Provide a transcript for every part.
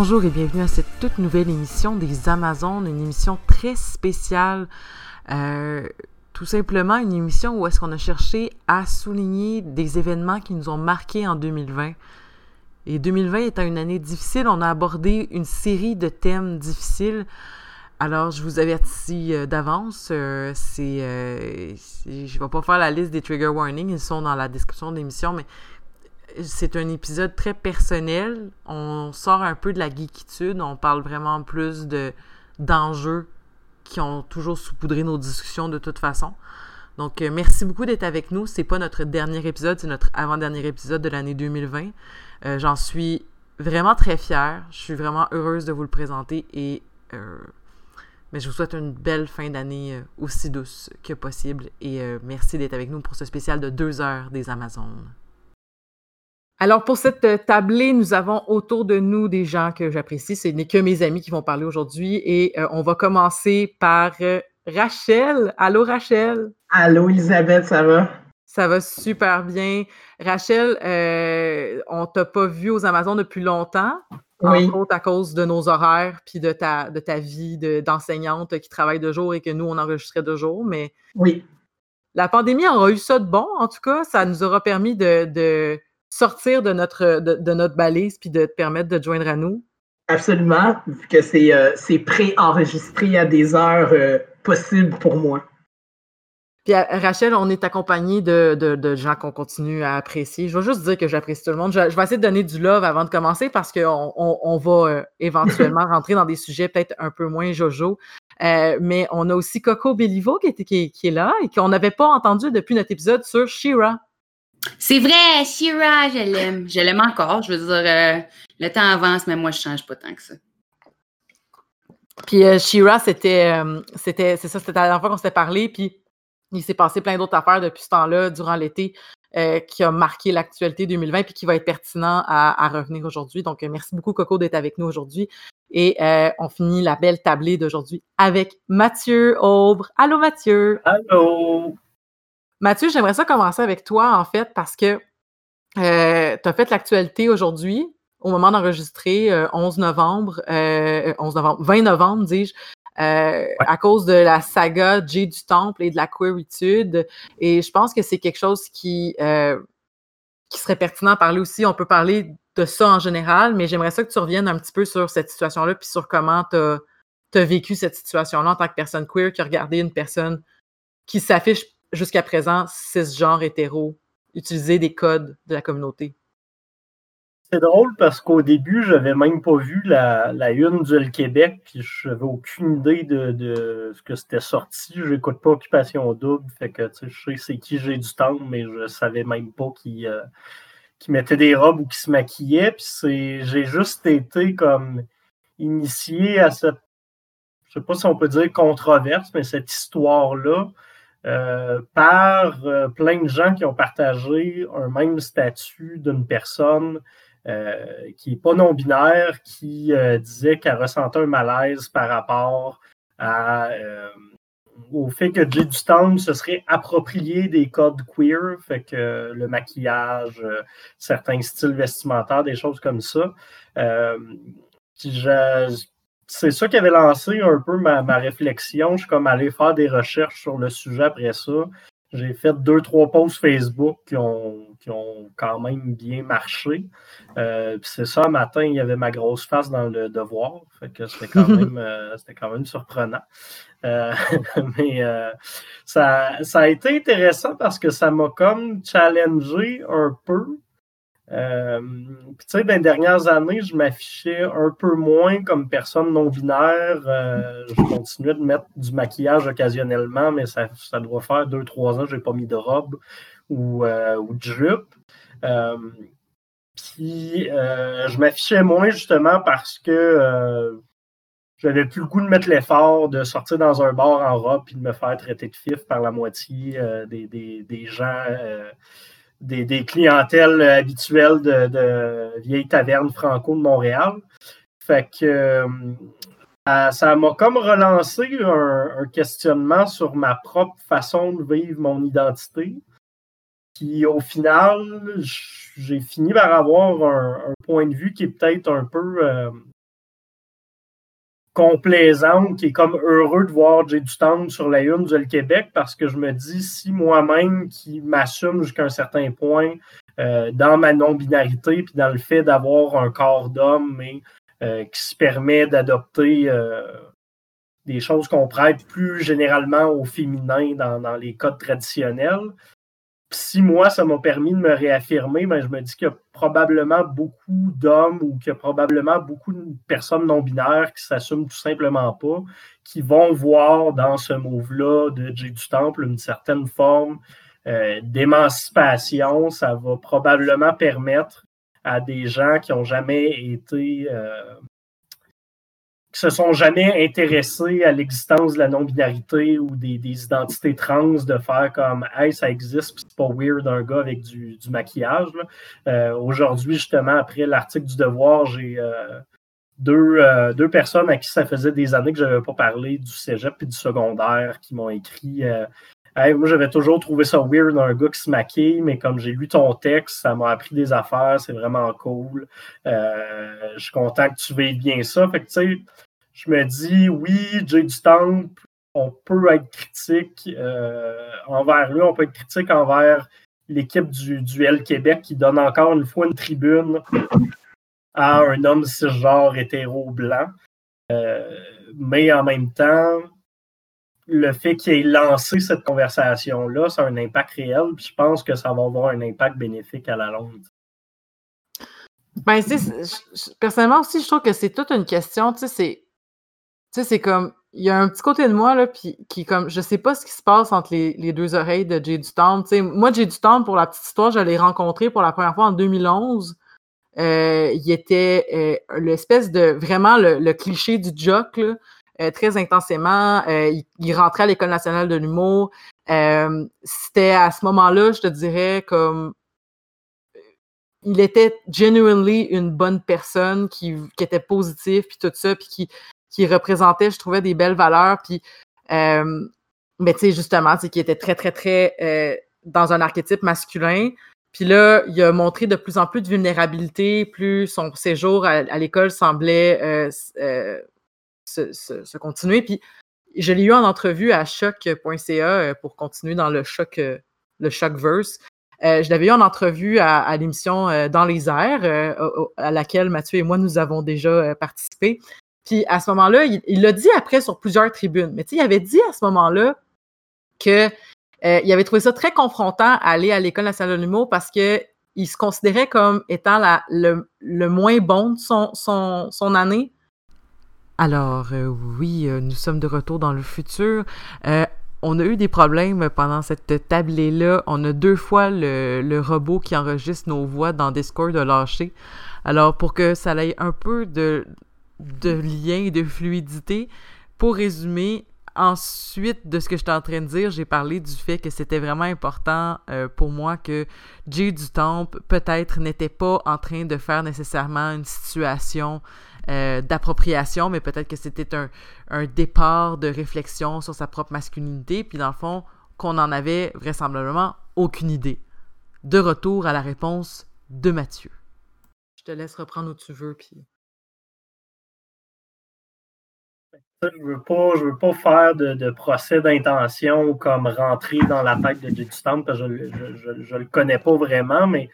Bonjour et bienvenue à cette toute nouvelle émission des Amazones, une émission très spéciale, euh, tout simplement une émission où est-ce qu'on a cherché à souligner des événements qui nous ont marqués en 2020. Et 2020 étant une année difficile, on a abordé une série de thèmes difficiles. Alors, je vous avertis euh, d'avance, euh, c'est, je vais pas faire la liste des trigger warnings, ils sont dans la description de l'émission, mais c'est un épisode très personnel. On sort un peu de la geekitude. On parle vraiment plus de d'enjeux qui ont toujours saupoudré nos discussions de toute façon. Donc, euh, merci beaucoup d'être avec nous. C'est pas notre dernier épisode, c'est notre avant-dernier épisode de l'année 2020. Euh, J'en suis vraiment très fière. Je suis vraiment heureuse de vous le présenter et euh, mais je vous souhaite une belle fin d'année aussi douce que possible et merci d'être avec nous pour ce spécial de deux heures des Amazones. Alors, pour cette euh, tablée, nous avons autour de nous des gens que j'apprécie. Ce n'est que mes amis qui vont parler aujourd'hui. Et euh, on va commencer par euh, Rachel. Allô, Rachel? Allô, Elisabeth, ça va? Ça va super bien. Rachel, euh, on t'a pas vu aux Amazones depuis longtemps, Oui. entre autres à cause de nos horaires puis de ta, de ta vie de- d'enseignante qui travaille de jour et que nous, on enregistrait de jour. Mais Oui. la pandémie aura eu ça de bon, en tout cas. Ça nous aura permis de, de sortir de notre, de, de notre balise puis de te permettre de te joindre à nous? Absolument, vu que c'est euh, pré-enregistré à des heures euh, possibles pour moi. Puis à- Rachel, on est accompagné de, de- de gens qu'on continue à apprécier. Je vais juste dire que j'apprécie tout le monde. Je, je vais essayer de donner du love avant de commencer parce qu'on on, on va euh, éventuellement rentrer dans des sujets peut-être un peu moins jojo. Euh, mais on a aussi Coco Bellivo qui est, qui, qui est là et qu'on n'avait pas entendu depuis notre épisode sur Shira. C'est vrai, Shira, je l'aime. Je l'aime encore. Je veux dire, euh, le temps avance, mais moi, je change pas tant que ça. Puis euh, Shira, c'était, euh, c'était, c'est ça, c'était la dernière fois qu'on s'était parlé. Puis il s'est passé plein d'autres affaires depuis ce temps-là, durant l'été, euh, qui a marqué l'actualité 2020 puis qui va être pertinent à, à revenir aujourd'hui. Donc, euh, merci beaucoup, Coco, d'être avec nous aujourd'hui. Et euh, on finit la belle tablée d'aujourd'hui avec Mathieu Aubre. Allô, Mathieu! Allô? Mathieu, j'aimerais ça commencer avec toi, en fait, parce que euh, tu as fait l'actualité aujourd'hui. au moment d'enregistrer, 11 novembre, 11 novembre, 20 novembre, dis-je, à cause de la saga J du Temple et de la queeritude. Et je pense que c'est quelque chose qui, qui serait pertinent à parler aussi. On peut parler de ça en général, mais j'aimerais ça que tu reviennes un petit peu sur cette situation-là, puis sur comment tu as, vécu cette situation-là en tant que personne queer qui a regardé une personne qui s'affiche jusqu'à présent cisgenre hétéro utiliser des codes de la communauté. C'est drôle parce qu'au début, je n'avais même pas vu la, une du Québec, puis je n'avais aucune idée de, ce que c'était sorti. Je n'écoute pas Occupation Double, fait que je sais c'est qui j'ai du temps, mais je ne savais même pas qui, euh, qui mettait des robes ou qui se maquillait. Puis j'ai juste été comme initié à cette, je sais pas si on peut dire controverse, mais cette histoire-là. Euh, par euh, plein de gens qui ont partagé un même statut d'une personne euh, qui n'est pas non-binaire, qui disait qu'elle ressentait un malaise par rapport au fait que Jay Dustin se serait approprié des codes queer, fait que le maquillage, certains styles vestimentaires, des choses comme ça. C'est ça qui avait lancé un peu ma, ma, réflexion. Je suis comme allé faire des recherches sur le sujet après ça. J'ai fait deux, trois posts Facebook qui ont, qui ont quand même bien marché. Euh, c'est ça, un matin, il y avait ma grosse face dans le devoir. Fait que c'était quand même euh, c'était quand même surprenant. Euh, mais ça, ça a été intéressant parce que ça m'a comme challengé un peu. Euh, tu sais, dans les dernières années, je m'affichais un peu moins comme personne non-binaire. Euh, je continuais de mettre du maquillage occasionnellement, mais ça, ça doit faire deux, trois ans que je n'ai pas mis de robe ou, euh, ou de jupe. Puis, je m'affichais moins justement parce que j'avais plus le goût de mettre l'effort de sortir dans un bar en robe et de me faire traiter de fif par la moitié des, des, des, gens des, clientèles habituelles de, vieilles tavernes franco de Montréal. Fait que euh, ça m'a comme relancé un, questionnement sur ma propre façon de vivre mon identité. Puis au final, j'ai fini par avoir un, point de vue qui est peut-être un peu euh, complaisante, qui est comme heureux de voir Jay Stand sur la une du Québec parce que je me dis, si moi-même qui m'assume jusqu'à un certain point euh, dans ma non-binarité, puis dans le fait d'avoir un corps d'homme, euh, qui se permet d'adopter euh, des choses qu'on prête plus généralement au féminin dans les codes traditionnels, si moi, ça m'a permis de me réaffirmer, ben, je me dis qu'il y a probablement beaucoup d'hommes ou qu'il y a probablement beaucoup de personnes non-binaires qui s'assument tout simplement pas, qui vont voir dans ce move-là de J du Temple une certaine forme euh, d'émancipation. Ça va probablement permettre à des gens qui n'ont jamais été euh, se sont jamais intéressés à l'existence de la non-binarité ou des, identités trans, de faire comme Hey, ça existe, c'est pas weird un gars avec du, maquillage. Euh, aujourd'hui, justement, après l'article du Devoir, j'ai euh, deux, euh, deux, personnes à qui ça faisait des années que je n'avais pas parlé du cégep et du secondaire qui m'ont écrit Hey, moi, j'avais toujours trouvé ça weird un gars qui se maquille, mais comme j'ai lu ton texte, ça m'a appris des affaires, c'est vraiment cool. je suis content que tu veilles bien ça. Fait que, tu sais, je me dis, oui, Jay du Temple, on peut être critique euh, envers lui, on peut être critique envers l'équipe du duel Québec qui donne encore une fois une tribune à un homme cisgenre hétéro blanc. Euh, mais en même temps, le fait qu'il ait lancé cette conversation-là, ça a un impact réel. Je pense que ça va avoir un impact bénéfique à la longue. Ben, personnellement aussi, je trouve que c'est toute une question. Tu sais, sais, c'est comme, il y a un petit côté de moi, là, puis qui, comme, je sais pas ce qui se passe entre les, deux oreilles de Jay du Tu sais, moi, Jay du pour la petite histoire, je l'ai rencontré pour la première fois en 2011. Euh, il était euh, l'espèce de, vraiment le, cliché du jock, là, euh, très intensément. Il, rentrait à l'École nationale de l'humour. C'était à ce moment-là, je te dirais, comme il était genuinely une bonne personne qui, qui était positive puis tout ça puis qui qui représentait, je trouvais, des belles valeurs. Puis, euh, mais tu sais, justement, qui était très, très, très euh, dans un archétype masculin. Puis là, il a montré de plus en plus de vulnérabilité, plus son séjour à, l'école semblait euh, euh, se, continuer. Puis je l'ai eu en entrevue à choc.ca pour continuer dans le choc, le choc-verse. je l'avais eu en entrevue à, l'émission Dans les airs, à laquelle Mathieu et moi, nous avons déjà participé. Puis à ce moment-là, il l'a dit après sur plusieurs tribunes, mais tu sais, il avait dit à ce moment-là que euh, il avait trouvé ça très confrontant à aller à l'École nationale de l'humour parce qu'il se considérait comme étant le, moins bon de son, année. Alors, euh, oui, euh, nous sommes de retour dans le futur. on a eu des problèmes pendant cette tablée-là. On a deux fois le, robot qui enregistre nos voix dans Discord de lâché. Alors, pour que ça ait un peu de, de lien et de fluidité, pour résumer, ensuite de ce que j'étais en train de dire, j'ai parlé du fait que c'était vraiment important euh, pour moi que Jay du Temple peut-être n'était pas en train de faire nécessairement une situation euh, d'appropriation, mais peut-être que c'était un, un, départ de réflexion sur sa propre masculinité, puis dans le fond, qu'on n'en avait vraisemblablement aucune idée. De retour à la réponse de Mathieu. Je te laisse reprendre où tu veux, puis Je veux pas, je veux pas faire de, procès d'intention comme rentrer dans la tête de J.D. Stamp, parce que je, ne le connais pas vraiment, mais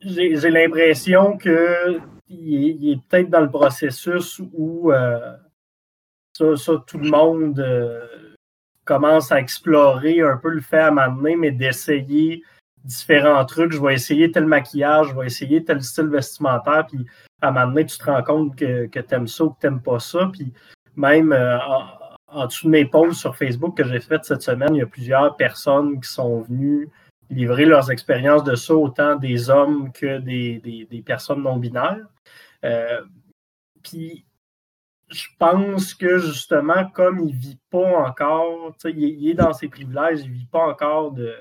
j'ai l'impression qu'il il est peut-être dans le processus où euh, ça, tout le monde euh, commence à explorer un peu le fait à m'amener, mais d'essayer différents trucs. Je vais essayer tel maquillage, je vais essayer tel style vestimentaire, puis à m'amener, tu te rends compte que, que tu aimes ça ou que tu n'aimes pas ça. Puis même euh, en, dessous de mes posts sur Facebook que j'ai faites cette semaine, il y a plusieurs personnes qui sont venues livrer leurs expériences de ça, autant des hommes que des, personnes non binaires. Euh, puis je pense que justement, comme il ne vit pas encore, il est dans ses privilèges, il ne vit pas encore de,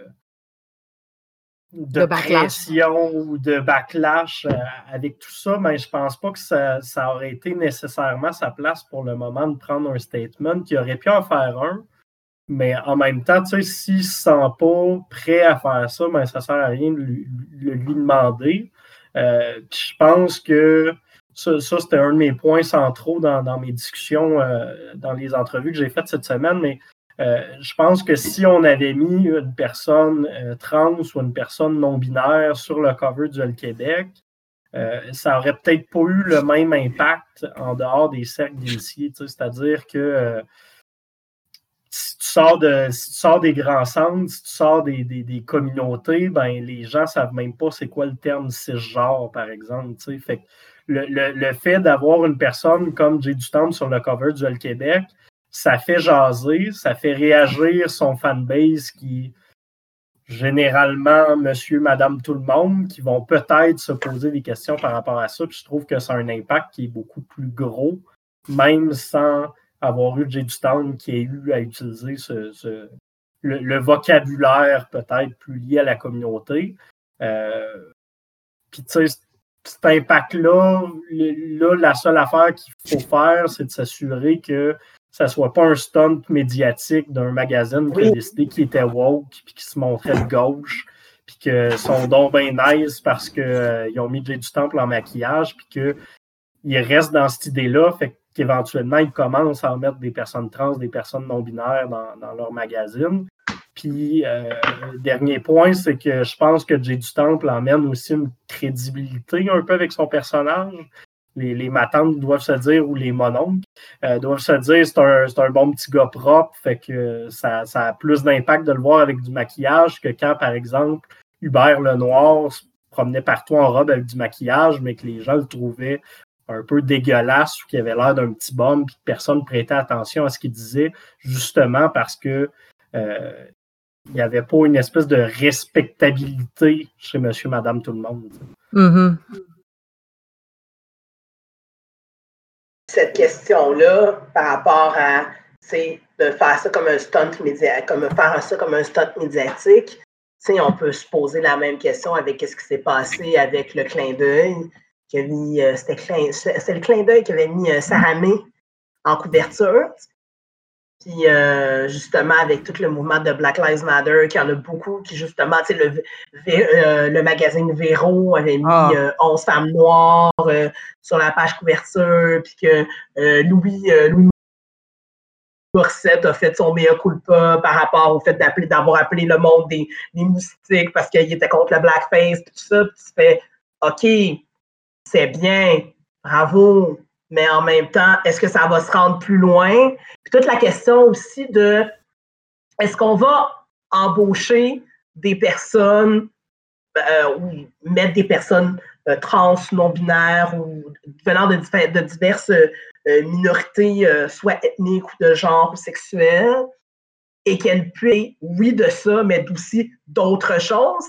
de, pression ou de backlash euh, avec tout ça, mais je pense pas que ça, aurait été nécessairement sa place pour le moment de prendre un statement qui aurait pu en faire un. Mais en même temps, tu sais, s'il ne se sent pas prêt à faire ça, ben, ça ne sert à rien de lui, demander. Euh, je pense que ça, c'était un de mes points centraux dans, mes discussions, euh, dans les entrevues que j'ai faites cette semaine, mais euh, je pense que si on avait mis une personne euh, trans ou une personne non binaire sur le cover du Québec, euh, ça aurait peut-être pas eu le même impact en dehors des cercles d'initiés. C'est-à-dire que si tu, sors de, sors des grands centres, si tu sors des, communautés, ben, les gens ne savent même pas c'est quoi le terme cisgenre, par exemple. Fait le, le, fait d'avoir une personne comme Jay Dutemps sur le cover du Québec, ça fait jaser, ça fait réagir son fanbase qui, généralement, monsieur, madame, tout le monde, qui vont peut-être se poser des questions par rapport à ça. Puis je trouve que c'est un impact qui est beaucoup plus gros, même sans avoir eu J du Town qui ait eu à utiliser le, vocabulaire peut-être plus lié à la communauté. Euh, puis tu sais, cet impact-là, là, la seule affaire qu'il faut faire, c'est de s'assurer que ça soit pas un stunt médiatique d'un magazine qui a décidé qu'il était woke puis qui se montrait de gauche puis que son don bien nice parce qu'ils euh, ont mis du temple en maquillage puis qu'ils restent dans cette idée-là, fait qu'éventuellement ils commencent à en mettre des personnes trans, des personnes non binaires dans, leur magazine. Puis, euh, dernier point, c'est que je pense que Jay du Temple emmène aussi une crédibilité un peu avec son personnage les, matantes doivent se dire, ou les mononcles, euh, doivent se dire c'est un, un, bon petit gars propre, fait que ça, a plus d'impact de le voir avec du maquillage que quand, par exemple, Hubert Lenoir se promenait partout en robe avec du maquillage, mais que les gens le trouvaient un peu dégueulasse ou qu'il avait l'air d'un petit bum, puis que personne ne prêtait attention à ce qu'il disait, justement parce que euh, il n'y avait pas une espèce de respectabilité chez monsieur, madame, tout le monde. Mm-hmm. Cette question-là par rapport à de faire ça comme un stunt médiatique, comme faire ça comme un stunt médiatique. on peut se poser la même question avec ce qui s'est passé avec le clin d'œil. Euh, c'était le clin d'œil qui avait mis euh, Saramé en couverture. Puis euh, justement, avec tout le mouvement de Black Lives Matter, qu'il y en a beaucoup qui, justement, tu sais, le, euh, le magazine Véro avait mis Ah. euh, 11 femmes noires euh, sur la page couverture, puis que euh, Louis, euh, Louis Morissette a fait son mea culpa par rapport au fait d'appeler, d'avoir appelé le monde des, des moustiques parce qu'il était contre le blackface, puis tout ça. Puis tu fais, OK, c'est bien, bravo, mais en même temps, est-ce que ça va se rendre plus loin? Puis toute la question aussi de est-ce qu'on va embaucher des personnes euh, ou mettre des personnes euh, trans, non-binaires ou venant de, diverses euh, minorités, soit ethniques ou de genre ou sexuelles, et qu'elles puissent, oui, de ça, mais aussi d'autres choses.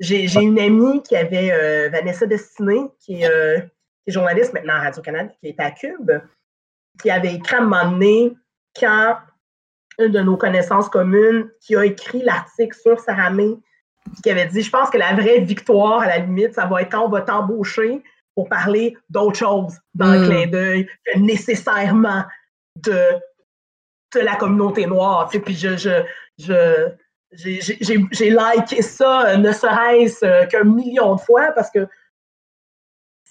J'ai j'ai une amie qui avait Vanessa Destiné, qui est, qui est journaliste maintenant à Radio-Canada, qui est à Cube, qui avait écrit à un moment donné quand une de nos connaissances communes qui a écrit l'article sur Sarah May, qui avait dit Je pense que la vraie victoire, à la limite, ça va être quand on va t'embaucher pour parler d'autre chose dans le Mm. clin d'œil que nécessairement de, de la communauté noire. tu sais. Puis je, je, je, j'ai- j'ai j'ai- j'ai liké ça, euh, ne serait-ce euh, qu'un million de fois, parce que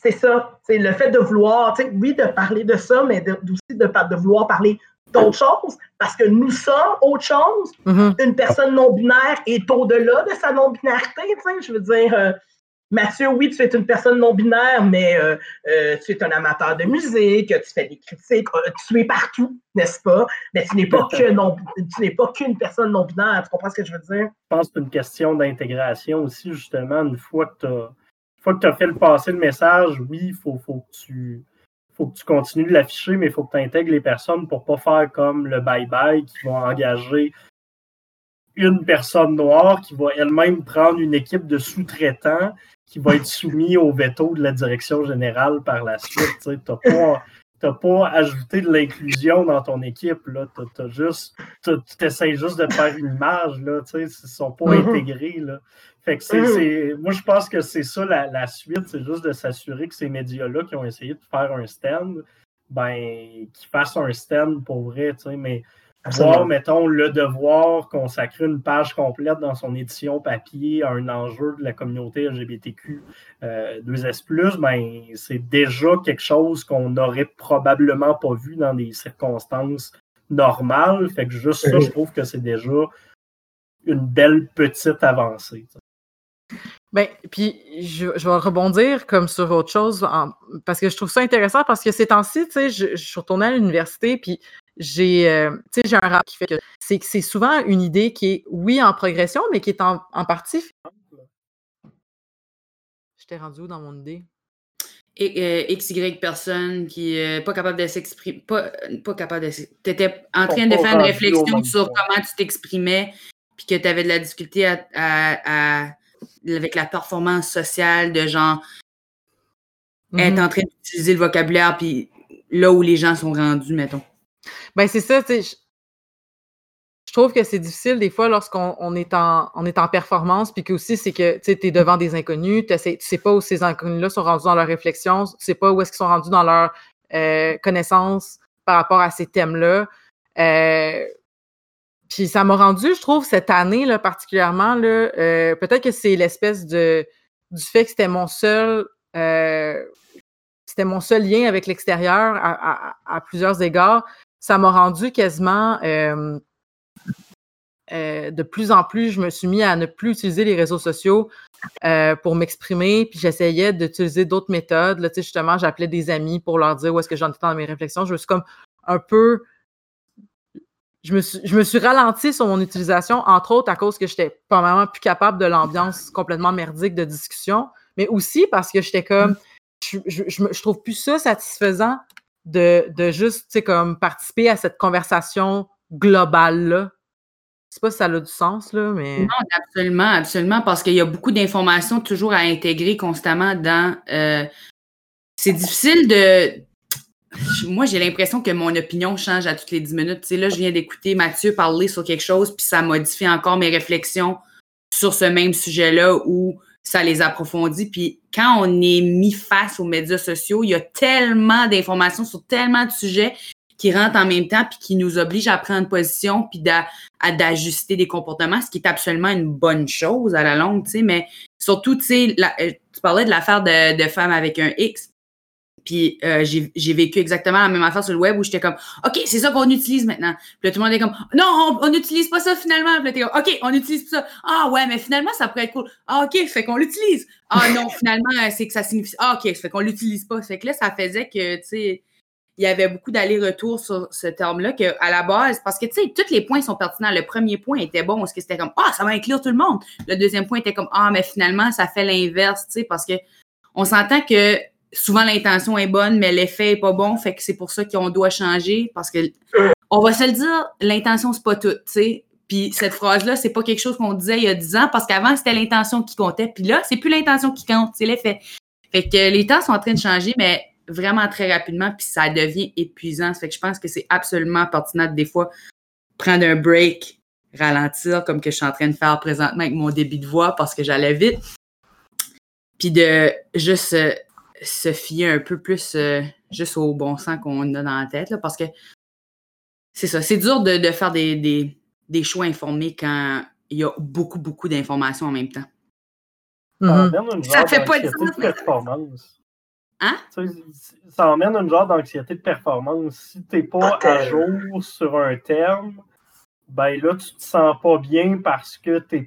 c'est ça, c'est le fait de vouloir, tu sais, oui, de parler de ça, mais de- aussi de, vouloir parler d'autre chose, parce que nous sommes autre chose. Mhm. Une personne non-binaire est au-delà de sa non-binarité, tu sais, je veux dire, euh, Mathieu, oui, tu es une personne non-binaire, mais euh, euh, tu es un amateur de musique, tu fais des critiques, euh, tu es partout, n'est-ce pas? Mais tu n'es pas que non, tu n'es pas qu'une personne non-binaire, tu comprends ce que je veux dire? Je pense que c'est une question d'intégration aussi, justement, une fois que tu as, fois que as fait le passer le message, oui, il faut, faut, que tu, faut que tu continues de l'afficher, mais il faut que tu intègres les personnes pour pas faire comme le bye-bye qui vont engager une personne noire qui va elle-même prendre une équipe de sous-traitants qui va être soumis au veto de la direction générale par la suite. Tu n'as pas, t'as pas ajouté de l'inclusion dans ton équipe. Là. T'as, juste, tu essaies juste de faire une image. Là, tu sais, ils ne sont pas Mhm. intégrés. Là. Fait que c'est, Mhm. c'est- moi, je pense que c'est ça la, la suite. C'est juste de s'assurer que ces médias-là qui ont essayé de faire un stand, ben, qu'ils fassent un stand pour vrai. tu sais, Mais. Voir, mettons, le devoir consacrer une page complète dans son édition papier à un enjeu de la communauté LGBTQ euh, 2S, ben, c'est déjà quelque chose qu'on n'aurait probablement pas vu dans des circonstances normales. Fait que juste ça, je trouve que c'est déjà une belle petite avancée. tu sais. Ben, puis je, je vais rebondir comme sur autre chose en- parce que je trouve ça intéressant parce que ces temps-ci, tu sais, je, je suis retournée à l'université puis j'ai, euh, tu sais, j'ai un rap qui fait que c'est c'est souvent une idée qui est, oui, en progression, mais qui est en, en partie. Je t'ai rendu où dans mon idée? Et, euh, XY personne qui n'est pas capable de s'exprimer. Pas, pas capable de Tu étais en train de faire une réflexion sur comment tu t'exprimais, puis que tu avais de la difficulté à, à- à- avec la performance sociale de genre être Mhm. en train d'utiliser le vocabulaire, puis là où les gens sont rendus, mettons. Ben, c'est ça, tu sais. Je, trouve que c'est difficile des fois lorsqu'on on est, en, performance, puis aussi, c'est que tu es devant des inconnus, tu sais sais pas où ces inconnus-là sont rendus dans leur réflexion, tu sais pas où est-ce qu'ils sont rendus dans leur euh, connaissance par rapport à ces thèmes-là. Euh, puis ça m'a rendu, je trouve, cette année là, particulièrement, là, euh, peut-être que c'est l'espèce de du fait que c'était mon seul euh, c'était mon seul lien avec l'extérieur à plusieurs égards. Ça m'a rendu quasiment euh, euh, de plus en plus, je me suis mis à ne plus utiliser les réseaux sociaux euh, pour m'exprimer, puis j'essayais d'utiliser d'autres méthodes. Là, justement, j'appelais des amis pour leur dire où est-ce que j'en étais dans mes réflexions. Je me suis comme un peu je me, suis, je me suis ralenti sur mon utilisation, entre autres à cause que j'étais pas vraiment plus capable de l'ambiance complètement merdique de discussion, mais aussi parce que j'étais comme, je, je trouve plus ça satisfaisant de, de juste, comme participer à cette conversation globale-là. Je sais pas si ça a du sens, là, mais... Non, absolument, absolument, parce qu'il y a beaucoup d'informations toujours à intégrer constamment dans. euh, c'est difficile de. Moi, j'ai l'impression que mon opinion change à toutes les 10 minutes. Là, je viens d'écouter Mathieu parler sur quelque chose, puis ça modifie encore mes réflexions sur ce même sujet-là où ça les approfondit. Puis quand on est mis face aux médias sociaux, il y a tellement d'informations sur tellement de sujets qui rentrent en même temps puis qui nous obligent à prendre position puis d'ajuster des comportements, ce qui est absolument une bonne chose à la longue, tu sais, mais surtout, tu sais, euh, tu parlais de l'affaire de, de avec un X. Puis euh, j'ai vécu exactement la même affaire sur le web où j'étais comme OK, c'est ça qu'on utilise maintenant. Puis là, tout le monde est comme Non, on n'utilise pas ça finalement. Puis là, t'es comme OK, on utilise ça. Ah ouais, mais finalement, ça pourrait être cool. Ah, OK, fait qu'on l'utilise. Ah non, finalement, c'est que ça signifie Ah, OK, fait qu'on l'utilise pas. Fait que là, ça faisait que, tu sais, il y avait beaucoup d'allers-retours sur ce terme-là que à la base, parce que tu sais, tous les points sont pertinents. Le premier point était bon, parce que c'était comme Ah, ça va inclure tout le monde. Le deuxième point était comme Ah, mais finalement, ça fait l'inverse, tu sais, parce que on s'entend que souvent l'intention est bonne, mais l'effet est pas bon. Fait que c'est pour ça qu'on doit changer parce que on va se le dire, l'intention, c'est pas tout. Puis cette phrase-là, c'est pas quelque chose qu'on disait il y a 10 ans parce qu'avant, c'était l'intention qui comptait. Puis là, c'est plus l'intention qui compte, c'est l'effet. Fait que les temps sont en train de changer, mais vraiment très rapidement, puis ça devient épuisant. Fait que je pense que c'est absolument pertinent de, des fois prendre un break, ralentir, comme que je suis en train de faire présentement avec mon débit de voix parce que j'allais vite. Puis de juste se fier un peu plus euh, juste au bon sens qu'on a dans la tête, là, parce que c'est ça, c'est dur de, de faire des, des, des, choix informés quand il y a beaucoup, beaucoup d'informations en même temps. Ça, fait pas de sens. performance. Hein? Ça emmène une genre d'anxiété de performance. Si tu n'es pas à jour sur un terme, ben là, tu te sens pas bien parce que tu n'es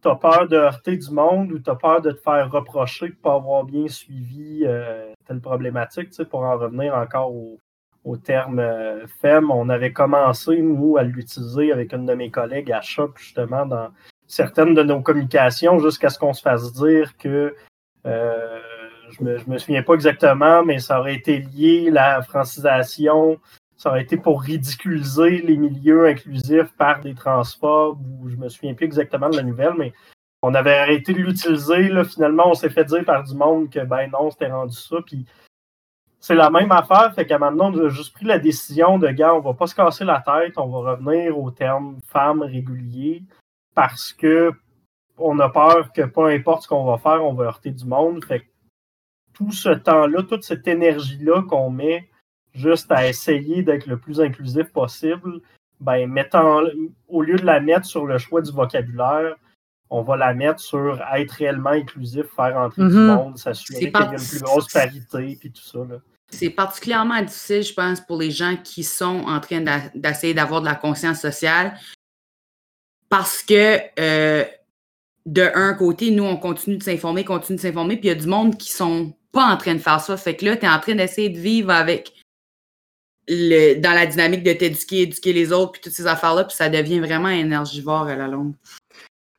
pas t'as peur de heurter du monde ou t'as peur de te faire reprocher de pas avoir bien suivi euh, telle problématique, pour en revenir encore au, terme euh, FEM, on avait commencé, nous, à l'utiliser avec une de mes collègues à Choc, justement, dans certaines de nos communications, jusqu'à ce qu'on se fasse dire que euh, je me, me souviens pas exactement, mais ça aurait été lié la francisation ça aurait été pour ridiculiser les milieux inclusifs par des transphobes, ou je me souviens plus exactement de la nouvelle, mais on avait arrêté de l'utiliser. Finalement, on s'est fait dire par du monde que ben non, c'était rendu ça. Puis c'est la même affaire, fait qu'à maintenant, on a juste pris la décision de gars, on va pas se casser la tête, on va revenir au terme femme régulier parce que on a peur que peu importe ce qu'on va faire, on va heurter du monde. Fait que tout ce temps-là, toute cette énergie-là qu'on met juste à essayer d'être le plus inclusif possible, ben, mettant, au lieu de la mettre sur le choix du vocabulaire, on va la mettre sur être réellement inclusif, faire entrer du mm-hmm. monde, s'assurer qu'il y ait une plus grosse parité, puis tout ça. C'est particulièrement difficile, je pense, pour les gens qui sont en train d'essayer d'avoir de la conscience sociale parce que euh, de un côté, nous, on continue de s'informer, continue de s'informer, puis il y a du monde qui sont pas en train de faire ça. Fait que là, tu es en train d'essayer de vivre avec dans la dynamique de t'éduquer, éduquer les autres, puis toutes ces affaires-là, puis ça devient vraiment énergivore à la longue.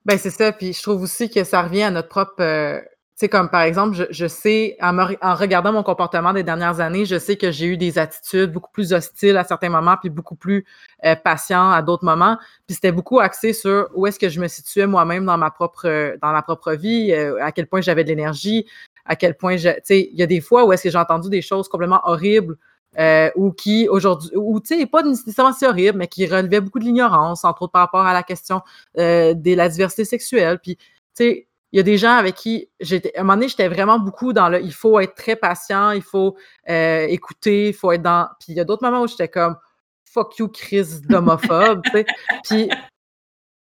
Ben c'est ça, puis je trouve aussi que ça revient à notre propre... Euh, tu sais, comme par exemple, je, sais, en, regardant mon comportement des dernières années, je sais que j'ai eu des attitudes beaucoup plus hostiles à certains moments, puis beaucoup plus euh, à d'autres moments. Puis c'était beaucoup axé sur où est-ce que je me situais moi-même dans ma propre dans ma propre vie, euh, à quel point j'avais de l'énergie, à quel point je... Tu sais, il y a des fois où est-ce que j'ai entendu des choses complètement horribles euh, ou qui aujourd'hui, ou tu sais, pas nécessairement si horrible, mais qui relevait beaucoup de l'ignorance, entre autres par rapport à la question euh, de la diversité sexuelle. Puis, tu sais, il y a des gens avec qui j'étais, à un moment donné, j'étais vraiment beaucoup dans le, il faut être très patient, il faut euh, écouter, il faut être dans. Puis il y a d'autres moments où j'étais comme, fuck you, crise d'homophobe, tu sais. Puis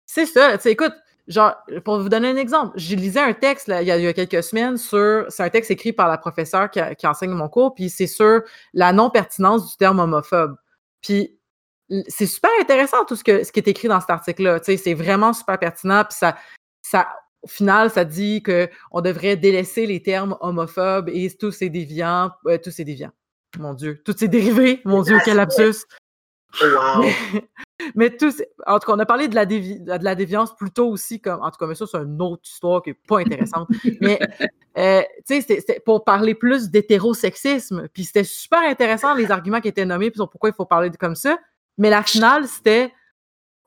c'est ça, tu sais, écoute, Genre, pour vous donner un exemple, j'ai lisé un texte il, y a, quelques semaines sur. C'est un texte écrit par la professeure qui, enseigne mon cours, puis c'est sur la non-pertinence du terme homophobe. Puis c'est super intéressant tout ce, que, ce qui est écrit dans cet article-là. C'est vraiment super pertinent, puis ça, ça, au final, ça dit qu'on devrait délaisser les termes homophobes et tous ces déviants, euh, tous ces déviants. Mon Dieu, tous ces dérivés, mon Dieu, quel lapsus. Wow. Mais tout, en tout cas, on a parlé de la, de la déviance plutôt aussi, comme, en tout cas, mais ça, c'est une autre histoire qui n'est pas intéressante. mais, euh, tu sais, c'est pour parler plus d'hétérosexisme. Puis c'était super intéressant, les arguments qui étaient nommés, puis sur pourquoi il faut parler de comme ça. Mais la finale, c'était,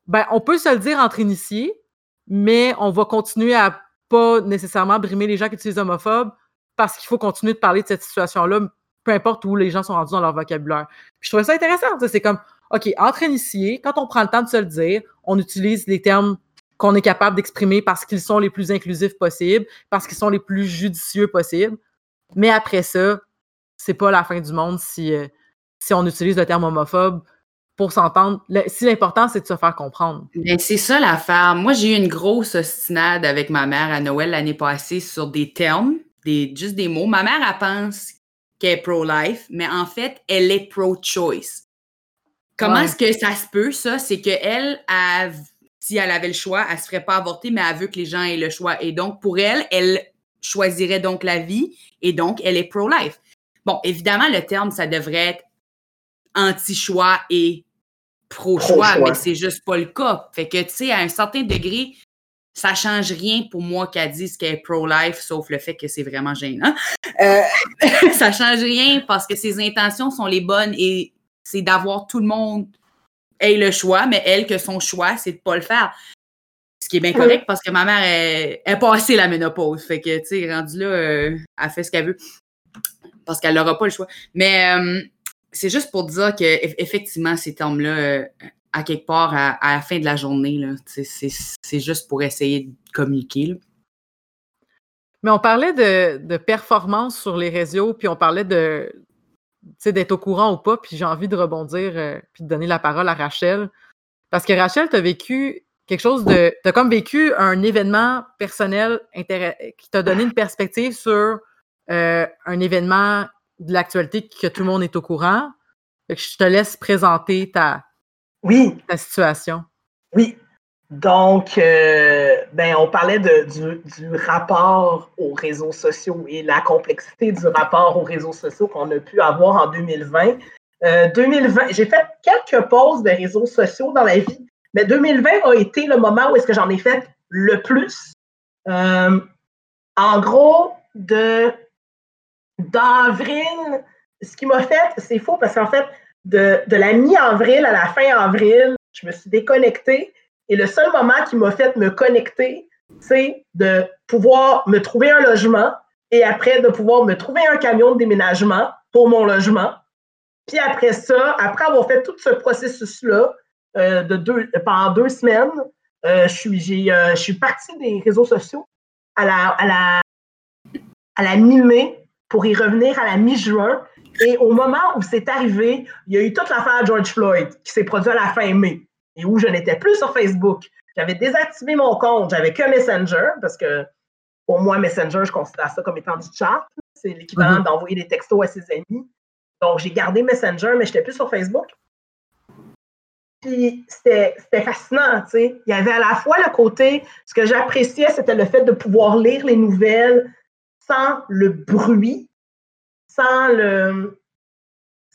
ben, on peut se le dire entre initiés, mais on va continuer à pas nécessairement brimer les gens qui utilisent homophobes parce qu'il faut continuer de parler de cette situation-là, peu importe où les gens sont rendus dans leur vocabulaire. Puis je trouvais ça intéressant. C'est comme, OK, entre initiés, quand on prend le temps de se le dire, on utilise les termes qu'on est capable d'exprimer parce qu'ils sont les plus inclusifs possibles, parce qu'ils sont les plus judicieux possibles. Mais après ça, c'est pas la fin du monde si, euh, on utilise le terme homophobe pour s'entendre. Si l'important, c'est de se faire comprendre. Ben, c'est ça l'affaire. Moi, j'ai eu une grosse ostinade avec ma mère à Noël l'année passée sur des termes, des, juste des mots. Ma mère, elle pense qu'elle est pro-life, mais en fait, elle est pro-choice. Comment est-ce que ça se peut, ça? C'est qu'elle, si elle avait le choix, elle ne se ferait pas avorter, mais elle veut que les gens aient le choix. Et donc, pour elle, elle choisirait donc la vie et donc elle est pro-life. Bon, évidemment, le terme, ça devrait être anti-choix et pro-choix, mais c'est juste pas le cas. Fait que, tu sais, à un certain degré, ça change rien pour moi qu'elle dise qu'elle est pro-life, sauf le fait que c'est vraiment gênant. Euh, ça change rien parce que ses intentions sont les bonnes et c'est d'avoir tout le monde ait le choix, mais elle, que son choix, c'est de pas le faire. Ce qui est bien correct parce que ma mère est, est passée la ménopause. Fait que, tu sais, rendue là, euh, elle fait ce qu'elle veut parce qu'elle n'aura pas le choix. Mais euh, c'est juste pour dire que effectivement ces termes-là, euh, à quelque part, à, la fin de la journée, c'est juste pour essayer de communiquer. Mais on parlait de, de, performance sur les réseaux, puis on parlait de d'être au courant ou pas, puis j'ai envie de rebondir euh, puis de donner la parole à Rachel. Parce que Rachel, tu as vécu quelque chose de. Tu as comme vécu un événement personnel qui t'a donné une perspective sur euh, un événement de l'actualité que tout le monde est au courant. je te laisse présenter ta, oui. ta situation. Oui. Donc, euh, ben, on parlait de, du, rapport aux réseaux sociaux et la complexité du rapport aux réseaux sociaux qu'on a pu avoir en 2020. 2020, euh, j'ai fait quelques pauses de réseaux sociaux dans la vie, mais 2020 a été le moment où est-ce que j'en ai fait le plus. en gros, de d'avril, ce qui m'a fait, c'est faux parce qu'en fait, de, la mi-avril à la fin avril, je me suis déconnectée et le seul moment qui m'a fait me connecter, c'est de pouvoir me trouver un logement et après de pouvoir me trouver un camion de déménagement pour mon logement. Puis après ça, après avoir fait tout ce processus-là euh, de deux, pendant deux semaines, euh, je, suis, euh, je suis partie des réseaux sociaux à la, à la, à la mi-mai pour y revenir à la mi-juin. Et au moment où c'est arrivé, il y a eu toute l'affaire George Floyd qui s'est produite à la fin mai et où je n'étais plus sur Facebook. J'avais désactivé mon compte, j'avais que Messenger parce que pour moi, Messenger, je considère ça comme étant du chat. C'est l'équivalent mm-hmm. d'envoyer des textos à ses amis. Donc, j'ai gardé Messenger, mais je n'étais plus sur Facebook. Puis c'était fascinant, tu sais. Il y avait à la fois le côté, ce que j'appréciais, c'était le fait de pouvoir lire les nouvelles sans le bruit, sans le,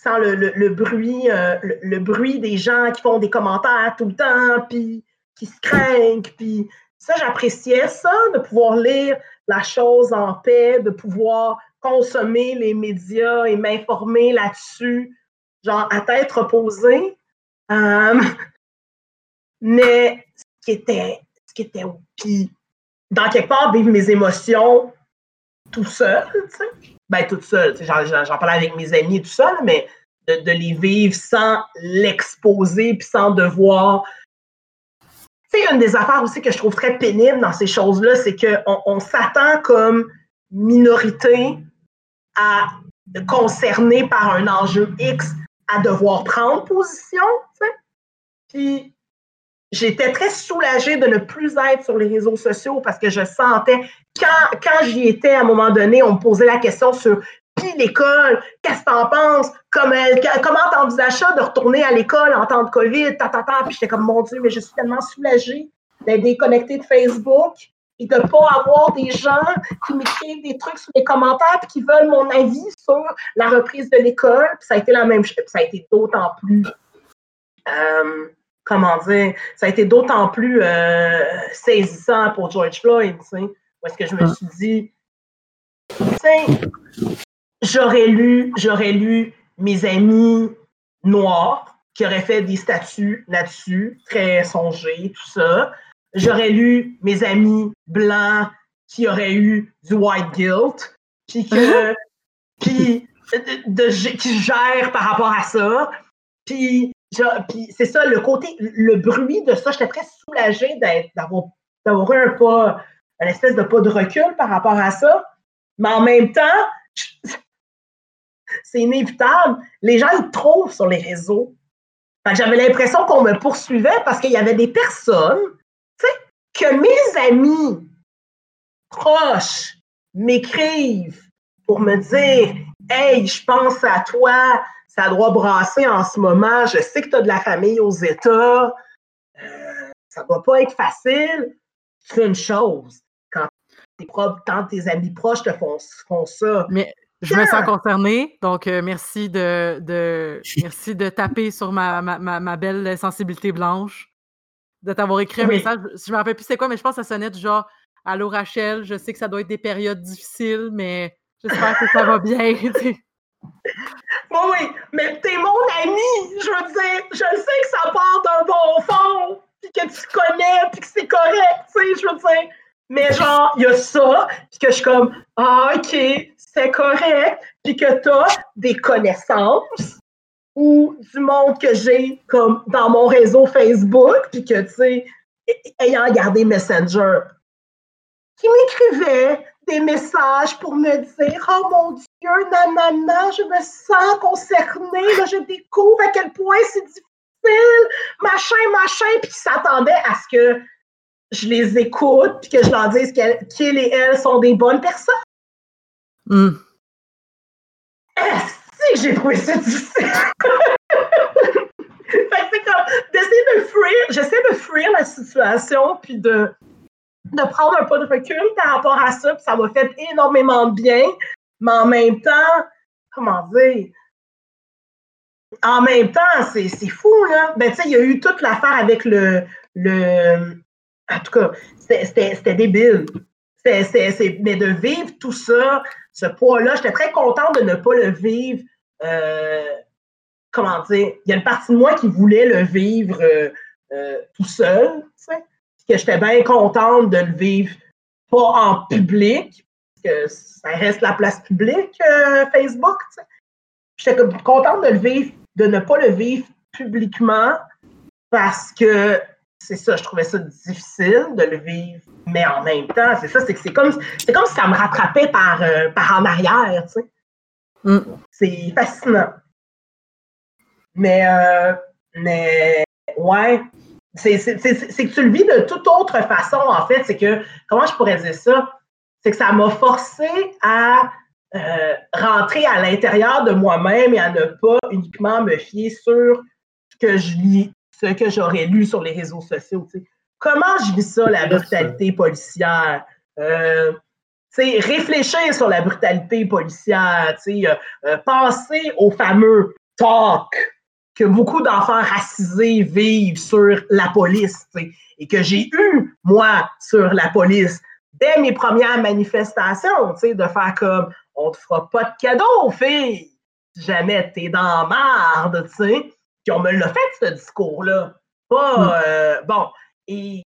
sans le, bruit, euh, le, bruit des gens qui font des commentaires tout le temps, puis qui se craignent, puis ça, j'appréciais ça, de pouvoir lire la chose en paix, de pouvoir consommer les médias et m'informer là-dessus, genre à tête reposée. Euh, mais ce qui était, ce qui était, puis dans quelque part, vivre mes émotions tout seul, tu sais. Ben, tout seul. J'en parlais avec mes amis tout seul, mais de, les vivre sans l'exposer puis sans devoir. C'est une des affaires aussi que je trouve très pénible dans ces choses-là, c'est qu'on on, s'attend comme minorité à concerner par un enjeu X à devoir prendre position, tu sais. Puis j'étais très soulagée de ne plus être sur les réseaux sociaux parce que je sentais, quand, quand j'y étais à un moment donné, on me posait la question sur puis l'école, qu'est-ce que t'en penses? Comme, comment t'envisages ça de retourner à l'école en temps de COVID? Ta, ta, ta. Puis j'étais comme, mon Dieu, mais je suis tellement soulagée d'être déconnectée de Facebook et de ne pas avoir des gens qui m'écrivent des trucs sur les commentaires et qui veulent mon avis sur la reprise de l'école. Puis ça a été la même chose. Ça a été d'autant plus. Euh, comment dire, ça a été d'autant plus euh, saisissant pour George Floyd, tu sais, parce que je me suis dit, tu sais, j'aurais lu, j'aurais lu mes amis noirs qui auraient fait des statuts là-dessus, très songés, tout ça. J'aurais lu mes amis blancs qui auraient eu du white guilt, puis que, puis de, qui gèrent par rapport à ça. Puis c'est ça, le côté, le bruit de ça, j'étais très soulagée d'avoir, eu un pas, une espèce de pas de recul par rapport à ça. Mais en même temps, c'est inévitable. Les gens ils trouvent sur les réseaux. J'avais l'impression qu'on me poursuivait parce qu'il y avait des personnes que mes amis proches m'écrivent pour me dire Hey, je pense à toi, ça doit brasser en ce moment, je sais que tu as de la famille aux États, euh, ça doit pas être facile. C'est une chose. Quand tes, quand tes amis proches te font, font ça. Mais je me sens concernée, donc euh, merci de, de merci de taper sur ma, ma, ma, belle sensibilité blanche, de t'avoir écrit un message. Je me rappelle plus c'est quoi, mais je pense que ça sonnait du genre Allô Rachel, je sais que ça doit être des périodes difficiles, mais j'espère que ça va bien. Oui, oui, mais t'es mon ami. Je veux dire, je sais que ça part d'un bon fond, puis que tu connais, puis que c'est correct, tu sais, je veux dire. Mais genre, il y a ça, puis que je suis comme, ah, OK, c'est correct, puis que t'as des connaissances ou du monde que j'ai comme dans mon réseau Facebook, puis que, tu sais, ayant gardé Messenger, qui m'écrivait des messages pour me dire Oh mon Dieu, nanana, je me sens concernée, là, je découvre à quel point c'est difficile, machin, machin, puis qui s'attendaient à ce que je les écoute, puis que je leur dise qu'elles et elles sont des bonnes personnes. Mm. Est-ce que j'ai trouvé ça difficile? c'est comme d'essayer de fuir, j'essaie de fuir la situation, puis de de prendre un peu de recul par rapport à ça, puis ça m'a fait énormément de bien. Mais en même temps, comment dire? En même temps, c'est fou, là. Ben, tu sais, il y a eu toute l'affaire avec le, le. En tout cas, c'était débile. mais de vivre tout ça, ce poids-là, j'étais très contente de ne pas le vivre. Euh, comment dire? Il y a une partie de moi qui voulait le vivre euh, euh, tout seul, tu sais que j'étais bien contente de le vivre pas en public, que ça reste la place publique, euh, Facebook. J'étais contente de le vivre, de ne pas le vivre publiquement parce que c'est ça, je trouvais ça difficile de le vivre, mais en même temps, c'est ça, c'est que c'est comme, c'est comme si ça me rattrapait par, euh, par en arrière, tu sais. Mm. C'est fascinant. Mais, euh, mais, ouais, c'est que tu le vis de toute autre façon, en fait. C'est que, comment je pourrais dire ça? C'est que ça m'a forcé à euh, rentrer à l'intérieur de moi-même et à ne pas uniquement me fier sur ce que je lis, ce que j'aurais lu sur les réseaux sociaux. Comment je vis ça, la brutalité policière? Euh, réfléchir sur la brutalité policière, euh, euh, penser au fameux talk que beaucoup d'enfants racisés vivent sur la police et que j'ai eu, moi, sur la police dès mes premières manifestations, de faire comme on te fera pas de cadeau, fille, si jamais t'es dans marde, tu sais. Puis on me l'a fait, ce discours-là. Pas, mm. euh, bon, et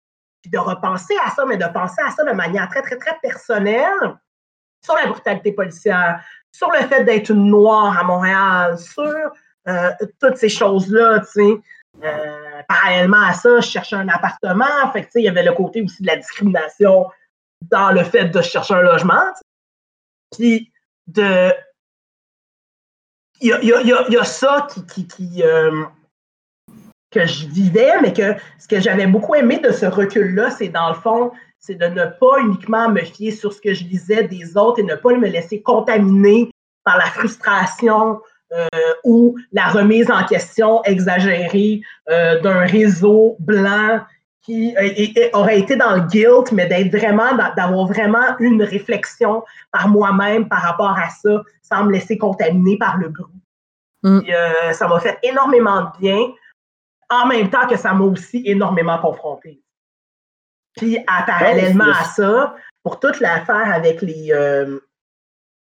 de repenser à ça, mais de penser à ça de manière très, très, très personnelle sur la brutalité policière, sur le fait d'être une noire à Montréal, sur euh, toutes ces choses-là, tu sais. Euh, parallèlement à ça, je cherchais un appartement. Fait il y avait le côté aussi de la discrimination dans le fait de chercher un logement. Puis de. Il y a, ça qui, euh, que je vivais, mais que ce que j'avais beaucoup aimé de ce recul-là, c'est dans le fond, c'est de ne pas uniquement me fier sur ce que je lisais des autres et ne pas me laisser contaminer par la frustration, euh, ou la remise en question exagérée euh, d'un réseau blanc qui aurait été dans le guilt, mais d'être vraiment, d'avoir vraiment une réflexion par moi-même par rapport à ça, sans me laisser contaminer par le bruit. Mm. Euh, ça m'a fait énormément de bien, en même temps que ça m'a aussi énormément confronté. Puis, parallèlement à ça, pour toute l'affaire avec les,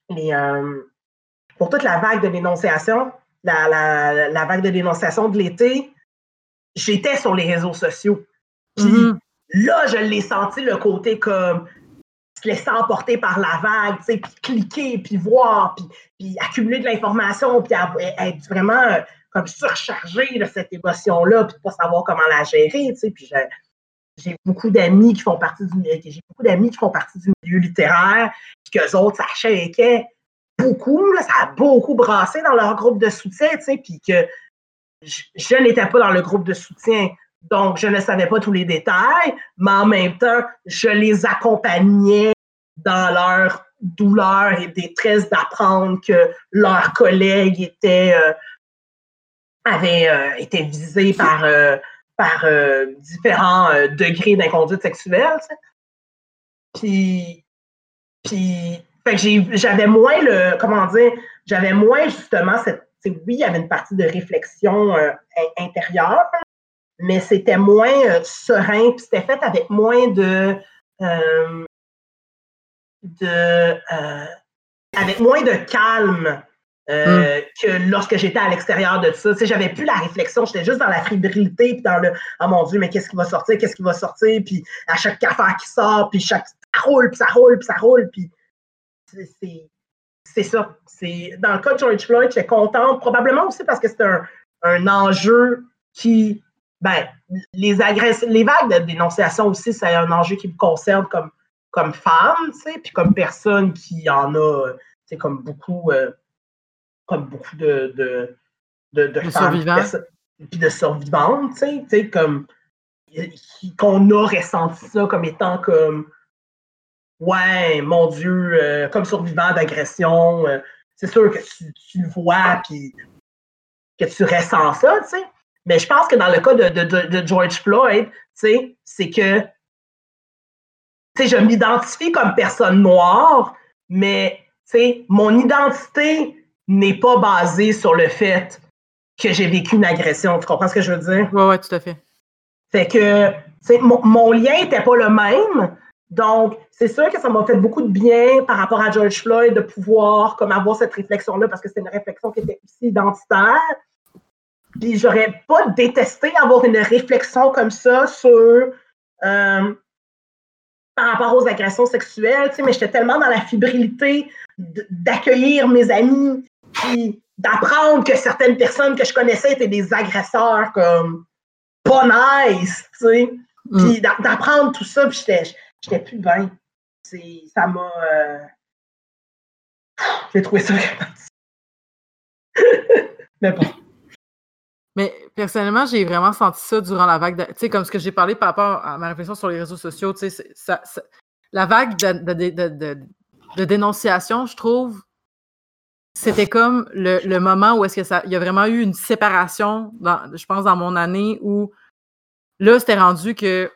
les, pour toute la vague de dénonciation, la, vague de dénonciation de l'été, j'étais sur les réseaux sociaux. Puis mm-hmm. là, je l'ai senti le côté comme se laisser emporter par la vague, puis cliquer, puis voir, puis, accumuler de l'information, puis être vraiment euh, comme surchargé de cette émotion-là, puis pas savoir comment la gérer, puis j'ai beaucoup d'amis qui font partie du j'ai beaucoup d'amis qui font partie du milieu littéraire, puis qu'eux autres, ça beaucoup, ça a beaucoup brassé dans leur groupe de soutien, tu sais, puis que je, n'étais pas dans le groupe de soutien. Donc, je ne savais pas tous les détails, mais en même temps, je les accompagnais dans leur douleur et détresse d'apprendre que leurs collègues étaient, euh, avaient euh, été visés par, euh, par différents degrés d'inconduite sexuelle. Puis, j'avais moins le, comment dire, j'avais moins justement cette, oui, il y avait une partie de réflexion intérieure, mais c'était moins serein, puis c'était fait avec moins de, de euh, avec moins de calme euh, hmm. que lorsque j'étais à l'extérieur de ça. Tu sais, j'avais plus la réflexion, j'étais juste dans la fébrilité, puis dans le Oh mon Dieu, mais qu'est-ce qui va sortir, qu'est-ce qui va sortir, puis à chaque affaire qui sort, puis chaque ça roule, puis ça roule, puis ça roule, puis c'est ça. C'est dans le cas de George Floyd, j'étais contente, probablement aussi parce que c'est un, un, enjeu qui, ben, les les vagues de dénonciation aussi, c'est un enjeu qui me concerne comme comme femme, tu sais, puis comme personne qui en a, c'est comme beaucoup, euh, comme beaucoup de, de, de, de, femmes, puis de survivantes, tu sais, comme qu'on a ressenti ça comme étant comme ouais, mon Dieu, euh, comme survivant d'agression, euh, c'est sûr que tu, tu, le vois puis que tu ressens ça, tu sais. Mais je pense que dans le cas de, de, de George Floyd, c'est que je m'identifie comme personne noire, mais mon identité n'est pas basée sur le fait que j'ai vécu une agression. Tu comprends ce que je veux dire? Oui, oui, tout à fait. Fait que mon, mon lien n'était pas le même. Donc, c'est sûr que ça m'a fait beaucoup de bien par rapport à George Floyd de pouvoir comme avoir cette réflexion-là parce que c'est une réflexion qui était aussi identitaire. Puis j'aurais pas détesté avoir une réflexion comme ça sur euh, par rapport aux agressions sexuelles, tu sais, mais j'étais tellement dans la fibrilité d'accueillir mes amis, puis d'apprendre que certaines personnes que je connaissais étaient des agresseurs comme pas nice, tu sais. Mm. Puis d'apprendre tout ça, puis j'étais plus bien. Ça m'a. Euh... J'ai trouvé ça Mais bon. Personnellement, j'ai vraiment senti ça durant la vague. Tu sais, comme ce que j'ai parlé par rapport à ma réflexion sur les réseaux sociaux, tu sais, la vague de, dénonciation, je trouve, c'était comme le, moment où est-ce que ça, il y a vraiment eu une séparation, je pense, dans mon année où là, c'était rendu que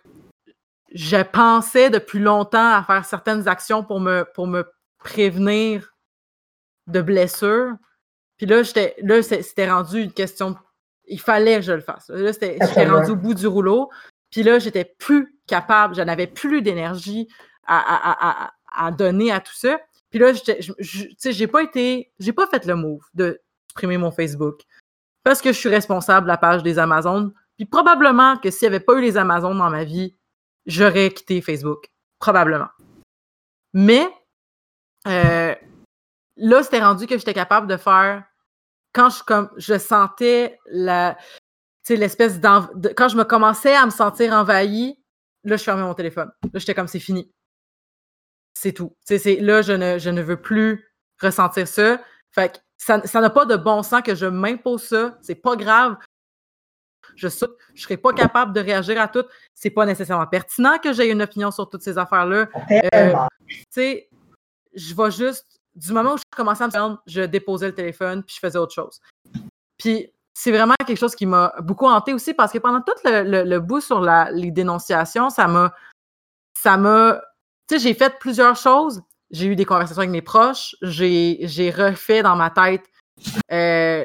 je pensais depuis longtemps à faire certaines actions pour me, prévenir de blessures. Puis là, là, c'était rendu une question il fallait que je le fasse. Là, j'étais rendu au bout du rouleau. Puis là, j'étais plus capable, je n'avais plus d'énergie à, donner à tout ça. Puis là, j'ai pas été, j'ai pas fait le move de supprimer mon Facebook parce que je suis responsable de la page des Amazones. Puis probablement que s'il n'y avait pas eu les Amazones dans ma vie, j'aurais quitté Facebook. Probablement. Mais euh, là, c'était rendu que j'étais capable de faire quand je, comme, je sentais la, l'espèce de, quand je me commençais à me sentir envahie, là, je fermais mon téléphone. Là, j'étais comme, c'est fini. C'est tout. c'est, là, je ne, je ne veux plus ressentir ça. Fait que ça, ça n'a pas de bon sens que je m'impose ça. C'est pas grave. Je ne je serai pas capable de réagir à tout. C'est pas nécessairement pertinent que j'aie une opinion sur toutes ces affaires-là. Euh, je vais juste du moment où je commençais à me faire, je déposais le téléphone puis je faisais autre chose. Puis c'est vraiment quelque chose qui m'a beaucoup hanté aussi parce que pendant tout le, bout sur la, les dénonciations, ça m'a. Ça m'a. Tu sais, j'ai fait plusieurs choses. J'ai eu des conversations avec mes proches. J'ai refait dans ma tête euh,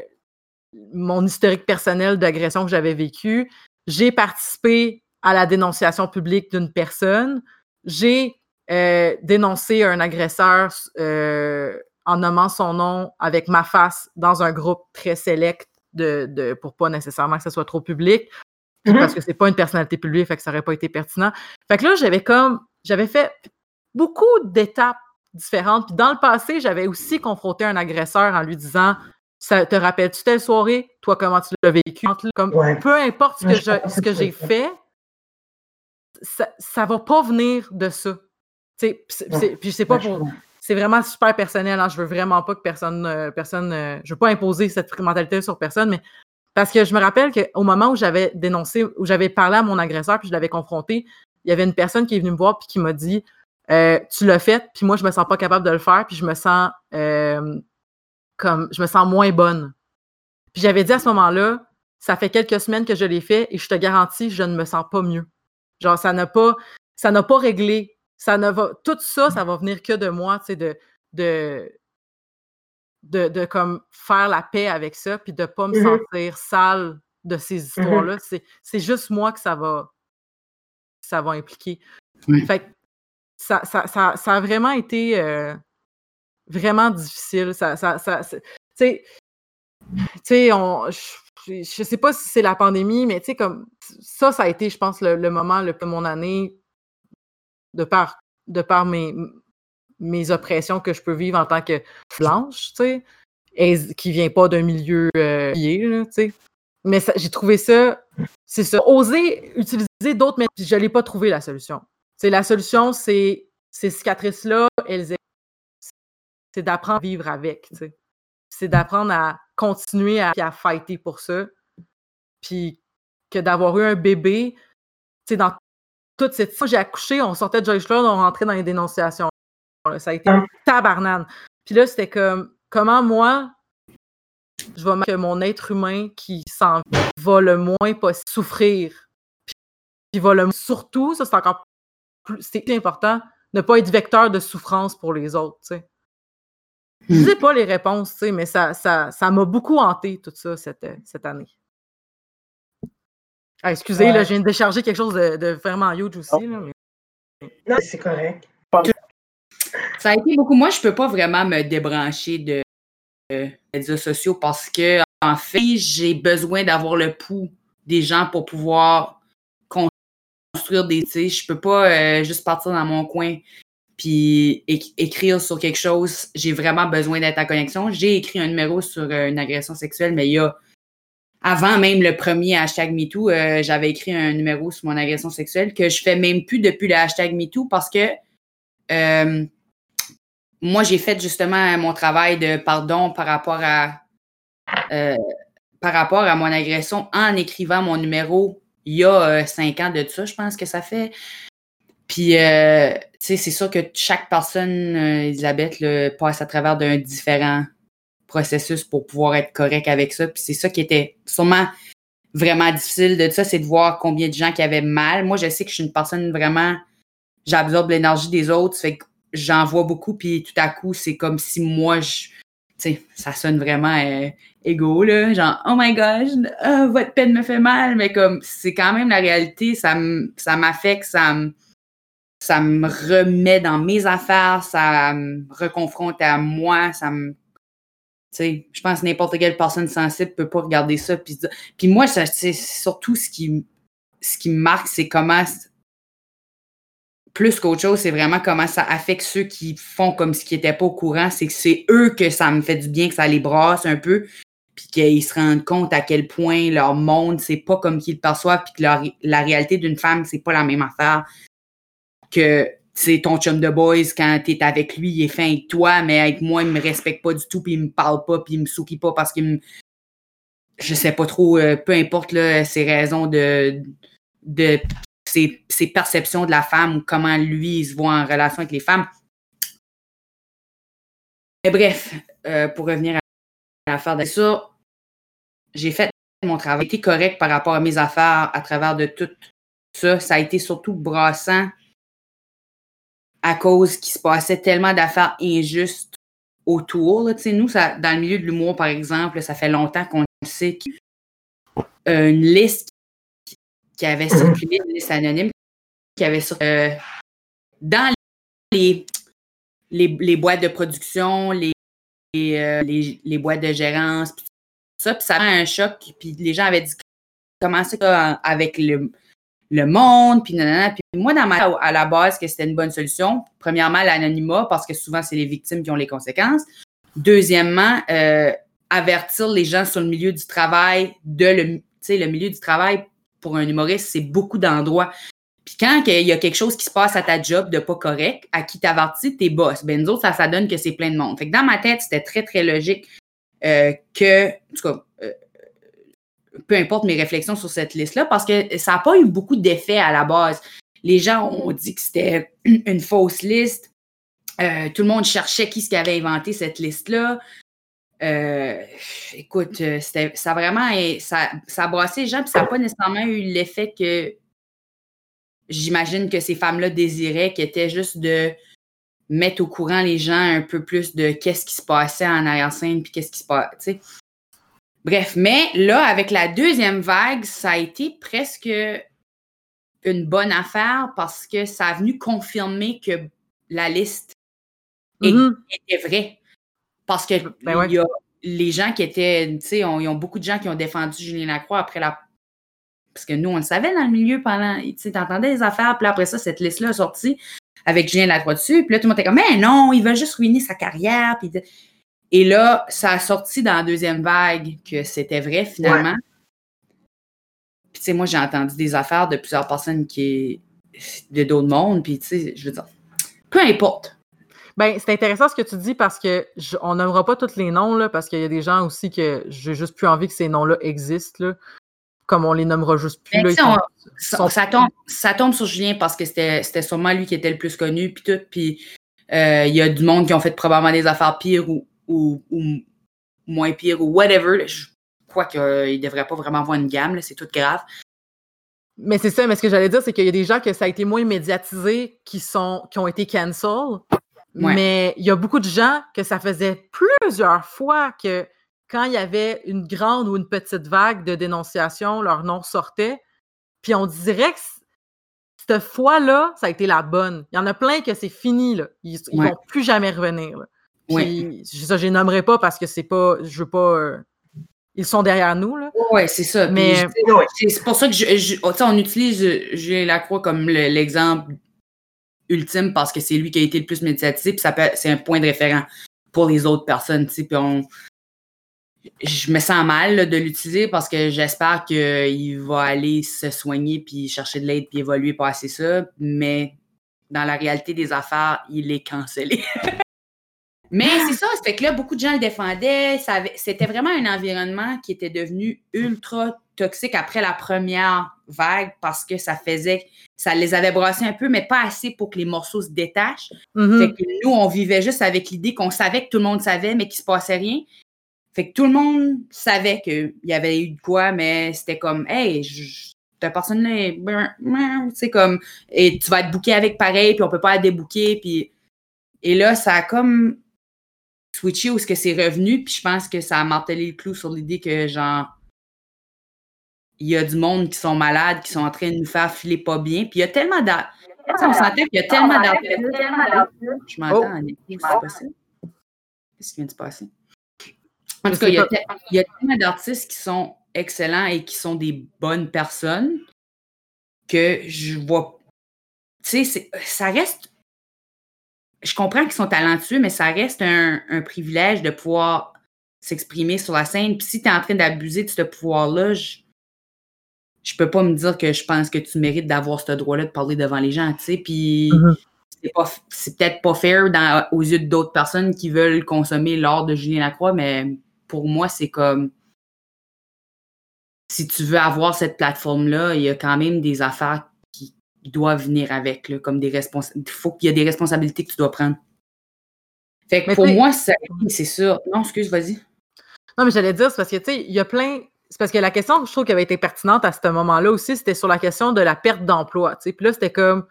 mon historique personnel d'agression que j'avais vécu. J'ai participé à la dénonciation publique d'une personne. J'ai euh, dénoncer un agresseur euh, en nommant son nom avec ma face dans un groupe très sélect de, de, pour pas nécessairement que ce soit trop public. Mm-hmm. Parce que c'est pas une personnalité publique, fait que ça aurait pas été pertinent. Fait que là, j'avais comme j'avais fait beaucoup d'étapes différentes. Puis dans le passé, j'avais aussi confronté un agresseur en lui disant ça te rappelle-tu telle soirée? Toi, comment tu l'as vécu? Comme, Peu importe ce que, ce que j'ai fait, ça, ça va pas venir de ça. Puis c'est pas pour. c'est vraiment super personnel. Hein. Je veux vraiment pas que personne, euh, personne, euh, je veux pas imposer cette mentalité sur personne, mais parce que je me rappelle qu'au moment où j'avais dénoncé, où j'avais parlé à mon agresseur, puis je l'avais confronté, il y avait une personne qui est venue me voir puis qui m'a dit euh, Tu l'as fait, puis moi, je me sens pas capable de le faire, puis je me sens comme je me sens moins bonne. Puis j'avais dit à ce moment-là, ça fait quelques semaines que je l'ai fait et je te garantis, je ne me sens pas mieux. Genre, ça n'a pas, ça n'a pas réglé. Ça ne va, tout ça, ça va venir que de moi, tu sais, de, de, de, de, comme faire la paix avec ça, puis de ne pas me Mhm. sentir sale de ces histoires-là. C'est, c'est juste moi que ça va, ça va impliquer. Oui. Fait que ça, ça, ça, ça a vraiment été euh, vraiment difficile. Ça, ça, ça, tu sais, tu sais, on, je, je sais pas si c'est la pandémie, mais tu sais, comme ça, ça a été, je pense, le, le moment le plus de mon année de par, de par mes, mes oppressions que je peux vivre en tant que blanche, tu sais, qui vient pas d'un milieu euh, lié, tu sais. Mais j'ai trouvé ça, c'est ça, oser utiliser d'autres méthodes, je l'ai pas trouvé la solution. C'est la solution, c'est ces cicatrices-là, elles c'est d'apprendre à vivre avec, tu sais. C'est d'apprendre à continuer à, à fighter pour ça. Puis que d'avoir eu un bébé, tu sais, toute cette... J'ai accouché, on sortait de Joyce Floyd, on rentrait dans les dénonciations. Ça a été Ah. tabarnane. Puis là, c'était comme, comment moi, je vais que mon être humain qui s'en va le moins souffrir. Puis, va le surtout, ça c'est encore plus, c'est important, ne pas être vecteur de souffrance pour les autres, tu sais. Je Hmm. sais pas les réponses, tu sais, mais ça ça, ça m'a beaucoup hanté, tout ça, cette, cette année. Ah, excusez, là, je viens de décharger quelque chose de, de vraiment huge aussi, là, mais... Non, c'est correct. Ça a été beaucoup. Moi, je peux pas vraiment me débrancher de euh, médias sociaux parce que, en fait, j'ai besoin d'avoir le pouls des gens pour pouvoir construire des. Tu sais, je peux pas euh, juste partir dans mon coin puis écrire sur quelque chose. J'ai vraiment besoin d'être en connexion. J'ai écrit un numéro sur euh, une agression sexuelle, mais il y a. Avant même le premier hashtag MeToo, euh, j'avais écrit un numéro sur mon agression sexuelle que je fais même plus depuis le hashtag MeToo parce que euh, moi, j'ai fait justement mon travail de pardon par rapport à euh, par rapport à mon agression en écrivant mon numéro il y a cinq ans de ça, je pense que ça fait. Puis, tu sais, c'est sûr que chaque personne, Elisabeth, passe à travers d'un différent processus pour pouvoir être correct avec ça. Puis c'est ça qui était sûrement vraiment difficile de ça, c'est de voir combien de gens qui avaient mal. Moi, je sais que je suis une personne vraiment, j'absorbe l'énergie des autres, fait que j'en vois beaucoup, puis tout à coup, c'est comme si moi, je, sais, ça sonne vraiment euh, égo, là, genre, oh my gosh, ah, votre peine me fait mal, mais comme, c'est quand même la réalité, ça m'affecte, ça me ça me remet dans mes affaires, ça me reconfronte à moi, ça me tu sais, je pense que n'importe quelle personne sensible peut pas regarder ça puis puis moi c'est surtout ce qui ce qui me marque c'est comment plus qu'autre chose, c'est vraiment comment ça affecte ceux qui font comme ce qui n'étaient pas au courant. C'est que c'est eux que ça me fait du bien, que ça les brasse un peu, puis qu'ils se rendent compte à quel point leur monde, c'est pas comme qu'ils le perçoivent, puis que la réalité d'une femme, c'est pas la même affaire que c'est ton chum de boys quand t'es avec lui, il est fin avec toi, mais avec moi, il me respecte pas du tout, puis il me parle pas, puis il me sourit pas parce qu'il me. Je sais pas trop, euh, peu importe là, ses raisons de. de ses, perceptions de la femme ou comment lui il se voit en relation avec les femmes. Mais bref, euh, pour revenir à l'affaire de ça, j'ai fait mon travail, été correct par rapport à mes affaires à travers de tout ça. Ça a été surtout brassant à cause qu'il se passait tellement d'affaires injustes autour. là. Tu sais, nous, ça, dans le milieu de l'humour, par exemple, ça fait longtemps qu'on sait qu'il y a euh, une liste qui- avait circulé, une liste anonyme, qui avait sur, euh, dans les, les, les boîtes de production, les, les, euh, les- boîtes de gérance, puis ça, puis ça avait un choc, puis les gens avaient dit comment ça avec le, le monde, puis nanana. Puis moi, dans ma à la base, que c'était une bonne solution. Premièrement, l'anonymat, parce que souvent, c'est les victimes qui ont les conséquences. Deuxièmement, euh, avertir les gens sur le milieu du travail, de le, le milieu du travail pour un humoriste, c'est beaucoup d'endroits. Puis quand il y a quelque chose qui se passe à ta job de pas correct, à qui t'avertis, tes boss. Ben, nous autres, ça, ça donne que c'est plein de monde. Fait que dans ma tête, c'était très, très logique euh, que, en tout cas, peu importe mes réflexions sur cette liste-là, parce que ça n'a pas eu beaucoup d'effets à la base. Les gens ont dit que c'était une fausse liste. Euh, tout le monde cherchait qui ce qui avait inventé cette liste-là. Euh, écoute, euh, ça vraiment ça, ça a brassé les gens, puis ça n'a pas nécessairement eu l'effet que j'imagine que ces femmes-là désiraient, qui était juste de mettre au courant les gens un peu plus de qu'est-ce qui se passait en arrière-scène, puis qu'est-ce qui se passait. Bref, mais là, avec la deuxième vague, ça a été presque une bonne affaire parce que ça a venu confirmer que la liste mm-hmm. était vraie. Parce que ben il y a les gens qui étaient, tu sais, ils ont beaucoup de gens qui ont défendu Julien Lacroix après la. Parce que nous, on le savait dans le milieu pendant. Tu sais, t'entendais les affaires, puis après ça, cette liste-là a sorti avec Julien Lacroix dessus. Puis là, tout le monde était comme, mais non, il veut juste ruiner sa carrière. Puis Et là, ça a sorti dans la deuxième vague que c'était vrai finalement. Puis, tu sais, moi, j'ai entendu des affaires de plusieurs personnes qui. de d'autres mondes. Puis, tu sais, je veux dire, peu importe. Ben, c'est intéressant ce que tu dis parce que on n'aimera pas tous les noms, là, parce qu'il y a des gens aussi que j'ai juste plus envie que ces noms-là existent. Là, comme on les nommera juste plus. Ben, ça, tombe, ça, tombe, sur Julien parce que c'était sûrement lui qui était le plus connu, puis tout. Puis euh, il y a du monde qui ont fait probablement des affaires pires ou, ou, moins pires ou whatever. Je crois qu'il ne devrait pas vraiment avoir une gamme, c'est tout grave. Mais c'est ça, mais ce que j'allais dire, c'est qu'il y a des gens que ça a été moins médiatisé qui, sont, qui ont été cancel, mais il y a beaucoup de gens que ça faisait plusieurs fois que quand il y avait une grande ou une petite vague de dénonciation, leur nom sortait. Puis on dirait que cette fois-là, ça a été la bonne. Il y en a plein que c'est fini, là. Ils, ne vont plus jamais revenir. Puis, ça, je les nommerai pas parce que c'est pas. Je veux pas. Euh, ils sont derrière nous. Oui, c'est ça. Mais c'est pour ça que je, on utilise Julien Lacroix comme l'exemple ultime parce que c'est lui qui a été le plus médiatisé, puis c'est un point de référent pour les autres personnes. Puis je me sens mal de l'utiliser parce que j'espère qu'il va aller se soigner puis chercher de l'aide puis évoluer passer ça, mais dans la réalité des affaires, il est cancellé. mais c'est ça, c'est que là, beaucoup de gens le défendaient. C'était vraiment un environnement qui était devenu ultra toxique après la première vague parce que ça faisait, ça les avait brassés un peu, mais pas assez pour que les morceaux se détachent. Mm-hmm. Fait que nous, on vivait juste avec l'idée qu'on savait que tout le monde savait, mais qu'il se passait rien. Fait que tout le monde savait qu'il y avait eu de quoi, mais c'était comme, hey, ta personne là, c'est comme, et tu vas être booké avec pareil, puis on peut pas être débooké, puis. Et là, ça a comme switché où ce que c'est revenu, puis je pense que ça a martelé le clou sur l'idée que, genre, il y a du monde qui sont malades, qui sont en train de nous faire filer pas bien. Puis il y a tellement d'artistes. On sentait qu'il y a tellement d'artistes. Je m'entends en c'est possible. Qu'est-ce qui vient de se passer? En tout cas, il y, a tellement d'artistes qui sont excellents et qui sont des bonnes personnes que je vois. Tu sais, ça reste. Je comprends qu'ils sont talentueux, mais ça reste un, un privilège de pouvoir s'exprimer sur la scène. Puis si tu es en train d'abuser de ce pouvoir-là, je, je peux pas me dire que je pense que tu mérites d'avoir ce droit-là de parler devant les gens, tu sais. Puis mm-hmm. c'est peut-être pas fair aux yeux d'autres personnes qui veulent consommer l'art de Julien Lacroix, mais pour moi, c'est comme si tu veux avoir cette plateforme-là, il y a quand même des affaires doivent venir avec, comme des responsabilités. Il faut qu'il y ait des responsabilités que tu dois prendre. Fait que pour moi, c'est sûr. Non, excuse, vas-y. Non, mais j'allais dire, c'est parce que, tu sais, il y a plein, c'est parce que la question, je trouve, qui avait été pertinente à ce moment-là aussi, c'était sur la question de la perte d'emploi. Puis là, c'était comme.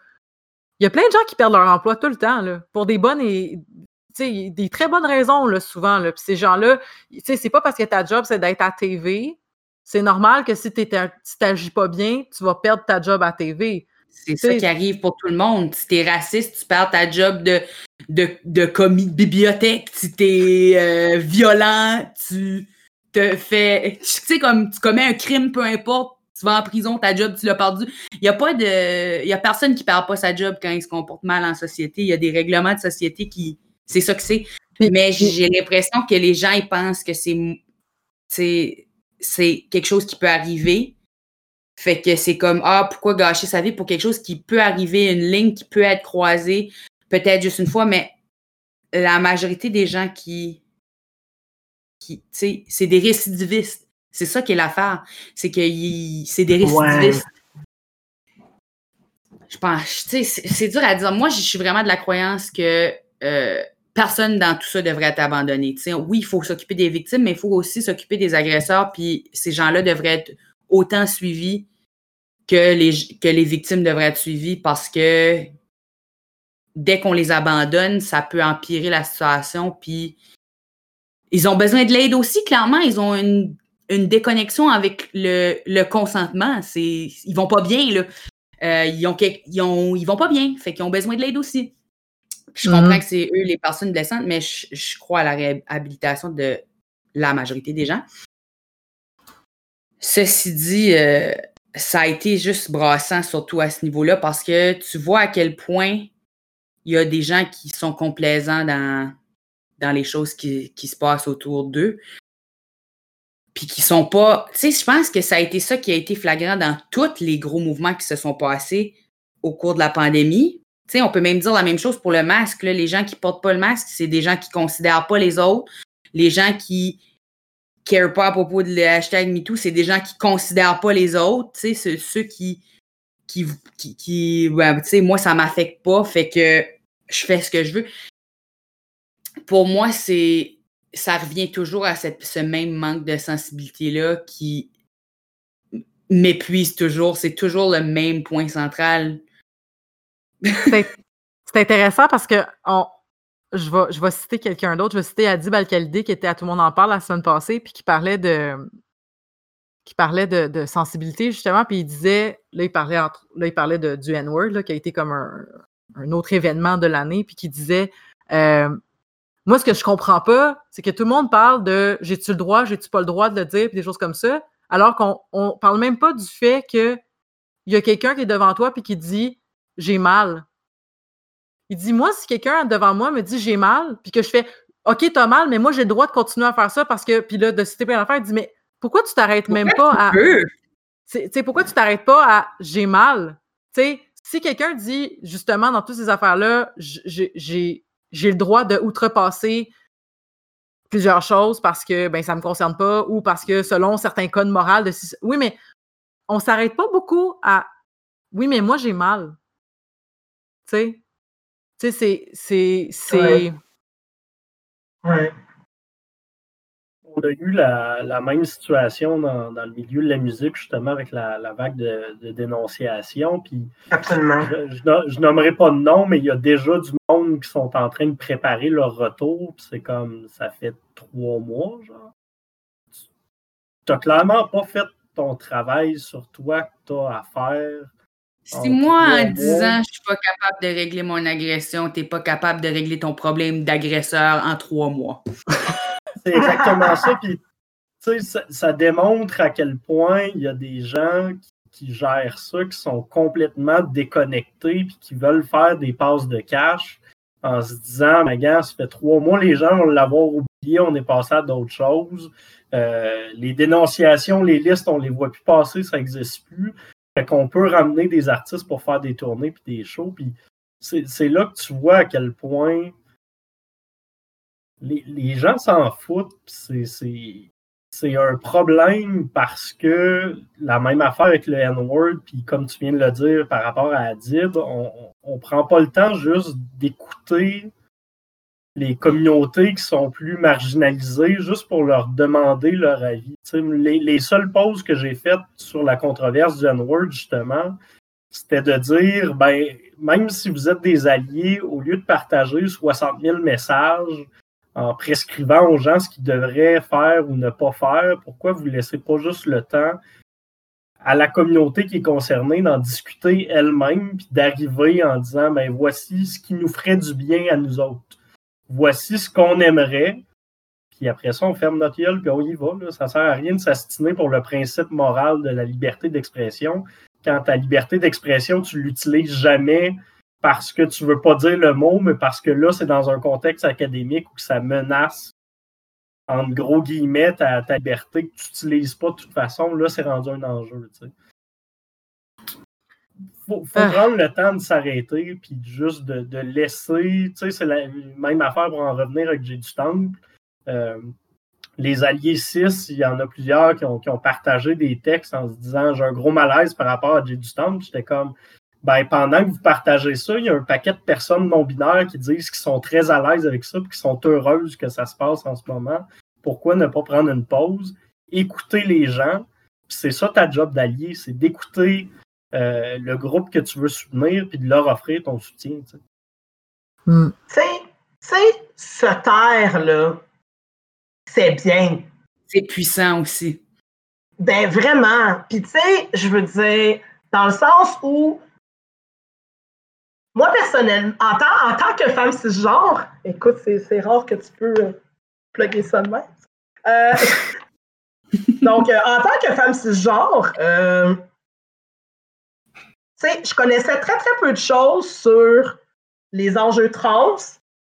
Il y a plein de gens qui perdent leur emploi tout le temps, là, pour des bonnes et. des très bonnes raisons, là, souvent. Là. Puis ces gens-là, c'est pas parce que ta job, c'est d'être à TV. C'est normal que si tu n'agis pas bien, tu vas perdre ta job à TV. C'est ça qui arrive pour tout le monde. Si t'es raciste, tu perds ta job de, de, de commis de bibliothèque. Si t'es euh, violent, tu te fait. Tu sais, comme tu commets un crime, peu importe, tu vas en prison, ta job, tu l'as perdu. Il n'y a pas de. Il a personne qui perd pas sa job quand il se comporte mal en société. Il y a des règlements de société qui. C'est ça que c'est. Mais j'ai l'impression que les gens, ils pensent que c'est. C'est quelque chose qui peut arriver. Fait que c'est comme, ah, pourquoi gâcher sa vie pour quelque chose qui peut arriver, une ligne qui peut être croisée, peut-être juste une fois, mais la majorité des gens qui, qui tu sais, c'est des récidivistes. C'est ça qui est l'affaire. C'est que c'est des récidivistes. Je pense, tu sais, c'est dur à dire. Moi, je suis vraiment de la croyance que euh, personne dans tout ça devrait être abandonné. oui, il faut s'occuper des victimes, mais il faut aussi s'occuper des agresseurs, puis ces gens-là devraient être autant suivis que les, que les victimes devraient être suivies parce que dès qu'on les abandonne, ça peut empirer la situation, puis ils ont besoin de l'aide aussi, clairement. Ils ont une, déconnexion avec le, consentement. C'est, ils vont pas bien, là. Euh, ils, ont, ils, ont, ils vont pas bien, fait qu'ils ont besoin de l'aide aussi. Je comprends mm-hmm. que c'est eux les personnes blessantes, mais je, crois à la réhabilitation de la majorité des gens. Ceci dit, euh, ça a été juste brassant, surtout à ce niveau-là, parce que tu vois à quel point il y a des gens qui sont complaisants dans, les choses qui, se passent autour d'eux. Puis qui sont pas. Tu sais, je pense que ça a été ça qui a été flagrant dans tous les gros mouvements qui se sont passés au cours de la pandémie on peut même dire la même chose pour le masque. Les gens qui portent pas le masque, c'est des gens qui considèrent pas les autres. Les gens qui care pas à propos de hashtag MeToo, c'est des gens qui considèrent pas les autres. Tu sais, ceux qui, qui, qui, moi, ça m'affecte pas, fait que je fais ce que je veux. Pour moi, c'est ça revient toujours à cette, ce même manque de sensibilité-là qui m'épuise toujours. C'est toujours le même point central c'est intéressant parce que je, vais, citer quelqu'un d'autre. Je vais citer Adib al qui était à Tout le monde en parle la semaine passée, puis qui parlait de qui parlait de, sensibilité, justement, puis il disait, là, il parlait, là, il parlait de, du N-word, qui a été comme un, autre événement de l'année, puis qui disait euh, Moi, ce que je comprends pas, c'est que tout le monde parle de j'ai-tu le droit, j'ai-tu pas le droit de le dire, puis des choses comme ça, alors qu'on on parle même pas du fait que il y a quelqu'un qui est devant toi puis qui dit j'ai mal. Il dit, moi, si quelqu'un devant moi me dit j'ai mal, puis que je fais OK, t'as mal, mais moi, j'ai le droit de continuer à faire ça parce que, puis là, de citer plein d'affaires, il dit, mais pourquoi tu t'arrêtes même pas à. Tu pourquoi tu t'arrêtes pas à j'ai mal? Tu sais, si quelqu'un dit, justement, dans toutes ces affaires-là, j'ai le droit de outrepasser plusieurs choses parce que ben, ça ne me concerne pas ou parce que selon certains codes moraux de oui, mais on s'arrête pas beaucoup à oui, mais moi j'ai mal. Tu sais, c'est. c'est, Ouais. On a eu la, même situation dans, le milieu de la musique, justement, avec la, vague de, dénonciation. Puis, Absolument. Je, nommerai pas de nom, mais il y a déjà du monde qui sont en train de préparer leur retour. c'est comme, ça fait trois mois, genre. Tu n'as clairement pas fait ton travail sur toi que tu as à faire si moi, en disant je suis pas capable de régler mon agression, tu n'es pas capable de régler ton problème d'agresseur en trois mois. C'est exactement ça. Puis, ça, ça, démontre à quel point il y a des gens qui, gèrent ça, qui sont complètement déconnectés, puis qui veulent faire des passes de cash en se disant, mais gars, ça fait trois mois, les gens vont l'avoir oublié, on est passé à d'autres choses. Euh, les dénonciations, les listes, on les voit plus passer, ça n'existe plus. Fait qu'on peut ramener des artistes pour faire des tournées puis des shows. Puis c'est là que tu vois à quel point les, gens s'en foutent. C'est un problème parce que la même affaire avec le N-word, puis comme tu viens de le dire par rapport à Adib, on ne prend pas le temps juste d'écouter les communautés qui sont plus marginalisées juste pour leur demander leur avis. Les, les, seules pauses que j'ai faites sur la controverse du N-word, justement, c'était de dire, ben, même si vous êtes des alliés, au lieu de partager 60 000 messages en prescrivant aux gens ce qu'ils devraient faire ou ne pas faire, pourquoi vous ne laissez pas juste le temps à la communauté qui est concernée d'en discuter elle-même, puis d'arriver en disant, ben, voici ce qui nous ferait du bien à nous autres? Voici ce qu'on aimerait. Puis après ça, on ferme notre gueule, puis on y va. Là. Ça sert à rien de s'astiner pour le principe moral de la liberté d'expression. Quand ta liberté d'expression, tu l'utilises jamais parce que tu veux pas dire le mot, mais parce que là, c'est dans un contexte académique où ça menace, en gros guillemets, ta, liberté que tu n'utilises pas de toute façon. Là, c'est rendu un enjeu. Faut, faut Ah. prendre le temps de s'arrêter puis juste de, de laisser. Tu sais, c'est la même affaire pour en revenir avec J'ai du Temple. Euh, les alliés 6, il y en a plusieurs qui ont, qui ont partagé des textes en se disant j'ai un gros malaise par rapport à J'ai du Temple. J'étais comme ben, pendant que vous partagez ça, il y a un paquet de personnes non-binaires qui disent qu'ils sont très à l'aise avec ça et qui sont heureuses que ça se passe en ce moment. Pourquoi ne pas prendre une pause, écouter les gens? C'est ça ta job d'allié, c'est d'écouter euh, le groupe que tu veux soutenir puis de leur offrir ton soutien. tu sais. Tu sais, tu sais, se taire, là, c'est bien. C'est puissant aussi. Ben vraiment. Puis tu sais, je veux dire, dans le sens où moi personnellement, en tant, en tant que femme cisgenre, écoute, c'est, c'est rare que tu peux euh, plugger ça de même. Euh, donc, euh, en tant que femme cisgenre, euh, je connaissais très très peu de choses sur les enjeux trans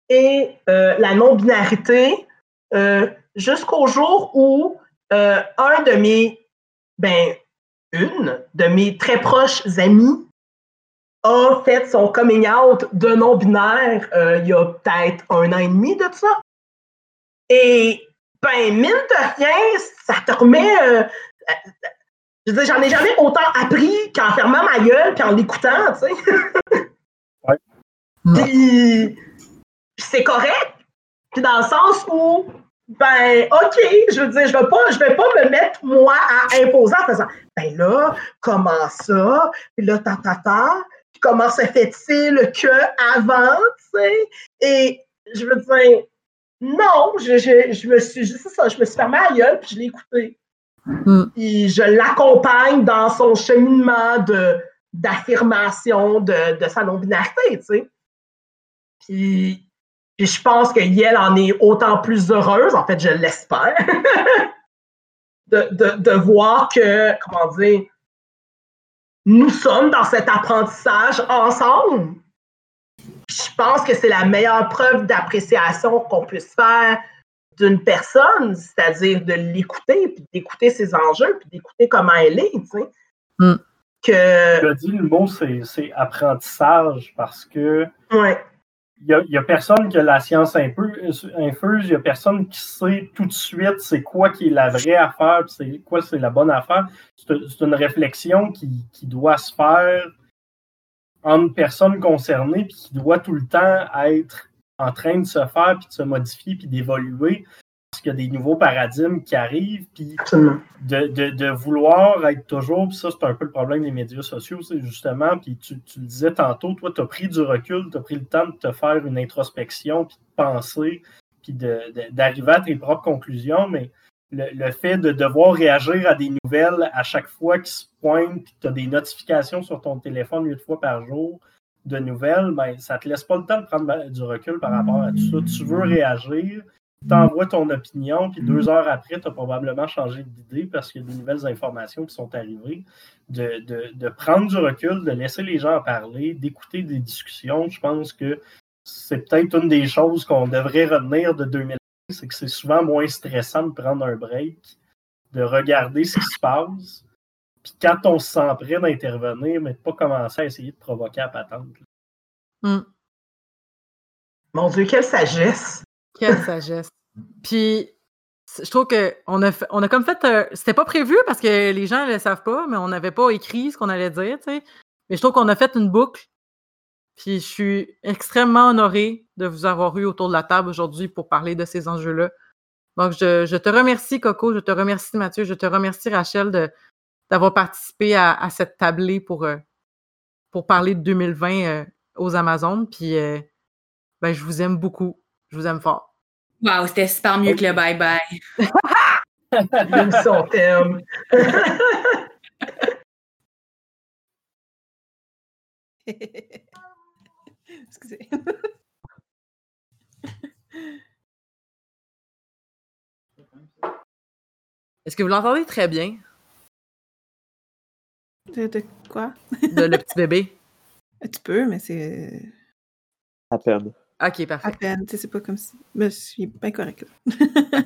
et euh, la non-binarité euh, jusqu'au jour où euh, un de mes, ben, une de mes très proches amies a fait son coming out de non-binaire il y a peut-être un an et demi de ça. Et, ben, mine de rien, ça te remet. Je veux dire, j'en ai jamais autant appris qu'en fermant ma gueule puis en l'écoutant, tu sais. Ouais. Puis, c'est correct. Puis dans le sens où, ben, OK, je veux dire, je vais pas, je vais pas me mettre, moi, à imposer en faisant, ben là, comment ça? Puis là, ta, ta, ta. Puis comment se fait-il que avant, tu sais? Et je veux dire, non, je, je, je me suis, c'est ça, je me suis fermé la gueule, puis je l'ai écouté. Mm. Je l'accompagne dans son cheminement de, d'affirmation de, de sa non-binarité, tu sais. Puis, je pense que Yel en est autant plus heureuse, en fait, je l'espère, de, de, de voir que, comment dire, nous sommes dans cet apprentissage ensemble. Je pense que c'est la meilleure preuve d'appréciation qu'on puisse faire d'une personne, c'est-à-dire de l'écouter, puis d'écouter ses enjeux, puis d'écouter comment elle est, tu sais. Mm. Que, Tu as dit le mot, c'est apprentissage parce que ouais, il n'y a, il y a personne qui a la science un peu infuse, il n'y a personne qui sait tout de suite c'est quoi qui est la vraie affaire, puis c'est quoi c'est la bonne affaire. C'est c'est une réflexion qui, qui doit se faire entre personnes concernées, puis qui doit tout le temps être en train de se faire, puis de se modifier, puis d'évoluer, parce qu'il y a des nouveaux paradigmes qui arrivent, puis de, de, de vouloir être toujours, puis ça, c'est un peu le problème des médias sociaux, c'est justement, puis tu, tu le disais tantôt, toi, tu as pris du recul, tu as pris le temps de te faire une introspection, puis de penser, puis d'arriver à tes propres conclusions, mais le, le fait de devoir réagir à des nouvelles à chaque fois qui se pointent, puis tu as des notifications sur ton téléphone huit fois par jour de nouvelles, ben, ça te laisse pas le temps de prendre du recul par rapport à tout ça. Tu veux réagir, t'envoies ton opinion, puis deux heures après, tu as probablement changé d'idée parce qu'il y a des nouvelles informations qui sont arrivées. De, prendre du recul, de laisser les gens en parler, d'écouter des discussions, je pense que c'est peut-être une des choses qu'on devrait retenir de 2020, c'est que c'est souvent moins stressant de prendre un break, de regarder ce qui se passe, puis quand on se sent prêt d'intervenir, mais de pas commencer à essayer de provoquer la patente. Hmm. Mon Dieu, quelle sagesse! Quelle sagesse. Puis, je trouve qu'on a, fait- on a comme fait. un- C'était pas prévu parce que les gens ne le savent pas, mais on n'avait pas écrit ce qu'on allait dire, tu sais. Mais je trouve qu'on a fait une boucle. Puis, je suis extrêmement honorée de vous avoir eu autour de la table aujourd'hui pour parler de ces enjeux-là. Donc, je, je te remercie, Coco. Je te remercie, Mathieu. Je te remercie, Rachel, de, d'avoir participé à, à cette tablée pour, euh, pour parler de 2020 euh, aux Amazones. Puis, euh, ben, je vous aime beaucoup. Je vous aime fort. Wow, c'était super mieux que le bye-bye. L'émission thème. Excusez. Est-ce que vous l'entendez très bien, De, de quoi? de le petit bébé? Tu peux, mais c'est À peine. OK, à parfait. peine. Tu sais, c'est pas comme si. Mais je suis bien correct là.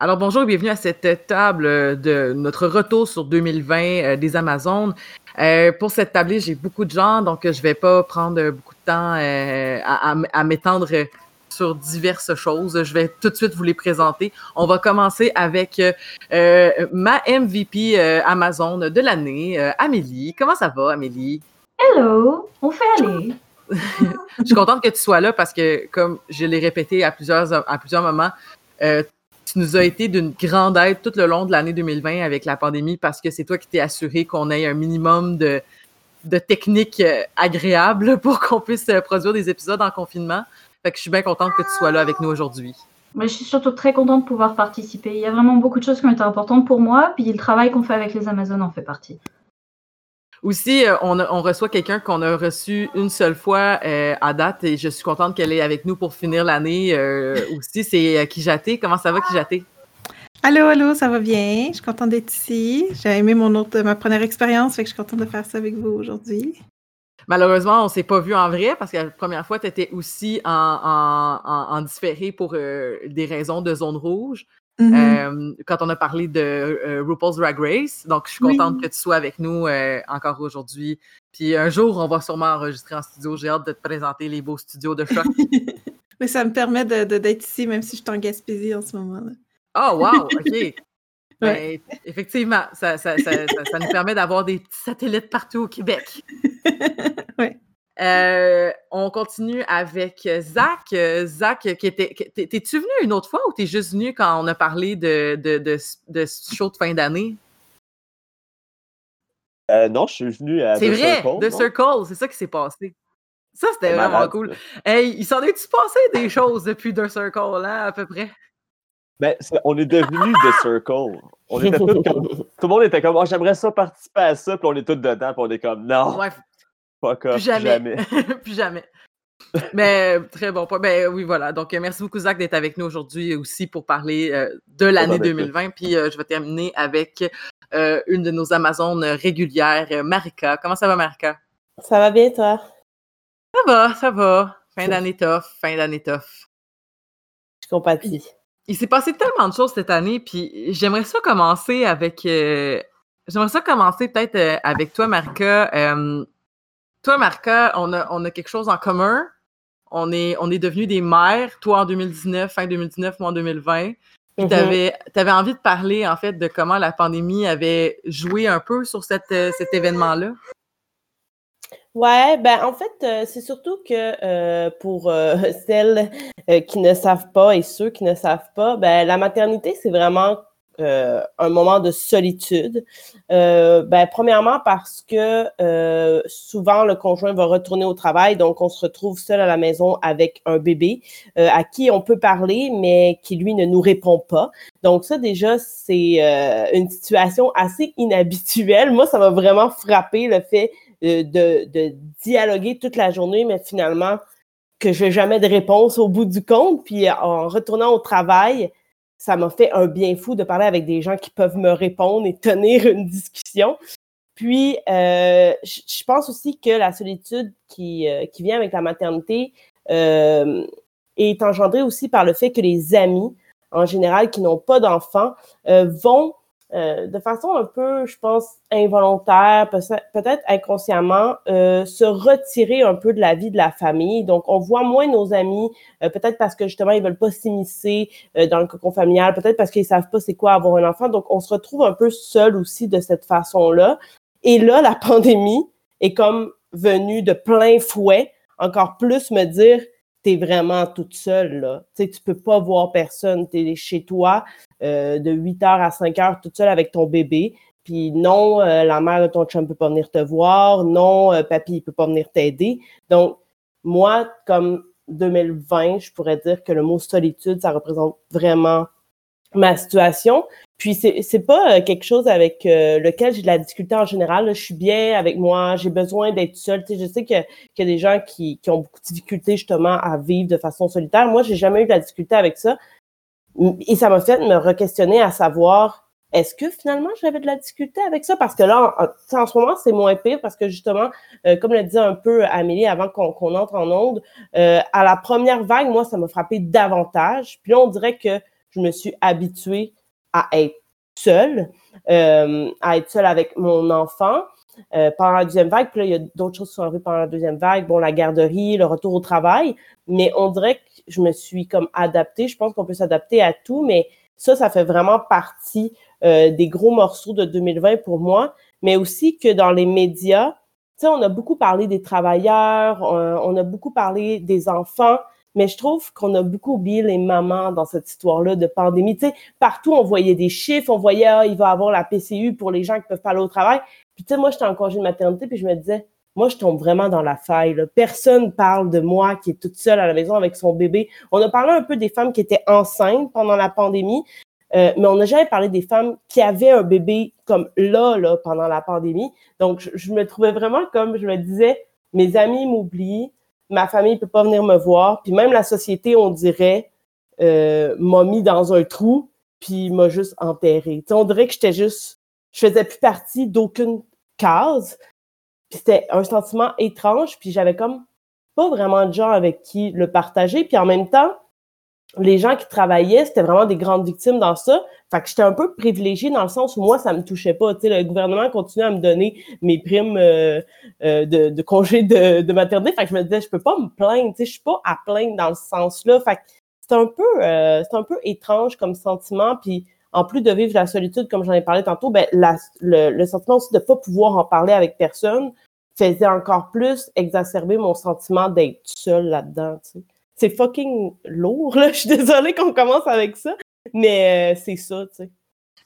Alors bonjour et bienvenue à cette table de notre retour sur 2020 euh, des Amazones. Euh, pour cette table, j'ai beaucoup de gens, donc je vais pas prendre beaucoup de temps euh, à, à- à m'étendre sur diverses choses. Je vais tout de suite vous les présenter. On va commencer avec euh, ma MVP euh, Amazon de l'année, euh, Amélie. Comment ça va, Amélie? Hello, on fait aller. Je suis contente que tu sois là parce que, comme je l'ai répété à plusieurs, à plusieurs moments, euh, tu nous as été d'une grande aide tout le long de l'année 2020 avec la pandémie parce que c'est toi qui t'es assuré qu'on ait un minimum de, de techniques euh, agréables pour qu'on puisse euh, produire des épisodes en confinement. Fait que je suis bien contente que tu sois là avec nous aujourd'hui. Mais je suis surtout très contente de pouvoir participer. Il y a vraiment beaucoup de choses qui ont été importantes pour moi, puis le travail qu'on fait avec les Amazones en fait partie. Aussi, euh, on, reçoit quelqu'un qu'on a reçu une seule fois euh, à date et je suis contente qu'elle est avec nous pour finir l'année euh, aussi. C'est euh, Kijaté. Comment ça va, Kijaté? Allô, allô, ça va bien? Je suis contente d'être ici. J'ai aimé mon autre, ma première expérience, fait que je suis contente de faire ça avec vous aujourd'hui. Malheureusement, on s'est pas vu en vrai parce que la première fois, tu étais aussi en, en, en, en différé pour euh, des raisons de zone rouge. Mhm. euh, quand on a parlé de euh, RuPaul's Drag Race. Donc, je suis Oui. contente que tu sois avec nous euh, encore aujourd'hui. Puis un jour, on va sûrement enregistrer en studio. J'ai hâte de te présenter les beaux studios de choc. Mais ça me permet de, de- d'être ici, même si je suis en Gaspésie en ce moment. là Oh, wow! OK. Ben, effectivement, ça, ça, ça, ça- ça nous permet d'avoir des petits satellites partout au Québec. Ouais. Euh, on continue avec Zach. Zach, t'es-tu venu une autre fois ou t'es juste venu quand on a parlé de, de, de, show de fin d'année? Euh, non, je suis venu à C'est The vrai, Circle, The non? Circle, c'est ça qui s'est passé. Ça, c'était vraiment cool. Hey, il s'en est-tu passé des choses depuis The Circle, là, à peu près? Ben, on est devenu The Circle. On était tous comme- tout le monde était comme, oh, j'aimerais ça participer à ça, puis on est tous dedans, puis on est comme, non, Ouais, fuck off, plus jamais. plus jamais. Mais très bon point. Ben oui, voilà. Donc, merci beaucoup, Zach, d'être avec nous aujourd'hui aussi pour parler euh, de l'année d'être là. 2020. Puis, euh, je vais terminer avec euh, une de nos Amazones régulières, Marika. Comment ça va, Marika? Ça va bien, toi? Ça va, ça va. Fin d'année tough, fin d'année tough. Je compatis. Il s'est passé tellement de choses cette année, puis j'aimerais ça commencer avec. euh, j'aimerais ça commencer peut-être euh, avec toi, Marika. Euh, toi, Marika, on a, on a quelque chose en commun. On est, on est devenus des mères, toi en 2019, fin 2019, moi en 2020. Puis Mhm. t'avais avais envie de parler, en fait, de comment la pandémie avait joué un peu sur cette, euh, cet événement-là. Ouais, ben en fait, euh, c'est surtout que euh, pour euh, celles euh, qui ne savent pas et ceux qui ne savent pas, ben la maternité, c'est vraiment euh, un moment de solitude. Euh, ben, premièrement parce que souvent le conjoint va retourner au travail, donc on se retrouve seul à la maison avec un bébé à qui on peut parler, mais qui lui ne nous répond pas. Donc ça déjà c'est une situation assez inhabituelle. Moi ça m'a vraiment frappé le fait de, de dialoguer toute la journée, mais finalement que je n'ai jamais de réponse au bout du compte. Puis en retournant au travail, ça m'a fait un bien fou de parler avec des gens qui peuvent me répondre et tenir une discussion. Puis, euh, je pense aussi que la solitude qui, euh, qui vient avec la maternité euh, est engendrée aussi par le fait que les amis, en général, qui n'ont pas d'enfants, euh, vont euh, de façon un peu, je pense, involontaire, peut- peut-être inconsciemment, euh, se retirer un peu de la vie de la famille. Donc, on voit moins nos amis, euh, peut-être parce que justement, ils veulent pas s'immiscer dans le cocon familial, peut-être parce qu'ils savent pas c'est quoi avoir un enfant. Donc, on se retrouve un peu seul aussi de cette façon-là. Et là, la pandémie est comme venue de plein fouet, encore plus me dire, t'es vraiment toute seule, là. Tu sais, tu peux pas voir personne, t'es chez toi euh, de 8 heures à 5 heures toute seule avec ton bébé. Puis non, euh, la mère de ton chum peut pas venir te voir. Non, euh, papy, il peut pas venir t'aider. Donc, moi, comme 2020, je pourrais dire que le mot solitude, ça représente vraiment ma situation. Puis c'est c'est pas euh, quelque chose avec lequel j'ai de la difficulté en général. Je suis bien avec moi, j'ai besoin d'être seule. Tu je sais qu'il y a des gens qui, qui ont beaucoup de difficultés justement à vivre de façon solitaire. Moi, j'ai jamais eu de la difficulté avec ça. Et ça m'a fait me re-questionner à savoir est-ce que finalement j'avais de la difficulté avec ça? Parce que là, en, en ce moment, c'est moins pire parce que justement, euh, comme le disait un peu Amélie avant qu'on qu'on entre en onde, euh, à la première vague, moi, ça m'a frappé davantage. Puis là, on dirait que je me suis habituée à être seule, euh, à être seule avec mon enfant. Euh, pendant la deuxième vague, puis là, il y a d'autres choses qui sont arrivées pendant la deuxième vague, bon, la garderie, le retour au travail, mais on dirait que je me suis comme adaptée. Je pense qu'on peut s'adapter à tout, mais ça, ça fait vraiment partie euh, des gros morceaux de 2020 pour moi, mais aussi que dans les médias, tu sais, on a beaucoup parlé des travailleurs, on a beaucoup parlé des enfants, mais je trouve qu'on a beaucoup oublié les mamans dans cette histoire-là de pandémie. Tu sais, partout, on voyait des chiffres, on voyait, ah, il va avoir la PCU pour les gens qui peuvent pas aller au travail. Puis tu sais, moi, j'étais en congé de maternité, puis je me disais, moi, je tombe vraiment dans la faille. Là. Personne parle de moi qui est toute seule à la maison avec son bébé. On a parlé un peu des femmes qui étaient enceintes pendant la pandémie, euh, mais on n'a jamais parlé des femmes qui avaient un bébé comme là, là, pendant la pandémie. Donc, je me trouvais vraiment comme, je me disais, mes amis m'oublient, ma famille ne peut pas venir me voir, puis même la société, on dirait, euh, m'a mis dans un trou, puis m'a juste enterré. on dirait que j'étais juste, je faisais plus partie d'aucune case, puis c'était un sentiment étrange, puis j'avais comme pas vraiment de gens avec qui le partager, puis en même temps, les gens qui travaillaient, c'était vraiment des grandes victimes dans ça. Fait que j'étais un peu privilégiée dans le sens où moi, ça me touchait pas. Tu le gouvernement continuait à me donner mes primes euh, euh, de, de, congé de, de, maternité. Fait que je me disais, je peux pas me plaindre. Tu sais, je suis pas à plaindre dans ce sens-là. Fait que c'est un peu, euh, c'est un peu étrange comme sentiment. Puis en plus de vivre la solitude, comme j'en ai parlé tantôt, ben le, sentiment aussi de pas pouvoir en parler avec personne faisait encore plus exacerber mon sentiment d'être seule là-dedans. C'est fucking lourd, là. Je suis désolée qu'on commence avec ça, mais euh, c'est ça, tu sais.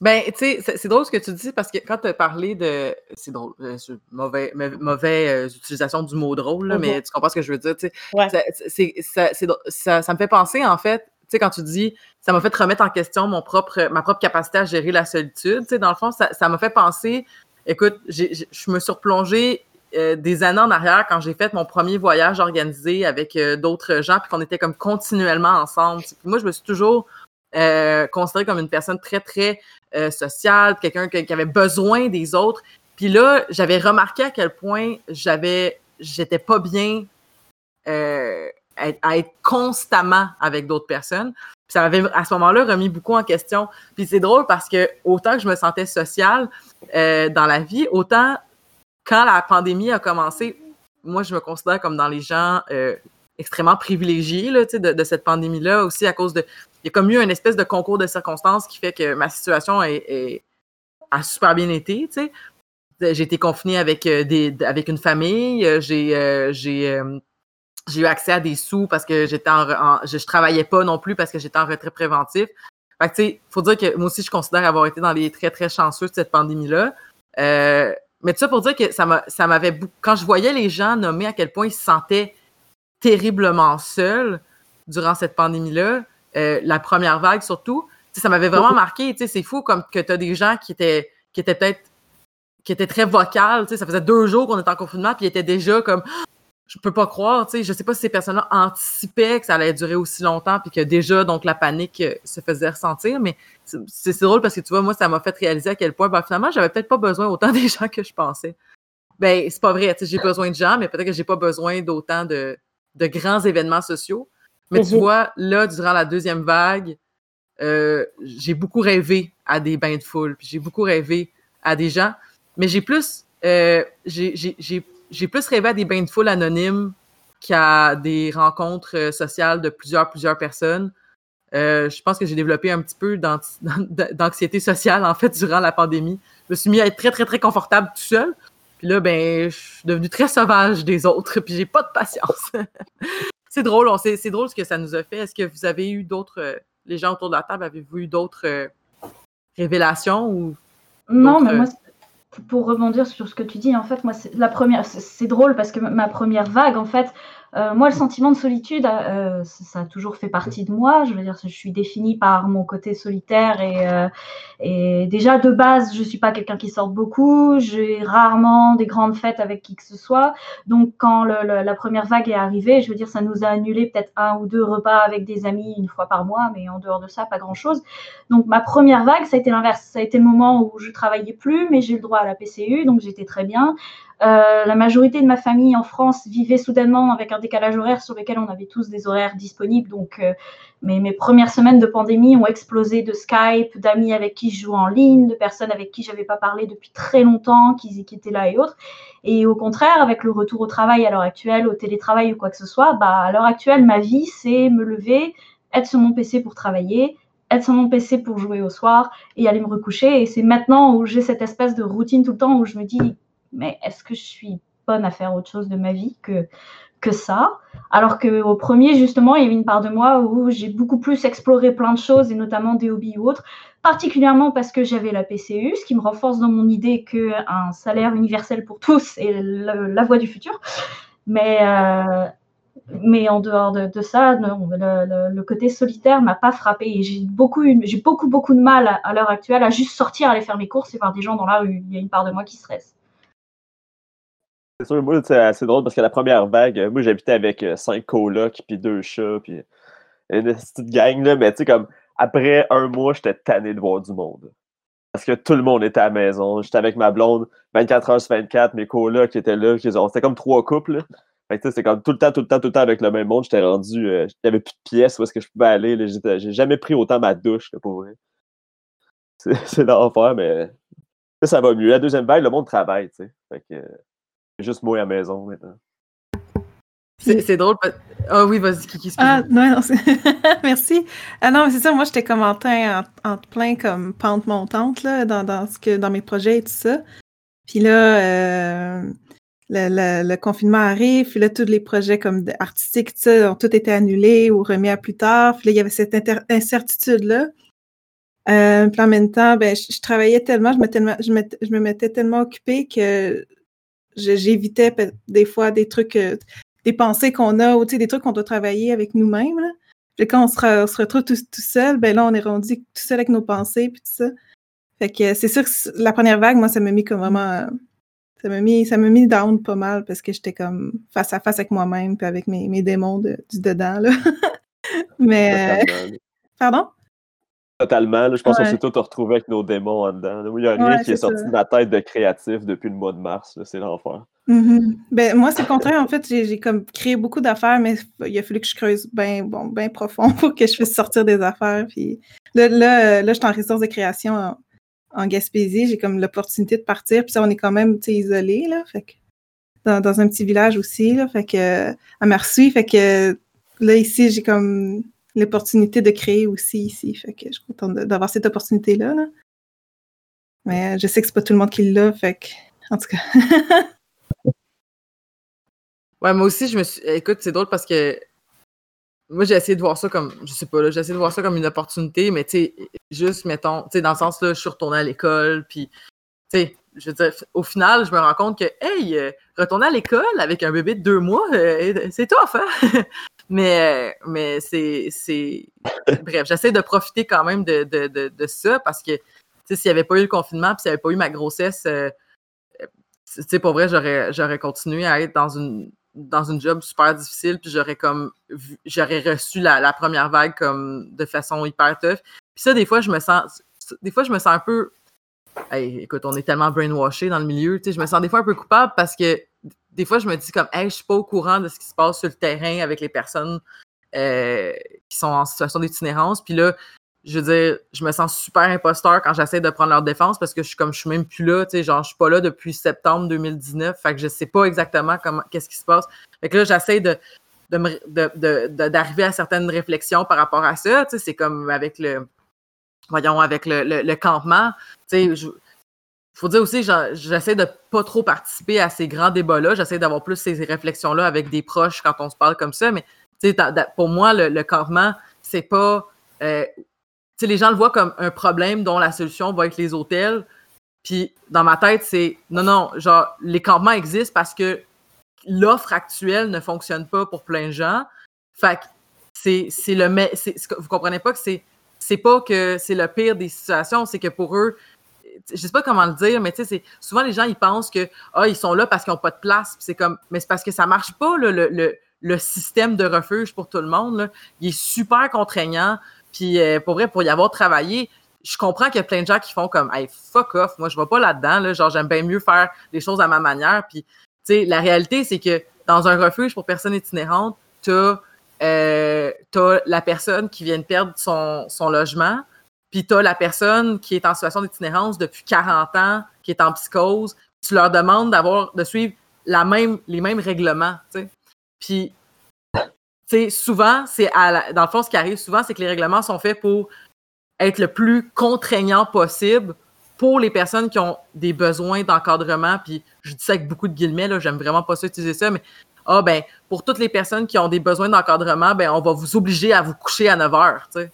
Ben, tu sais, c'est drôle ce que tu dis parce que quand tu as parlé de. C'est drôle, euh, mauvais, mauvais euh, utilisation du mot drôle, là, mais mm-hmm. tu comprends ce que je veux dire, tu sais. Ça, ça, ça, me fait penser, en fait, tu sais, quand tu dis ça m'a fait remettre en question mon propre, ma propre capacité à gérer la solitude, tu sais, dans le fond, ça m'a fait penser. Écoute, je me suis replongée euh, des années en arrière, quand j'ai fait mon premier voyage organisé avec euh, d'autres gens, puis qu'on était comme continuellement ensemble. moi, je me suis toujours euh, considérée comme une personne très, très sociale, quelqu'un qui, avait besoin des autres. Puis là, j'avais remarqué à quel point j'avais, j'étais pas bien à, être constamment avec d'autres personnes. Puis ça m'avait à ce moment-là remis beaucoup en question. Puis c'est drôle parce que autant que je me sentais sociale dans la vie, autant quand la pandémie a commencé, moi, je me considère comme dans les gens euh, extrêmement privilégiés là, de, de cette pandémie-là, aussi à cause de. Il y a comme eu une espèce de concours de circonstances qui fait que ma situation a super bien été. J'ai été confinée avec, euh, des, avec une famille, euh, j'ai j'ai eu accès à des sous parce que j'étais en, je, je, travaillais pas non plus parce que j'étais en retrait préventif. Fait que, tu sais, faut dire que moi aussi, je considère avoir été dans les très, très chanceux de cette pandémie-là. Mais tout ça pour dire que ça m'avait quand je voyais les gens nommer à quel point ils se sentaient terriblement seuls durant cette pandémie-là, euh, la première vague surtout, ça m'avait vraiment marqué. C'est fou comme que tu as des gens qui étaient, qui étaient peut-être qui étaient très vocales. Ça faisait deux jours qu'on était en confinement, puis ils étaient déjà comme je peux pas croire, tu sais, je sais pas si ces personnes-là anticipaient que ça allait durer aussi longtemps, puis que déjà, donc, la panique euh, se faisait ressentir, mais c'est drôle parce que, tu vois, moi, ça m'a fait réaliser à quel point, ben, finalement, j'avais peut-être pas besoin autant des gens que je pensais. Ben, c'est pas vrai, tu sais, j'ai besoin de gens, mais peut-être que j'ai pas besoin d'autant de, de, grands événements sociaux. Mais tu mhm. vois, là, durant la deuxième vague, euh, j'ai beaucoup rêvé à des bains de foule, puis j'ai beaucoup rêvé à des gens, mais j'ai plus, euh, j'ai j'ai plus rêvé à des bains de foule anonymes qu'à des rencontres euh, sociales de plusieurs, plusieurs personnes. Euh, je pense que j'ai développé un petit peu d'anxiété sociale, en fait, durant la pandémie. Je me suis mis à être très, très, très confortable tout seul. Puis là, ben, je suis devenue très sauvage des autres, puis j'ai pas de patience. c'est drôle, c'est drôle ce que ça nous a fait. Est-ce que vous avez eu d'autres, euh, les gens autour de la table, avez-vous eu d'autres révélations ou non, mais moi, pour rebondir sur ce que tu dis, en fait, moi, la première, c'est drôle parce que ma première vague, en fait, euh, moi, le sentiment de solitude, euh, ça, a toujours fait partie de moi. Je veux dire, je suis définie par mon côté solitaire et, euh, déjà de base, je suis pas quelqu'un qui sort beaucoup. J'ai rarement des grandes fêtes avec qui que ce soit. Donc, quand la première vague est arrivée, je veux dire, ça nous a annulé peut-être un ou deux repas avec des amis une fois par mois, mais en dehors de ça, pas grand-chose. Donc, ma première vague, ça a été l'inverse. Ça a été le moment où je travaillais plus, mais j'ai le droit à la PCU, donc j'étais très bien. Euh, la majorité de ma famille en France vivait soudainement avec un décalage horaire sur lequel on avait tous des horaires disponibles. Donc, euh, mes, premières semaines de pandémie ont explosé de Skype, d'amis avec qui je jouais en ligne, de personnes avec qui j'avais pas parlé depuis très longtemps, qui, qui, étaient là et autres. Et au contraire, avec le retour au travail à l'heure actuelle, au télétravail ou quoi que ce soit, bah, à l'heure actuelle, ma vie, c'est me lever, être sur mon PC pour travailler, être sur mon PC pour jouer au soir et aller me recoucher. Et c'est maintenant où j'ai cette espèce de routine tout le temps où je me dis, mais est-ce que je suis bonne à faire autre chose de ma vie que, que ça? Alors qu'au premier, justement, il y avait une part de moi où j'ai beaucoup plus exploré plein de choses, et notamment des hobbies ou autres, particulièrement parce que j'avais la PCU, ce qui me renforce dans mon idée qu'un salaire universel pour tous est la, voie du futur. Mais, euh, mais en dehors de, ça, le, côté solitaire m'a pas frappé. Et j'ai beaucoup, j'ai beaucoup, beaucoup de mal à, à l'heure actuelle à juste sortir, aller faire mes courses et voir des gens dans la rue. Il y a une part de moi qui stresse. C'est sûr, moi, c'est assez drôle parce que la première vague, euh, moi, j'habitais avec euh, cinq colocs puis deux chats puis une petite gang, là, mais tu sais, comme après un mois, j'étais tanné de voir du monde. Parce que tout le monde était à la maison. J'étais avec ma blonde 24 heures sur 24, mes colocs étaient là. C'était comme trois couples. Là. Fait que c'était comme tout le temps, tout le temps, tout le temps avec le même monde. J'étais rendu. Euh, J'avais plus de pièces où est-ce que je pouvais aller. J'ai jamais pris autant ma douche, là, pour vrai. C'est l'enfer, mais ça va mieux. La deuxième vague, le monde travaille, tu sais. Fait que juste moi à la maison maintenant. C'est drôle. Ah oh, oui, vas-y, Kiki. Ah, non, non, merci. Ah non, mais c'est ça, moi, j'étais comme en, en, en, plein comme pente montante, là, dans, dans, ce que, dans mes projets et tout ça. Puis là, euh, le, le, le, confinement arrive, puis là, tous les projets comme artistiques, tout ça, ont tout été annulés ou remis à plus tard. Puis là, il y avait cette incertitude-là. Euh, puis en même temps, ben, je, je travaillais tellement, je me, tellement, je, me, je me mettais tellement occupée que j'évitais des fois des trucs, euh, des pensées qu'on a, ou des trucs qu'on doit travailler avec nous-mêmes. Puis quand on se, on se retrouve tout, tout, seul, ben là, on est rendu tout seul avec nos pensées, puis tout ça. Fait que c'est sûr que la première vague, moi, ça m'a mis comme vraiment. Ça m'a mis, ça m'a mis down pas mal parce que j'étais comme face à face avec moi-même puis avec mes, mes démons de, du dedans, là. Mais. Pardon? Totalement. Là, je pense ouais. qu'on s'est tous retrouvés avec nos démons en dedans. Il n'y a rien ouais, qui est, est sorti ça. de ma tête de créatif depuis le mois de mars. C'est l'enfer. Mm -hmm. ben, moi, c'est le contraire. En fait, j'ai comme créé beaucoup d'affaires, mais il a fallu que je creuse bien bon, ben profond pour que je puisse sortir des affaires. Puis là, là, là je suis en ressources de création en, en Gaspésie. J'ai comme l'opportunité de partir. Puis ça, on est quand même isolé. Là, fait que, dans, dans, un petit village aussi. Là, fait que, à Marsouille. Fait que là, ici, j'ai comme l'opportunité de créer aussi ici. Fait que je suis contente d'avoir cette opportunité-là. Là. Mais je sais que c'est pas tout le monde qui l'a, fait que, en tout cas. ouais, moi aussi, je me suis. Écoute, c'est drôle parce que moi, j'ai essayé de voir ça comme, je sais pas, j'ai essayé de voir ça comme une opportunité, mais tu sais, juste, mettons, tu sais, dans le sens, là, je suis retournée à l'école, puis, tu sais, je veux dire, au final, je me rends compte que, hey, euh, retourner à l'école avec un bébé de deux mois, euh, c'est tough, hein? mais mais c'est. Bref, j'essaie de profiter quand même de, de, de, de ça parce que, tu sais, s'il n'y avait pas eu le confinement, puis s'il n'y avait pas eu ma grossesse, euh, tu sais, pour vrai, j'aurais continué à être dans une dans une job super difficile, puis j'aurais comme j'aurais reçu la, la, première vague comme de façon hyper tough. Puis ça, des fois, je me sens. Des fois, je me sens un peu Hey, écoute, on est tellement brainwashé dans le milieu, tu sais, je me sens des fois un peu coupable parce que des fois, je me dis comme, hey, je suis pas au courant de ce qui se passe sur le terrain avec les personnes euh, qui sont en situation d'itinérance. Puis là, je veux dire, je me sens super imposteur quand j'essaie de prendre leur défense parce que je suis comme, je suis même plus là, tu sais, genre, je suis pas là depuis septembre 2019, fait que je sais pas exactement comment, qu'est-ce qui se passe. Fait que là, j'essaie de, d'arriver de, de, à certaines réflexions par rapport à ça, tu sais, c'est comme avec le, voyons, avec le, le, le campement, tu sais, il faut dire aussi, j'essaie de pas trop participer à ces grands débats-là. J'essaie d'avoir plus ces réflexions-là avec des proches quand on se parle comme ça. Mais pour moi, le, campement, c'est pas. Euh, les gens le voient comme un problème dont la solution va être les hôtels. Puis dans ma tête, c'est non, non, genre, les campements existent parce que l'offre actuelle ne fonctionne pas pour plein de gens. Fait que c'est le. Vous comprenez pas que c'est. C'est pas que c'est le pire des situations, c'est que pour eux, je sais pas comment le dire, mais tu sais, souvent les gens ils pensent que ah, ils sont là parce qu'ils n'ont pas de place. C'est comme, mais c'est parce que ça marche pas le, le, le, système de refuge pour tout le monde. Là. Il est super contraignant. Puis euh, pour vrai, pour y avoir travaillé, je comprends qu'il y a plein de gens qui font comme Hey, fuck off, moi je vais pas là-dedans, là, genre j'aime bien mieux faire les choses à ma manière. Puis, tu sais, la réalité, c'est que dans un refuge pour personnes itinérantes, t'as euh, t'as la personne qui vient de perdre son, son logement, puis t'as la personne qui est en situation d'itinérance depuis 40 ans, qui est en psychose. Tu leur demandes d'avoir de suivre la même, les mêmes règlements, tu sais. Puis, tu sais, souvent, c'est dans le fond, ce qui arrive souvent, c'est que les règlements sont faits pour être le plus contraignant possible pour les personnes qui ont des besoins d'encadrement. Puis, je dis ça avec beaucoup de guillemets, là, j'aime vraiment pas ça utiliser ça, mais ah ben, pour toutes les personnes qui ont des besoins d'encadrement, ben, on va vous obliger à vous coucher à 9 heures, tu.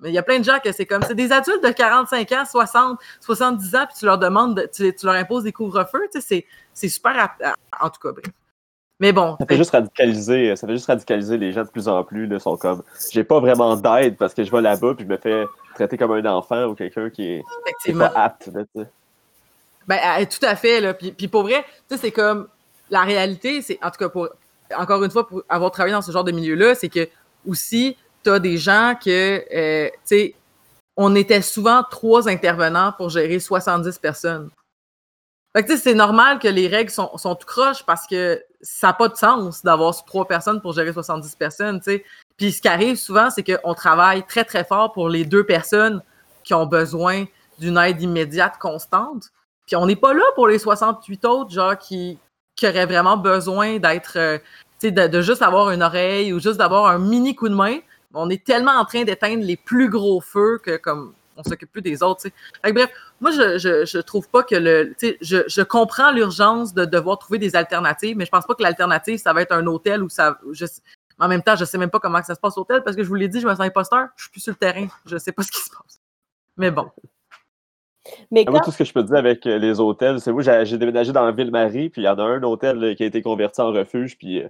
Mais il y a plein de gens que c'est comme, c'est des adultes de 45 ans, 60, 70 ans, puis tu leur demandes, de- tu, tu leur imposes des couvre-feux, tu sais, c'est, super, à- à- en tout cas, bref. Mais bon, Ça fait juste radicaliser, ça fait juste radicaliser les gens de plus en plus. Là, sont comme, j'ai pas vraiment d'aide parce que je vais là-bas puis je me fais traiter comme un enfant ou quelqu'un qui est, qui est Effectivement. pas apte. là. Ben, tout à fait. Là. Puis, puis pour vrai, tu sais, c'est comme la réalité, c'est en tout cas pour encore une fois, pour avoir travaillé dans ce genre de milieu-là, c'est que aussi, tu as des gens que euh, tu sais, on était souvent trois intervenants pour gérer 70 personnes. Fait que c'est normal que les règles sont, sont tout croches parce que ça n'a pas de sens d'avoir trois personnes pour gérer 70 personnes, tu sais. Puis ce qui arrive souvent, c'est qu'on travaille très, très fort pour les deux personnes qui ont besoin d'une aide immédiate constante. Puis on n'est pas là pour les 68 autres, genre, qui, qui auraient vraiment besoin d'être, euh, tu sais, de juste avoir une oreille ou juste d'avoir un mini coup de main. On est tellement en train d'éteindre les plus gros feux que, comme, on s'occupe plus des autres, tu sais. Fait que bref, moi, je, je, je trouve pas que le, tu sais, je, je comprends l'urgence de devoir trouver des alternatives, mais je pense pas que l'alternative, ça va être un hôtel ou ça, je, en même temps, je sais même pas comment que ça se passe au hôtel parce que je vous l'ai dit, je me sens imposteur, je suis plus sur le terrain, je sais pas ce qui se passe. Mais bon. Mais Moi, tout ce que je peux dire avec euh, les hôtels, c'est moi, j'ai déménagé dans Ville-Marie, puis il y en a un hôtel euh, qui a été converti en refuge, puis euh,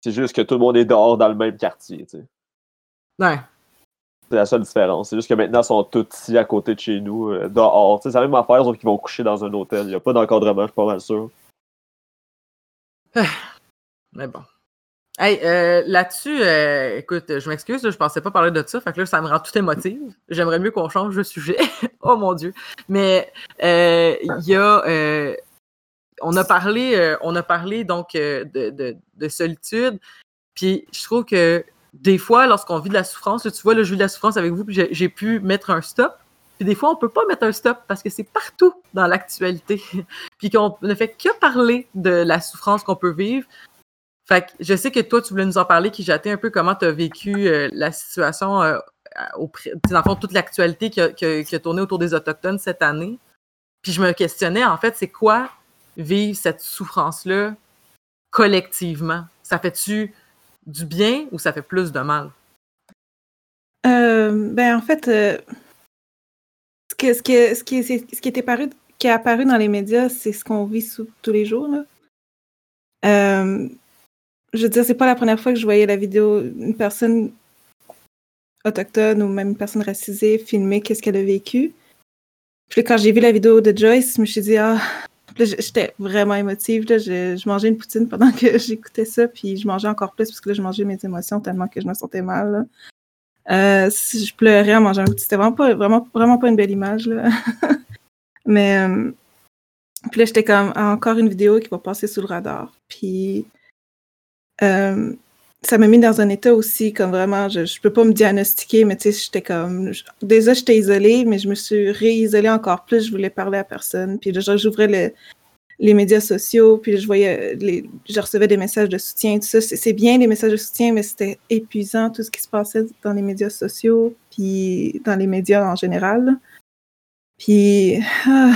c'est juste que tout le monde est dehors dans le même quartier. tu sais. Ouais. C'est la seule différence. C'est juste que maintenant, ils sont tous ici à côté de chez nous, euh, dehors. C'est la même affaire, sauf qu'ils vont coucher dans un hôtel. Il n'y a pas d'encadrement, je suis pas mal sûr. Mais bon. Hey, euh, là-dessus, euh, écoute, je m'excuse, je pensais pas parler de ça, fait que là, ça me rend tout émotive. J'aimerais mieux qu'on change de sujet. oh mon Dieu. Mais euh, il y a. euh, on a parlé, euh, on a parlé donc euh, de, de- de solitude. Puis je trouve que des fois, lorsqu'on vit de la souffrance, tu vois, là, je vis de la souffrance avec vous, puis j'ai- pu mettre un stop. Puis des fois, on peut pas mettre un stop parce que c'est partout dans l'actualité. puis qu'on ne fait que parler de la souffrance qu'on peut vivre. Fait que je sais que toi, tu voulais nous en parler, qui j'attends un peu comment tu as vécu euh, la situation, euh, au, dans le fond, toute l'actualité qui a, qui qui a tourné autour des Autochtones cette année. Puis je me questionnais, en fait, c'est quoi vivre cette souffrance-là collectivement? Ça fait-tu du bien ou ça fait plus de mal? Euh, ben, en fait, ce, qui, est apparu dans les médias, c'est ce qu'on vit sous- tous les jours. Euh, je veux dire, c'est pas la première fois que je voyais la vidéo une personne autochtone ou même une personne racisée filmer qu'est-ce qu'elle a vécu. Puis quand j'ai vu la vidéo de Joyce, je me suis dit, ah, j'étais vraiment émotive. Là. Je, mangeais une poutine pendant que j'écoutais ça, puis je mangeais encore plus parce que là, je mangeais mes émotions tellement que je me sentais mal. Euh, je pleurais en mangeant une poutine, c'était vraiment pas, vraiment, vraiment pas une belle image. Là. Mais euh, puis là, j'étais comme encore une vidéo qui va passer sous le radar. Puis euh, ça m'a mis dans un état aussi comme vraiment, je, je peux pas me diagnostiquer, mais tu sais, j'étais comme déjà j'étais isolée, mais je me suis réisolée encore plus. Je voulais parler à personne. Puis là, j'ouvrais le- les médias sociaux, puis je voyais les, je recevais des messages de soutien, tout ça. C'est bien les messages de soutien, mais c'était épuisant tout ce qui se passait dans les médias sociaux, puis dans les médias en général. Puis ah,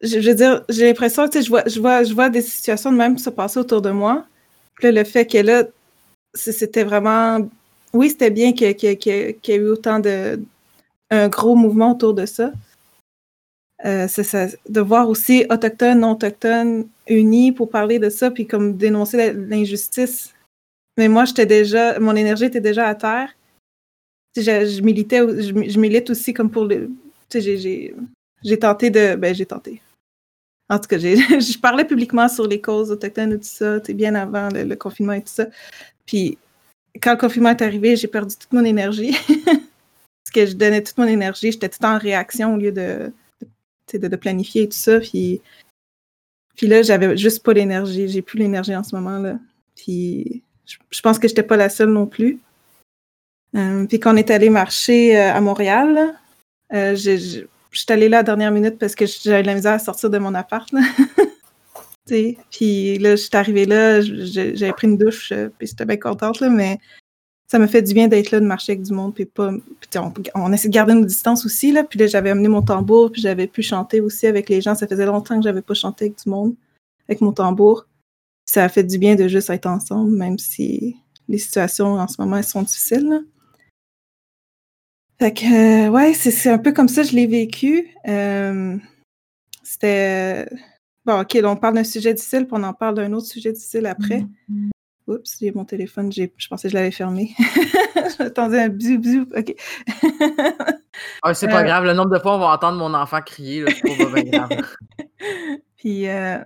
je, veux dire, j'ai l'impression que tu sais, je vois, je, vois, je vois des situations de même se passer autour de moi. Puis là, le fait que là, c'était vraiment. Oui, c'était bien qu'il y ait eu autant de. un gros mouvement autour de ça. Euh, c'est ça. De voir aussi autochtones, non autochtones unis pour parler de ça, puis comme dénoncer l'injustice. Mais moi, j'étais déjà. Mon énergie était déjà à terre. Je, je militais, je, milite aussi comme pour le. J'ai tenté de. Ben, j'ai tenté. En tout cas, je parlais publiquement sur les causes autochtones et tout ça, bien avant le, confinement et tout ça. Puis, quand le confinement est arrivé, j'ai perdu toute mon énergie. que je donnais toute mon énergie, j'étais tout en réaction au lieu de, de, planifier et tout ça. Puis, puis là, j'avais juste pas l'énergie. J'ai plus l'énergie en ce moment-là. Puis je, pense que j'étais pas la seule non plus. Euh, puis quand on est allé marcher euh, à Montréal, euh, suis allée là à la dernière minute parce que j'avais de la misère à sortir de mon appart. puis là, je suis arrivée là, j'avais pris une douche, puis j'étais bien contente, là, mais ça me fait du bien d'être là, de marcher avec du monde, puis pas. on, essaie de garder nos distances aussi, là. Puis là, j'avais amené mon tambour, puis j'avais pu chanter aussi avec les gens. Ça faisait longtemps que j'avais pas chanté avec du monde, avec mon tambour. ça a fait du bien de juste être ensemble, même si les situations en ce moment elles sont difficiles. Fait que, euh, ouais, c'est un peu comme ça que je l'ai vécu. Euh, c'était. Bon, OK, on parle d'un sujet difficile, puis on en parle d'un autre sujet difficile après. Mm-hmm. Oups, j'ai mon téléphone, je pensais que je l'avais fermé. J'attendais un bisou, bisou. OK. ah, c'est pas euh, grave, le nombre de fois on va entendre mon enfant crier, c'est pas grave. Puis, euh,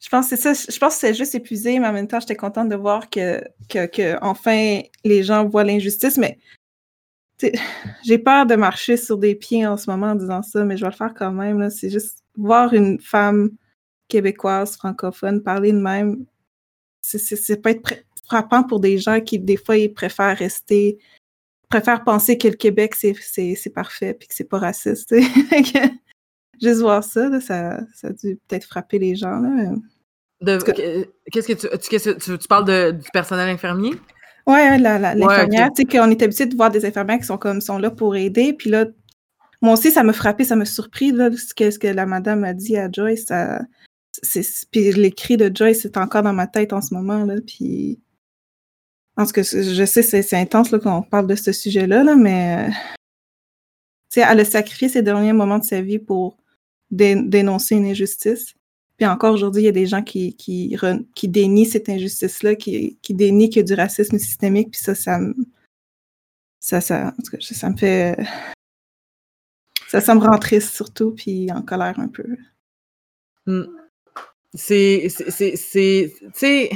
je pense que c'est ça. Je pense que c'est juste épuisé, mais en même temps, j'étais contente de voir que, que, que enfin les gens voient l'injustice. Mais j'ai peur de marcher sur des pieds en ce moment en disant ça, mais je vais le faire quand même. C'est juste voir une femme québécoise, francophone, parler de même c'est pas être frappant pour des gens qui, des fois, ils préfèrent rester, préfèrent penser que le Québec, c'est parfait puis que c'est pas raciste. Juste voir ça, ça, ça a dû peut-être frapper les gens. Qu'est-ce que tu, tu, parles de, du personnel infirmier? Oui, l'infirmière. Tu sais, qu'on est habitué de voir des infirmières qui sont comme sont là pour aider. Puis là, moi aussi, ça m'a frappé, ça m'a surpris, là, ce, que, ce que la madame a dit à Joyce. Ça, puis l'écrit de Joyce est encore dans ma tête en ce moment là puis parce que je sais c'est intense là quand on parle de ce sujet là, là mais elle a sacrifié ses derniers moments de sa vie pour dénoncer une injustice puis encore aujourd'hui il y a des gens qui qui, qui dénient cette injustice là qui, qui dénient qu'il y a du racisme systémique puis ça ça ça ça en cas, ça me fait ça, ça me rend triste surtout puis en colère un peu. Mmh. C'est, tu sais,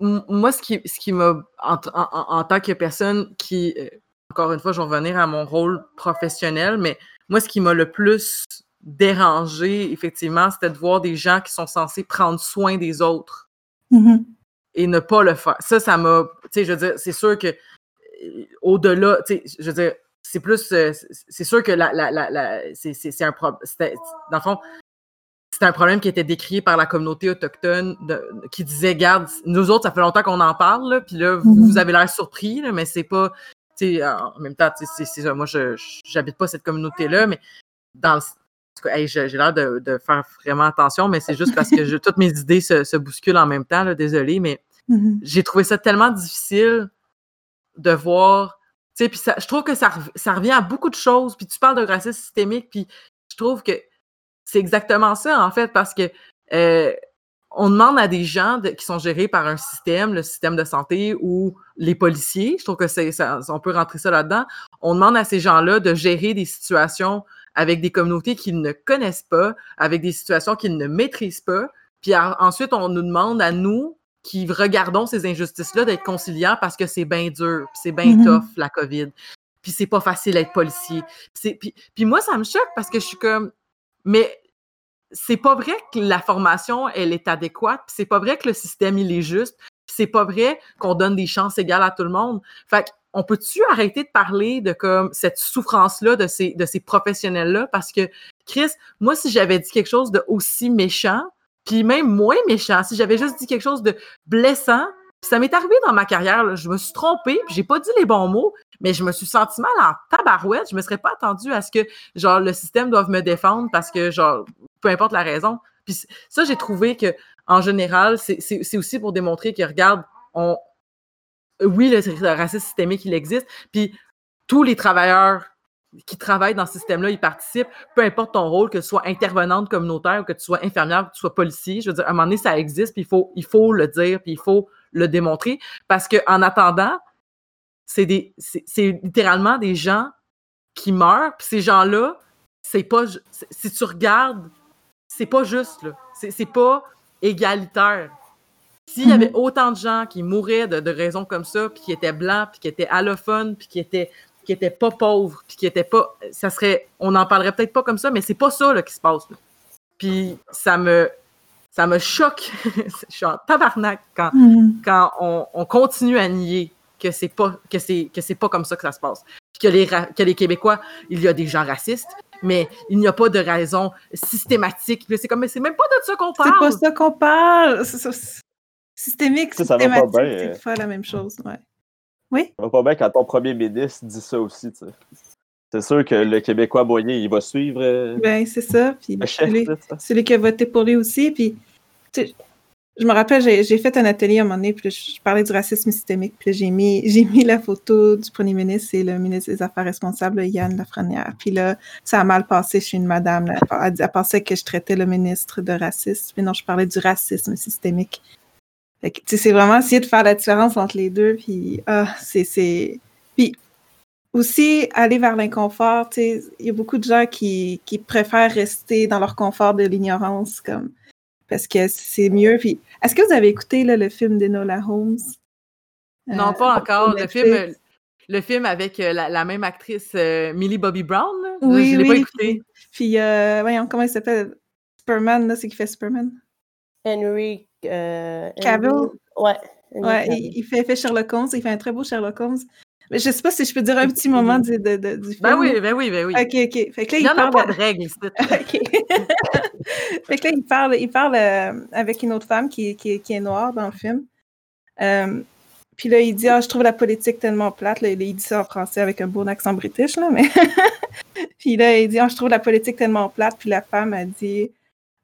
moi, ce qui, ce qui m'a, en, tant que personne qui, euh, encore une fois, je vais revenir à mon rôle professionnel, mais moi, ce qui m'a le plus dérangé, effectivement, c'était de voir des gens qui sont censés prendre soin des autres mmh et ne pas le faire. Ça, ça m'a, tu sais, je veux dire, c'est sûr que euh, au-delà, tu sais, je veux dire, c'est plus, euh, c'est sûr que la, la, la, c'est un problème. Dans le fond, c'était un problème qui était décrié par la communauté autochtone qui disait Garde, nous autres, ça fait longtemps qu'on en parle, puis là, vous, mhm. avez l'air surpris, mais c'est pas. En même temps, c'est ça. Moi, je j'habite pas cette communauté-là, mais dans le, j'ai l'air de, faire vraiment attention, mais c'est juste parce que toutes mes idées se, bousculent en même temps, là, désolé, mais mhm. j'ai trouvé ça tellement difficile de voir. Puis je trouve que ça, ça revient à beaucoup de choses. Puis tu parles de racisme systémique, puis je trouve que c'est exactement ça, en fait, parce que euh, on demande à des gens qui sont gérés par un système, le système de santé ou les policiers, je trouve que c'est on peut rentrer ça là-dedans. On demande à ces gens-là de gérer des situations avec des communautés qu'ils ne connaissent pas, avec des situations qu'ils ne maîtrisent pas. Puis ensuite, on nous demande à nous qui regardons ces injustices-là d'être conciliants parce que c'est bien dur, c'est bien mm-hmm. tough, la COVID. Puis c'est pas facile d'être policier. Puis, puis moi, ça me choque parce que je suis comme, mais c'est pas vrai que la formation, elle est adéquate, c'est pas vrai que le système, il est juste, c'est pas vrai qu'on donne des chances égales à tout le monde. Fait on peut-tu arrêter de parler de cette souffrance-là de ces, professionnels-là? Parce que, Chris, moi, si j'avais dit quelque chose de aussi méchant, puis même moins méchant, si j'avais juste dit quelque chose de blessant, ça m'est arrivé dans ma carrière, je me suis trompée, puis j'ai pas dit les bons mots, mais je me suis senti mal en tabarouette. Je me serais pas attendu à ce que, genre, le système doive me défendre parce que, genre, peu importe la raison. Puis ça, j'ai trouvé que, en général, c'est aussi pour démontrer que, regarde, on, oui, le, racisme systémique, il existe, puis tous les travailleurs qui travaillent dans ce système-là, ils participent, peu importe ton rôle, que tu sois intervenante communautaire, que tu sois infirmière, que tu sois policier. Je veux dire, à un moment donné, ça existe, puis il faut, il faut le dire, puis il faut le démontrer. Parce qu'en attendant, c'est littéralement des gens qui meurent. Puis ces gens-là, c'est pas. Si tu regardes, c'est pas juste. C'est pas égalitaire. S'il y avait Mhm. autant de gens qui mouraient de, de raisons comme ça, puis qui étaient blancs, puis qui étaient allophones, puis qui étaient qui étaient pas pauvres, puis qui étaient pas, ça serait, on n'en parlerait peut-être pas comme ça, mais c'est pas ça là, qui se passe. là. Puis ça me, ça me choque. Je suis en tabarnak quand, Mhm. quand on, on continue à nier que c'est pas que c'est que c'est pas comme ça que ça se passe. Puis que les que les Québécois, il y a des gens racistes, mais il n'y a pas de raison systématique. Puis C'est comme mais c'est même pas de ça qu'on C'est parle. pas ça qu'on parle. C'est c'est- Systémique, Ça, ça va pas systématique, bien, c'est euh. faire la même chose. Ouais. Oui? Ça va pas bien quand ton premier ministre dit ça aussi, tu sais. C'est sûr que le Québécois moyen, il va suivre. euh, Ben, c'est ça. Puis Le chef, celui, là, ça. celui qui a voté pour lui aussi. Puis, tu sais, je me rappelle, j'ai fait un atelier à un moment donné, puis je, parlais du racisme systémique. Puis j'ai mis, mis la photo du premier ministre et le ministre des Affaires responsables, Yann Lafrenière. Puis là, ça a mal passé chez une madame. là. Elle, pensait que je traitais le ministre de raciste. Mais non, je parlais du racisme systémique. Tu sais, c'est vraiment essayer de faire la différence entre les deux. Puis, ah, c'est- Puis, aussi, aller vers l'inconfort, tu sais, il y a beaucoup de gens qui, qui préfèrent rester dans leur confort de l'ignorance, comme, parce que c'est mieux. Puis, est-ce que vous avez écouté là, le film d'Enola Holmes? Non, Euh, pas encore. Le film, euh, le film avec euh, la, la même actrice, euh, Millie Bobby Brown, je- Oui, je l'ai oui. pas écouté. Puis, euh, voyons, comment il s'appelle? Superman, là, c'est qui fait Superman? Henry. euh, Cavill? Henry- Ouais. Ouais, il, il fait, fait Sherlock Holmes, il fait un très beau Sherlock Holmes. Mais je sais pas si je peux dire un petit moment du, de- de- du film. Ben oui, ben oui, ben oui. Ok, ok. Fait que là, Il parle pas de- règles. ici. fait que là, il parle, il parle euh, avec une autre femme qui, qui, qui est noire dans le film. Euh, puis là, il dit Ah, je trouve la politique tellement plate. Là, il dit ça en français avec un bon accent british, là, mais. puis là, il dit Ah, je trouve la politique tellement plate. Puis la femme a dit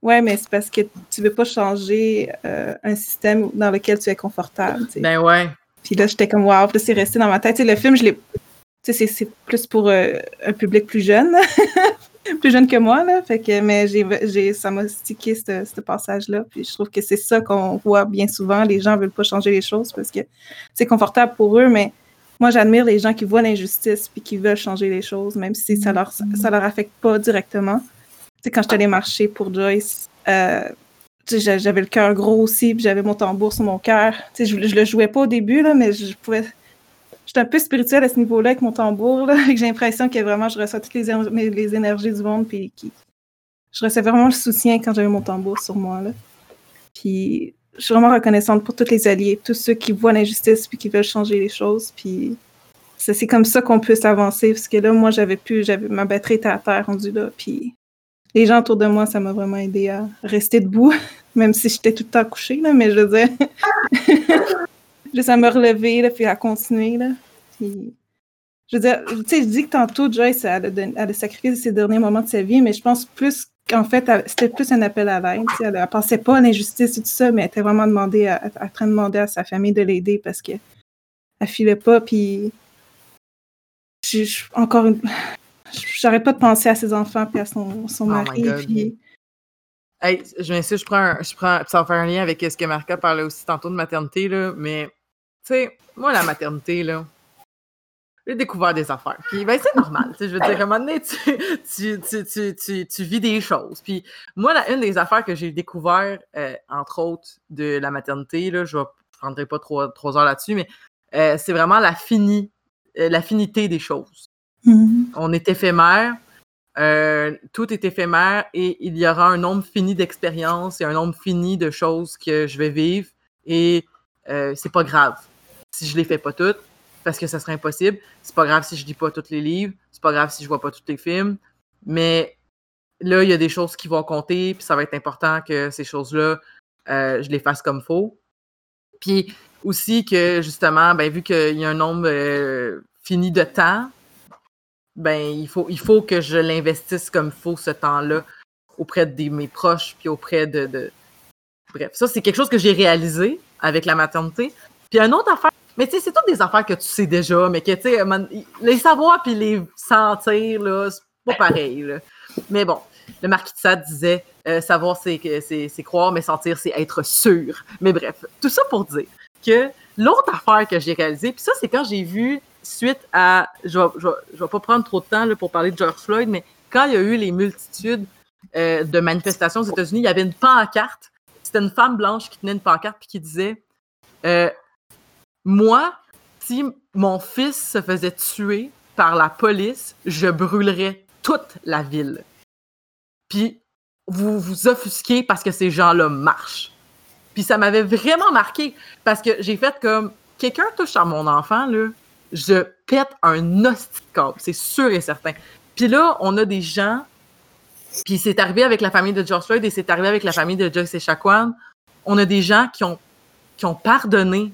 Ouais, mais c'est parce que tu veux pas changer euh, un système dans lequel tu es confortable. Ben ouais. Puis là, j'étais comme Waouh, c'est resté dans ma tête. Tu sais, le film, je l'ai. Tu sais, c'est- plus pour euh, un public plus jeune. plus jeune que moi, là. Fait que, mais j'ai, ça m'a stické ce, ce passage-là. Puis je trouve que c'est ça qu'on voit bien souvent. Les gens veulent pas changer les choses parce que c'est confortable pour eux, mais moi, j'admire les gens qui voient l'injustice puis qui veulent changer les choses, même si ça leur, ça leur affecte pas directement. Tu sais, quand j'étais allée marcher pour Joyce, euh, j'avais le cœur gros aussi, puis j'avais mon tambour sur mon cœur. Je, je le jouais pas au début, là, mais je pouvais J'étais un peu spirituelle à ce niveau-là avec mon tambour. Là, j'ai l'impression que vraiment je reçois toutes les, énergies du monde. Puis je recevais vraiment le soutien quand j'avais mon tambour sur moi. Là. Puis je suis vraiment reconnaissante pour tous les alliés, tous ceux qui voient l'injustice puis qui veulent changer les choses. Puis c'est comme ça qu'on puisse avancer. Parce que là, moi, j'avais pu, j'avais ma batterie était à terre rendue là. Puis les gens autour de moi, ça m'a vraiment aidé à rester debout, même si j'étais tout le temps couchée. Là, mais je veux dire, juste à me relever, puis à continuer. Là. Je veux dire, tu sais, je dis que tantôt, Joyce, elle a, a sacrifié ses derniers moments de sa vie, mais je pense plus qu'en fait, c'était plus un appel à l'aide. Elle ne pensait pas à l'injustice et tout ça, mais elle était vraiment demandé à, en train de demander à sa famille de l'aider parce qu'elle ne filait pas. Puis, je- encore une. J'arrête pas de penser à ses enfants puis à son, son Oh mari. Puis, Hey, je m'excuse, je prends, un, je prends, ça va faire un lien avec ce que Marca parlait aussi tantôt de maternité, là, mais, tu sais, moi, la maternité, là, j'ai découvert des affaires. Puis, ben, c'est normal, tu sais, je veux dire, à un moment donné, tu, tu, tu, tu, tu, vis des choses. Puis, moi, la- une des affaires que j'ai découvert, euh, entre autres, de la maternité, là, je ne prendrai pas trop, trois heures là-dessus, mais euh, c'est vraiment la, euh, la finité des choses. Mhm. On est éphémère, euh, tout est éphémère et il y aura un nombre fini d'expériences et un nombre fini de choses que je vais vivre et euh, c'est pas grave si je les fais pas toutes parce que ça serait impossible. C'est pas grave si je lis pas tous les livres, c'est pas grave si je vois pas tous les films, mais là il y a des choses qui vont compter puis ça va être important que ces choses-là euh, je les fasse comme faut. Puis aussi que justement, ben, vu qu'il y a un nombre euh, fini de temps, ben il faut, il faut que je l'investisse comme il faut ce temps-là auprès de mes proches, puis auprès de. Bref, ça, c'est quelque chose que j'ai réalisé avec la maternité. Puis une autre affaire, mais tu sais, c'est toutes des affaires que tu sais déjà, mais que tu sais, les savoir puis les sentir, là, c'est pas pareil. Là. Mais bon, le marquis de Sade disait euh, savoir, c'est, c'est, c'est croire, mais sentir, c'est être sûr. Mais bref, tout ça pour dire que l'autre affaire que j'ai réalisée, puis ça, c'est quand j'ai vu, suite à. Je vais, je vais, pas prendre trop de temps pour parler de George Floyd, mais quand il y a eu les multitudes euh, de manifestations aux États-Unis, il y avait une pancarte. c'était une femme blanche qui tenait une pancarte qui disait euh, Moi, si mon fils se faisait tuer par la police, je brûlerais toute la ville. Puis vous vous offusquez parce que ces gens-là marchent. Puis ça m'avait vraiment marqué parce que j'ai fait comme quelqu'un touche à mon enfant, là, je pète un hostie c'est sûr et certain. Puis là, on a des gens, puis c'est arrivé avec la famille de George Floyd et c'est arrivé avec la famille de Joyce Echaquan. On a des gens qui ont, qui ont pardonné.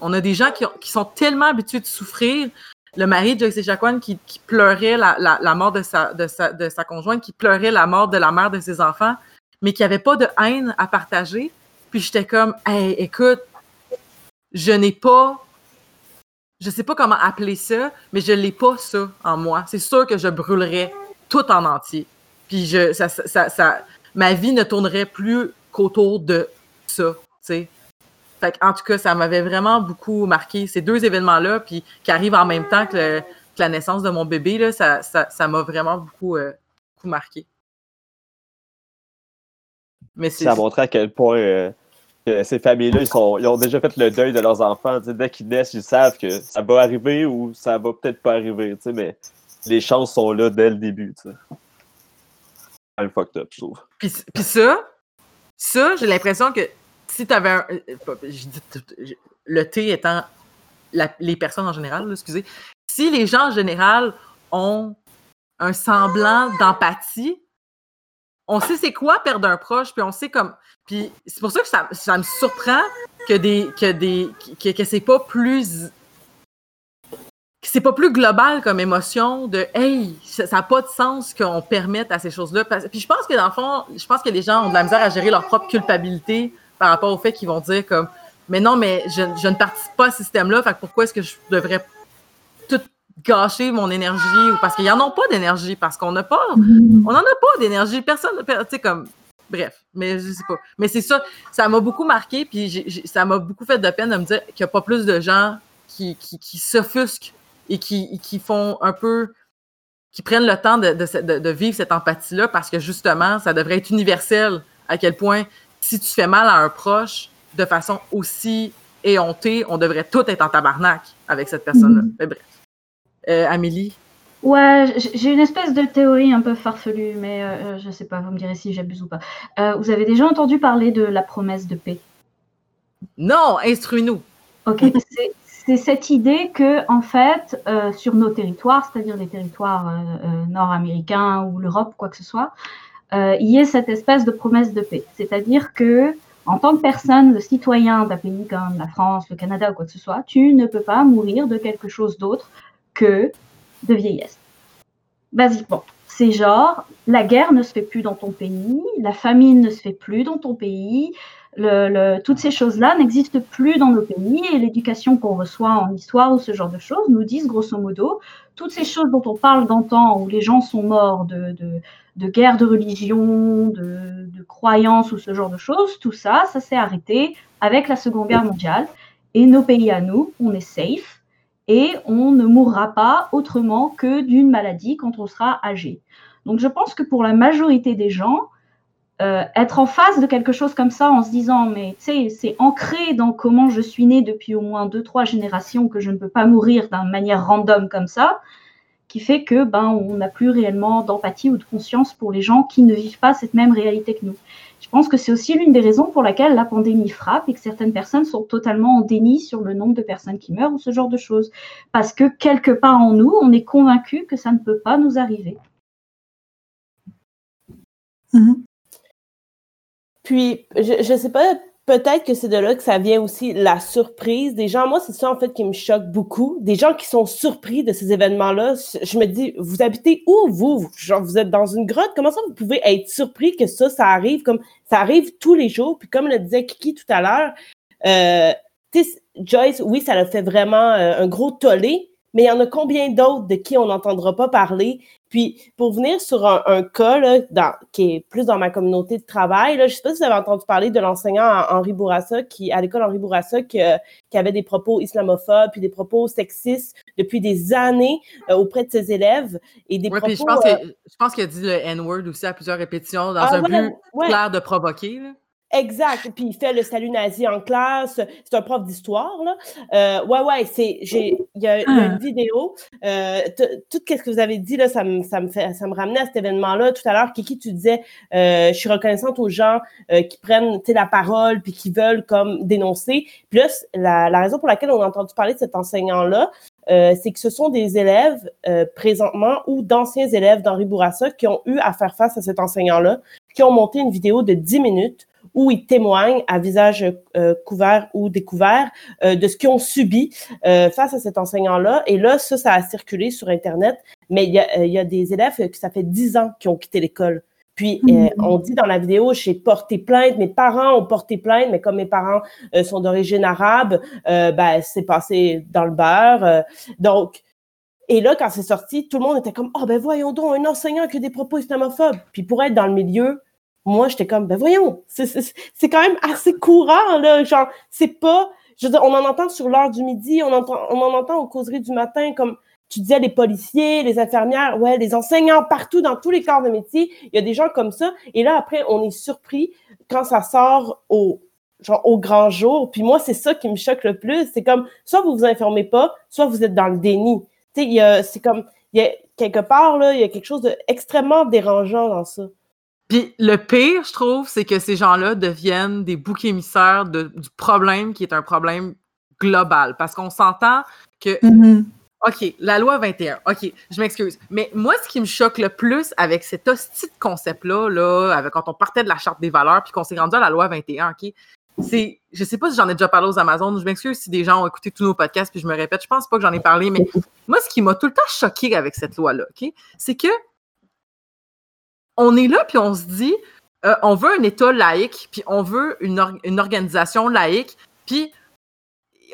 On a des gens qui, qui sont tellement habitués de souffrir. Le mari de Joyce Echaquan qui, qui pleurait la, la, la, mort de sa, de, sa, de sa conjointe, qui pleurait la mort de la mère de ses enfants, mais qui n'avait pas de haine à partager. Puis j'étais comme, hey, écoute, je n'ai pas je sais pas comment appeler ça, mais je l'ai pas ça en moi. C'est sûr que je brûlerais tout en entier. Puis je, ça, ça, ça, ma vie ne tournerait plus qu'autour de ça, tu sais. Fait en tout cas, ça m'avait vraiment beaucoup marqué ces deux événements-là, puis qui arrivent en même temps que, la naissance de mon bébé, là, ça, ça, m'a vraiment beaucoup, euh, beaucoup marqué. Ça montrait à quel point euh, ces familles-là, ils, ils, ont déjà fait le deuil de leurs enfants. dès qu'ils naissent, ils savent que ça va arriver ou ça va peut-être pas arriver. Mais les chances sont là dès le début. C'est fucked up, je trouve. Puis, ça, ça j'ai l'impression que si tu avais un. le T étant les personnes en général, excusez. Si les gens en général ont un semblant d'empathie, on sait c'est quoi perdre un proche, puis on sait comme. Puis c'est pour ça que ça, me surprend que des. que des. que, c'est pas plus. que c'est pas plus global comme émotion de Hey, ça n'a pas de sens qu'on permette à ces choses-là. Puis je pense que dans le fond, je pense que les gens ont de la misère à gérer leur propre culpabilité par rapport au fait qu'ils vont dire comme Mais non, mais je, je ne participe pas à ce système-là, fait que pourquoi est-ce que je devrais tout gâcher mon énergie ou parce qu'ils n'en ont pas d'énergie, parce qu'on n'a pas, mm-hmm. on n'en a pas d'énergie. Personne, tu sais, comme, bref, mais je sais pas. Mais c'est ça, ça m'a beaucoup marqué, puis ça m'a beaucoup fait de peine de me dire qu'il n'y a pas plus de gens qui, qui, s'offusquent et qui, qui font un peu, qui prennent le temps de, de, de vivre cette empathie-là parce que justement, ça devrait être universel à quel point si tu fais mal à un proche de façon aussi éhontée, on devrait tout être en tabarnak avec cette personne-là. Mm-hmm. Mais bref. Euh, Amélie Ouais, j'ai une espèce de théorie un peu farfelue, mais euh, euh, je sais pas, vous me direz si j'abuse ou pas. vous avez déjà entendu parler de la promesse de paix? Non, instruis-nous. Ok, c'est cette idée que, en fait, sur nos territoires, c'est-à-dire les territoires nord-américains ou l'Europe, quoi que ce soit, il y ait cette espèce de promesse de paix. C'est-à-dire que, en tant que personne, le citoyen d'un pays comme la France, le Canada ou quoi que ce soit, tu ne peux pas mourir de quelque chose d'autre que de vieillesse. Basiquement, c'est genre, la guerre ne se fait plus dans ton pays, la famine ne se fait plus dans ton pays, toutes ces choses-là n'existent plus dans nos pays et l'éducation qu'on reçoit en histoire ou ce genre de choses nous disent grosso modo, toutes ces choses dont on parle d'antan où les gens sont morts de, de, de guerre de religion, de, de croyances ou ce genre de choses, tout ça, ça s'est arrêté avec la Seconde Guerre mondiale et nos pays à nous, on est safe et on ne mourra pas autrement que d'une maladie quand on sera âgé. Donc je pense que pour la majorité des gens, euh, être en face de quelque chose comme ça en se disant mais tu sais c'est ancré dans comment je suis né depuis au moins deux trois générations que je ne peux pas mourir d'une manière random comme ça, qui fait que ben on n'a plus réellement d'empathie ou de conscience pour les gens qui ne vivent pas cette même réalité que nous. Je pense que c'est aussi l'une des raisons pour laquelle la pandémie frappe et que certaines personnes sont totalement en déni sur le nombre de personnes qui meurent ou ce genre de choses. Parce que quelque part en nous, on est convaincu que ça ne peut pas nous arriver. Mm-hmm. Puis, je ne sais pas, peut-être que c'est de là que ça vient aussi la surprise des gens. Moi, c'est ça en fait qui me choque beaucoup. Des gens qui sont surpris de ces événements-là. Je me dis, vous habitez où vous? Genre, vous êtes dans une grotte? Comment ça vous pouvez être surpris que ça, ça arrive? Comme ça arrive tous les jours. Puis comme le disait Kiki tout à l'heure, euh, Joyce, oui, ça a fait vraiment euh, un gros tollé. Mais il y en a combien d'autres de qui on n'entendra pas parler? Puis, pour venir sur un, cas là, qui est plus dans ma communauté de travail, là, je ne sais pas si vous avez entendu parler de l'enseignant Henri Bourassa, qui, à l'école Henri Bourassa, qui, qui, avait des propos islamophobes, puis des propos sexistes depuis des années euh, auprès de ses élèves. Et des propos, je pense, euh, pense qu'il a dit le N-word aussi à plusieurs répétitions dans ah, un but clair de provoquer. Exact. Puis il fait le salut nazi en classe. C'est un prof d'histoire, là. Euh, ouais, ouais, c'est. j'ai Il y, a il y a une Ah. vidéo. Euh, tout ce que vous avez dit, là, ça me, ça me fait ça me ramenait à cet événement-là. Tout à l'heure, Kiki, tu disais euh, je suis reconnaissante aux gens euh, qui prennent tu sais, la parole puis qui veulent comme dénoncer. Puis là, la, la raison pour laquelle on a entendu parler de cet enseignant-là, euh, c'est que ce sont des élèves euh, présentement ou d'anciens élèves d'Henri Bourassa qui ont eu à faire face à cet enseignant-là, qui ont monté une vidéo de 10 minutes où ils témoignent à visage euh, couvert ou découvert euh, de ce qu'ils ont subi euh, face à cet enseignant-là. Et là, ça, ça a circulé sur Internet. Mais il y a, il y a des élèves que ça fait 10 ans qui ont quitté l'école. Puis, euh, Mhm. on dit dans la vidéo, j'ai porté plainte, mes parents ont porté plainte, mais comme mes parents euh, sont d'origine arabe, euh, ben, c'est passé dans le beurre. donc, et là, quand c'est sorti, tout le monde était comme, oh, ben voyons donc, un enseignant qui a des propos islamophobes. Puis pour être dans le milieu, moi, j'étais comme, ben voyons, c'est- quand même assez courant, là. Genre, c'est pas, je veux dire, on en entend sur l'heure du midi, on, entend, on en entend aux causeries du matin, comme tu disais, les policiers, les infirmières, ouais, les enseignants, partout, dans tous les corps de métier, il y a des gens comme ça. Et là, après, on est surpris quand ça sort au, genre, au grand jour. Puis moi, c'est ça qui me choque le plus. C'est comme, soit vous vous informez pas, soit vous êtes dans le déni. Tu sais, c'est comme, il y a quelque part, là, il y a quelque chose d'extrêmement dérangeant dans ça. Puis le pire, je trouve, c'est que ces gens-là deviennent des boucs émissaires de- du problème qui est un problème global. Parce qu'on s'entend que, Mhm. OK, la loi 21, OK, je m'excuse. Mais moi, ce qui me choque le plus avec cet hostie de concept-là, là, avec, quand on partait de la charte des valeurs puis qu'on s'est rendu à la loi 21, OK, c'est, je sais pas si j'en ai déjà parlé aux Amazones, je m'excuse si des gens ont écouté tous nos podcasts puis je me répète, je pense pas que j'en ai parlé, mais moi, ce qui m'a tout le temps choqué avec cette loi-là, OK, c'est que on est là, puis on se dit, euh, on veut un État laïque, puis on veut une, or- une organisation laïque, puis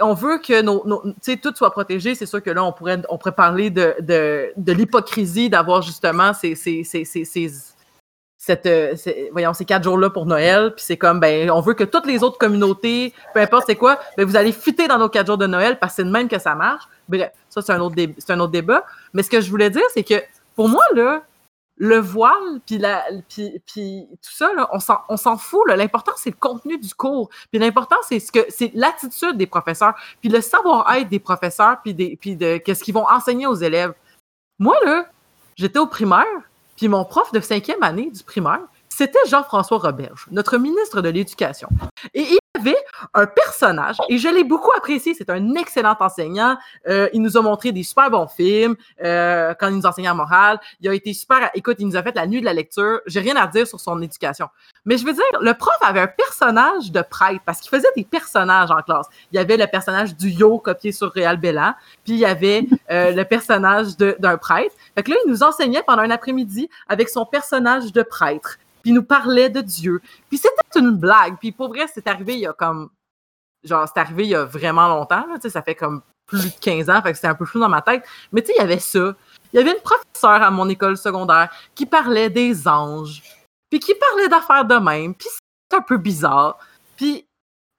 on veut que nos, nos- tout soit protégé. C'est sûr que là, on pourrait, on pourrait parler de, l'hypocrisie d'avoir justement ces, cette, euh, quatre jours-là pour Noël, puis c'est comme, ben, on veut que toutes les autres communautés, peu importe c'est quoi, ben, vous allez fuiter dans nos quatre jours de Noël parce que c'est de même que ça marche. Bref, ça, c'est un un autre débat. Mais ce que je voulais dire, c'est que pour moi, là, le voile, puis, la, puis, puis tout ça, là, on s'en fout. L'important, c'est le contenu du cours. Puis l'important, c'est ce que c'est l'attitude des professeurs, puis le savoir-être des professeurs, puis, des, puis de qu'est-ce qu'ils vont enseigner aux élèves. Moi, là, j'étais au primaire, puis mon prof de cinquième année du primaire, c'était Jean-François Roberge, notre ministre de l'Éducation. Et il avait un personnage, et je l'ai beaucoup apprécié, c'est un excellent enseignant. Euh, il nous a montré des super bons films euh, quand il nous enseignait en morale. Il a été super. Écoute, il nous a fait la nuit de la lecture. J'ai rien à dire sur son éducation. Mais je veux dire, le prof avait un personnage de prêtre parce qu'il faisait des personnages en classe. Il y avait le personnage du yo copié sur Réal Bellan, puis il y avait euh, le personnage d'un prêtre. Fait que là, il nous enseignait pendant un après-midi avec son personnage de prêtre puis nous parlait de Dieu. Puis c'était une blague. Puis pour vrai, c'est arrivé il y a comme... Genre, c'est arrivé il y a vraiment longtemps. Là, ça fait comme plus de 15 ans, fait que c'était un peu flou dans ma tête. Mais tu sais, il y avait ça. Il y avait une professeure à mon école secondaire qui parlait des anges, puis qui parlait d'affaires de même, puis c'est un peu bizarre. Puis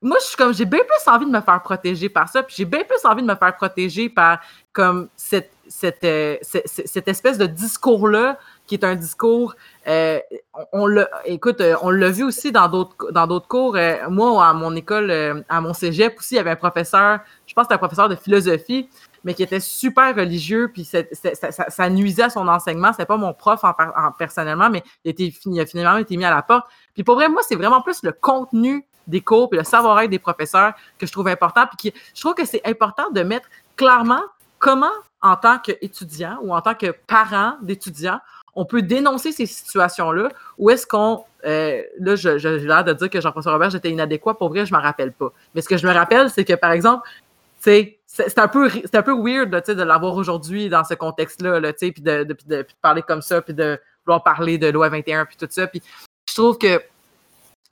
moi, je suis comme, j'ai bien plus envie de me faire protéger par ça, puis j'ai bien plus envie de me faire protéger par comme cette, cette, euh, cette espèce de discours-là, qui est un discours, euh, on, l'a, écoute, euh, on l'a vu aussi dans d'autres, dans d'autres cours. Euh, moi, à mon école, euh, à mon cégep aussi, il y avait un professeur, je pense que c'était un professeur de philosophie, mais qui était super religieux, puis ça, ça- ça nuisait à son enseignement. C'était pas mon prof en, en- personnellement, mais il, il a finalement été mis à la porte. Puis pour vrai, moi, c'est vraiment plus le contenu des cours puis le savoir-être des professeurs que je trouve important. Puis qui, je trouve que c'est important de mettre clairement comment, en tant qu'étudiant ou en tant que parent d'étudiants, on peut dénoncer ces situations-là ou est-ce qu'on. euh, là, j'ai l'air de dire que Jean-François Robert, j'étais inadéquat. Pour vrai, je ne m'en rappelle pas. Mais ce que je me rappelle, c'est que, par exemple, c'est un peu un peu weird là, de l'avoir aujourd'hui dans ce contexte-là, là, puis de, de, de- parler comme ça, puis de vouloir parler de loi 21, puis tout ça. Puis je trouve que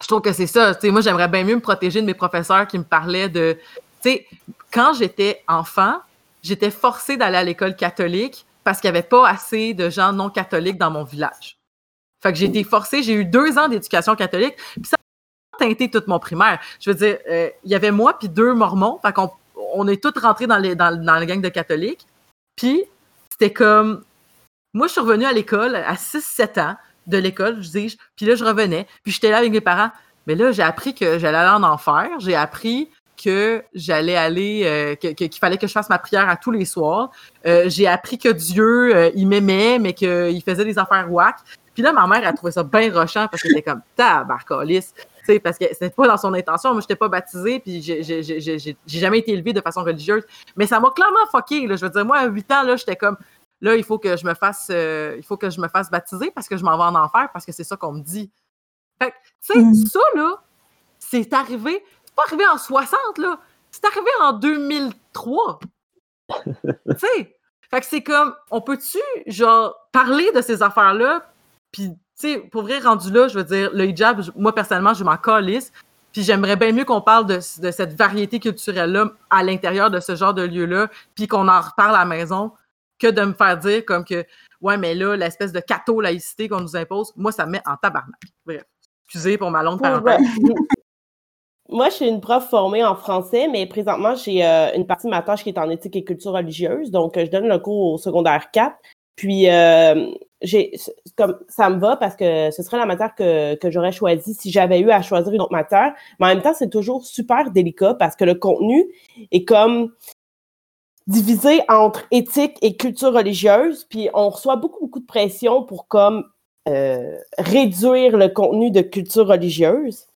je trouve que c'est ça. Tu sais, moi, j'aimerais bien mieux me protéger de mes professeurs qui me parlaient de. Tu sais, quand j'étais enfant, j'étais forcée d'aller à l'école catholique parce qu'il n'y avait pas assez de gens non catholiques dans mon village. Fait que j'ai été forcée, j'ai eu deux ans d'éducation catholique, puis ça a teinté toute mon primaire. Je veux dire, euh, il y avait moi puis deux mormons, fait qu'on on est tous rentrés dans, les, dans, gang de catholiques. Puis c'était comme, moi, je suis revenue à l'école à 6-7 ans de l'école, je dis, puis là, je revenais, puis j'étais là avec mes parents. Mais là, j'ai appris que j'allais aller en enfer. J'ai appris que j'allais aller, euh, que- que- qu'il fallait que je fasse ma prière à tous les soirs. Euh, j'ai appris que Dieu, euh, il m'aimait, mais qu'il faisait des affaires whack. Puis là, ma mère, a trouvé ça bien rochant parce qu'elle était comme tabarcalice. Tu sais, parce que c'était pas dans son intention. Moi, j'étais pas baptisée, puis j'ai- jamais été élevée de façon religieuse. Mais ça m'a clairement fucké. Là. Je veux dire, moi, à 8 ans, là, j'étais comme là, il faut que je me fasse il faut que je me fasse baptiser parce que je m'en vais en enfer parce que c'est ça qu'on me dit. Fait que, tu sais, ça, là, c'est arrivé. C'est pas arrivé en 60, là. C'est arrivé en 2003. tu sais. Fait que c'est comme, on peut-tu, genre, parler de ces affaires-là, puis, tu sais, pour vrai, rendu là, je veux dire, le hijab, moi, personnellement, je m'en calisse, puis j'aimerais bien mieux qu'on parle de, de cette variété culturelle-là à l'intérieur de ce genre de lieu-là, puis qu'on en reparle à la maison, que de me faire dire comme que, ouais, mais là, l'espèce de catho-laïcité qu'on nous impose, moi, ça me met en tabarnak. Bref. Excusez pour ma longue parenthèse. Moi, je suis une prof formée en français, mais présentement, j'ai euh, une partie de ma tâche qui est en éthique et culture religieuse. Donc, euh, je donne le cours au secondaire 4. Puis, euh, j'ai, comme ça me va parce que ce serait la matière que, que j'aurais choisie si j'avais eu à choisir une autre matière. Mais en même temps, c'est toujours super délicat parce que le contenu est comme divisé entre éthique et culture religieuse. Puis, on reçoit beaucoup, beaucoup de pression pour comme euh, réduire le contenu de culture religieuse.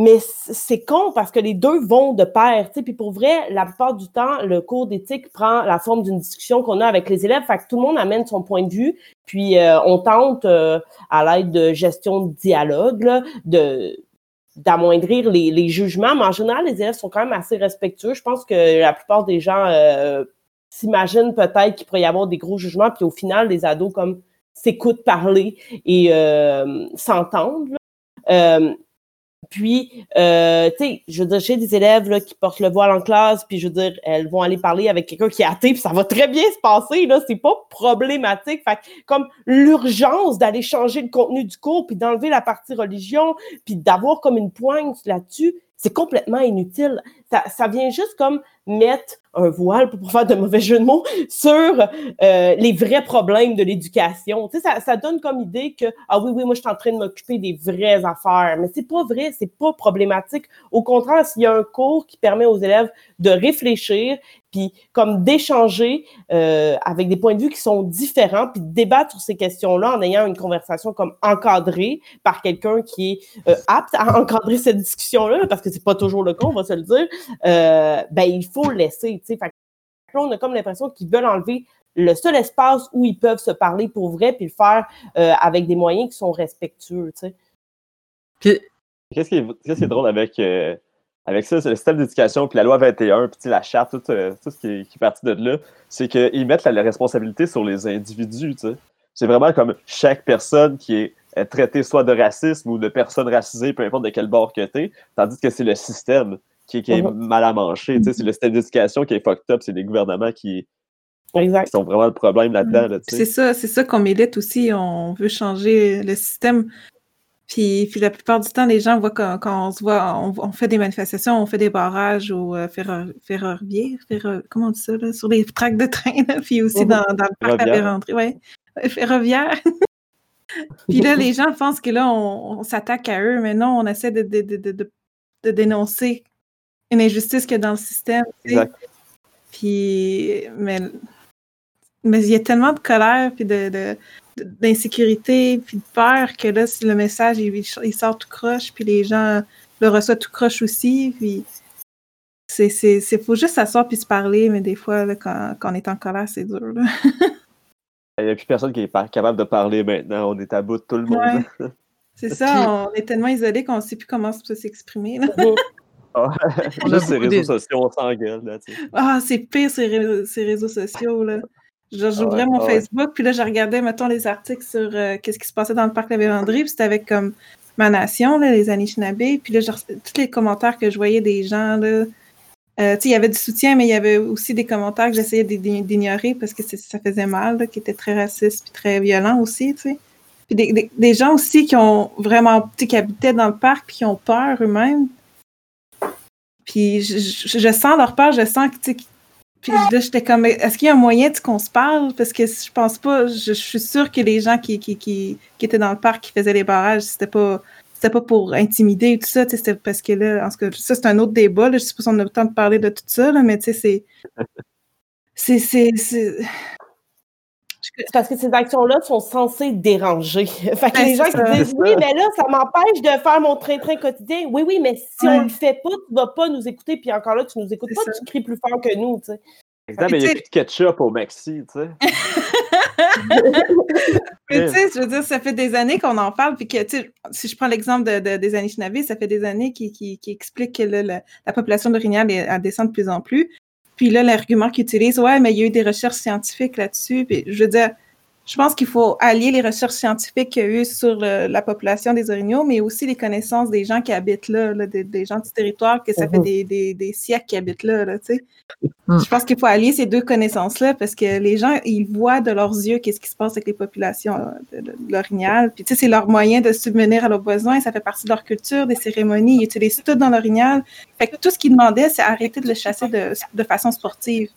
Mais c'est con parce que les deux vont de pair. Puis pour vrai, la plupart du temps, le cours d'éthique prend la forme d'une discussion qu'on a avec les élèves. Fait que tout le monde amène son point de vue. Puis euh, on tente, euh, à l'aide de gestion de dialogue, là, de d'amoindrir les, les jugements. Mais en général, les élèves sont quand même assez respectueux. Je pense que la plupart des gens euh, s'imaginent peut-être qu'il pourrait y avoir des gros jugements. Puis au final, les ados comme s'écoutent parler et euh, s'entendent. Euh, puis, euh, tu sais, je veux dire, j'ai des élèves qui portent le voile en classe, puis je veux dire, elles vont aller parler avec quelqu'un qui est athée, puis ça va très bien se passer, là, c'est pas problématique. Fait comme l'urgence d'aller changer le contenu du cours, puis d'enlever la partie religion, puis d'avoir comme une poigne là-dessus, c'est complètement inutile. Ça, ça vient juste comme mettre un voile, pour faire de mauvais jeu de mots, sur euh, les vrais problèmes de l'éducation. Tu sais, ça, ça donne comme idée que, ah oui, oui, moi, je suis en train de m'occuper des vraies affaires. Mais c'est pas vrai, c'est pas problématique. Au contraire, s'il y a un cours qui permet aux élèves de réfléchir, puis comme d'échanger euh, avec des points de vue qui sont différents, puis de débattre sur ces questions-là en ayant une conversation comme encadrée par quelqu'un qui est euh, apte à encadrer cette discussion-là, parce que c'est pas toujours le cas, on va se le dire, euh, ben il faut le laisser, tu sais. Fait que là, on a comme l'impression qu'ils veulent enlever le seul espace où ils peuvent se parler pour vrai, puis le faire euh, avec des moyens qui sont respectueux, tu sais. Qu'est-ce qui, est, qu'est-ce qui est drôle avec, euh, avec ça, c'est le système d'éducation, puis la loi 21, puis tu la charte, tout, euh, tout ce qui est, qui est parti de là, c'est qu'ils mettent la, la responsabilité sur les individus, tu sais. C'est vraiment comme chaque personne qui est traitée soit de racisme ou de personne racisée, peu importe de quel bord que t'es, tandis que c'est le système qui, qui est Mhm. mal à manger, c'est le système d'éducation qui est fucked up, c'est les gouvernements qui, qui sont vraiment le problème là-dedans, là, tu C'est ça, c'est ça qu'on milite aussi. On veut changer le système. Puis, puis la plupart du temps, les gens voient quand, quand on se voit, on, on fait des manifestations, on fait des barrages au euh, ferro- ferroviaire, ferro- comment on dit ça, là, sur les tracks de train, là, puis aussi Mhm. dans, dans le parc Ferroviaire. Labyrinthe, ouais, Euh, ferroviaire. puis là, les gens pensent que là, on, on s'attaque à eux, mais non, on essaie de, de, de- de dénoncer une injustice qu'il y a dans le système. tu sais. Exact. Puis, mais, mais il y a tellement de colère, puis de, de- de- d'insécurité, puis de peur que là, si le message, il, il sort tout croche, puis les gens le reçoivent tout croche aussi, puis c'est, c'est, c'est- faut juste s'asseoir puis se parler, mais des fois, là, quand, quand on est en colère, c'est dur, là. Il n'y a plus personne qui est pas capable de parler maintenant, on est à bout de tout le monde. C'est ça, on est tellement isolés qu'on ne sait plus comment se- s'exprimer. Ah, Juste ces réseaux de- sociaux, on s'engueule, là, tu sais. Ah, c'est pire ces, ré- ces réseaux sociaux, là. Genre, j'ouvrais Ah ouais, mon ah ouais. Facebook, puis là, je regardais, mettons, les articles sur euh, qu'est-ce qui se passait dans le parc La Vérandrie, puis c'était avec comme ma nation, là, les Anishinaabe, puis là, genre, tous les commentaires que je voyais des gens, là, euh, tu sais, il y avait du soutien, mais il y avait aussi des commentaires que j'essayais d'ig- d'ignorer parce que ça faisait mal, là, qui étaient très racistes puis très violents aussi, tu sais. Puis des, des- des gens aussi qui ont vraiment, qui habitaient dans le parc puis qui ont peur eux-mêmes. Puis je, je- je sens leur peur, je sens que, tu puis là, j'étais comme, est-ce qu'il y a un moyen qu'on se parle? Parce que je pense pas, je, je suis sûre que les gens qui, qui, qui, qui étaient dans le parc, qui faisaient les barrages, c'était pas, c'était pas pour intimider tout ça, c'était parce que là, en tout cas, ça, c'est un autre débat. Là, je sais pas si on a le temps de parler de tout ça, là, mais tu sais, c'est. C'est. C'est. Parce que ces actions-là sont censées déranger. fait que Ben, les gens qui disent Oui, mais là, ça m'empêche de faire mon train-train quotidien. Oui, oui, mais si Ouais. on le fait pas, tu vas pas nous écouter. Puis encore là, tu nous écoutes pas, ça. tu cries plus fort que nous, tu sais. Exact, mais il n'y a plus de ketchup au Maxi, tu sais. Mais tu sais, je veux dire, ça fait des années qu'on en parle, puis que, tu sais, si je prends l'exemple de, de- des Anishinaabe, ça fait des années qu'ils qui, qui expliquent que là, la, la population d'orignal descend de plus en plus. Puis là, l'argument qu'ils utilisent, ouais, mais il y a eu des recherches scientifiques là-dessus. Puis je veux dire, je pense qu'il faut allier les recherches scientifiques qu'il y a eu sur le- la population des orignaux, mais aussi les connaissances des gens qui habitent là, là, des, des gens du territoire, que ça fait Mhm. des, des, des siècles qu'ils habitent là, là, tu sais. Mm. Je pense qu'il faut allier ces deux connaissances-là parce que les gens, ils voient de leurs yeux qu'est-ce qui se passe avec les populations euh, de, de- de l'orignal. Puis, tu sais, c'est leur moyen de subvenir à leurs besoins. Ça fait partie de leur culture, des cérémonies. Ils utilisent tout dans l'orignal. Fait que tout ce qu'ils demandaient, c'est arrêter de le chasser de, de façon sportive.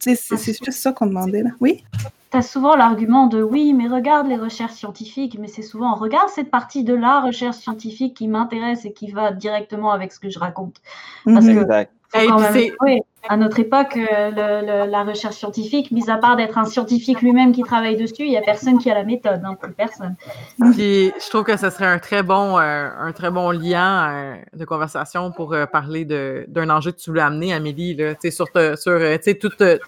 C'est juste ça qu'on demandait, là. Oui? Tu as souvent l'argument de oui, mais regarde les recherches scientifiques, mais c'est souvent regarde cette partie de la recherche scientifique qui m'intéresse et qui va directement avec ce que je raconte. Parce Mhm. que Et puis même à notre époque, euh, le- le- la recherche scientifique, mis à part d'être un scientifique lui-même qui travaille dessus, il n'y a personne qui a la méthode, hein, plus personne. Puis je trouve que ce serait un très bon, euh, un très bon lien euh, de conversation pour euh, parler d'un enjeu que tu voulais amener, Amélie, là, sur, te- sur tu sais, tout euh,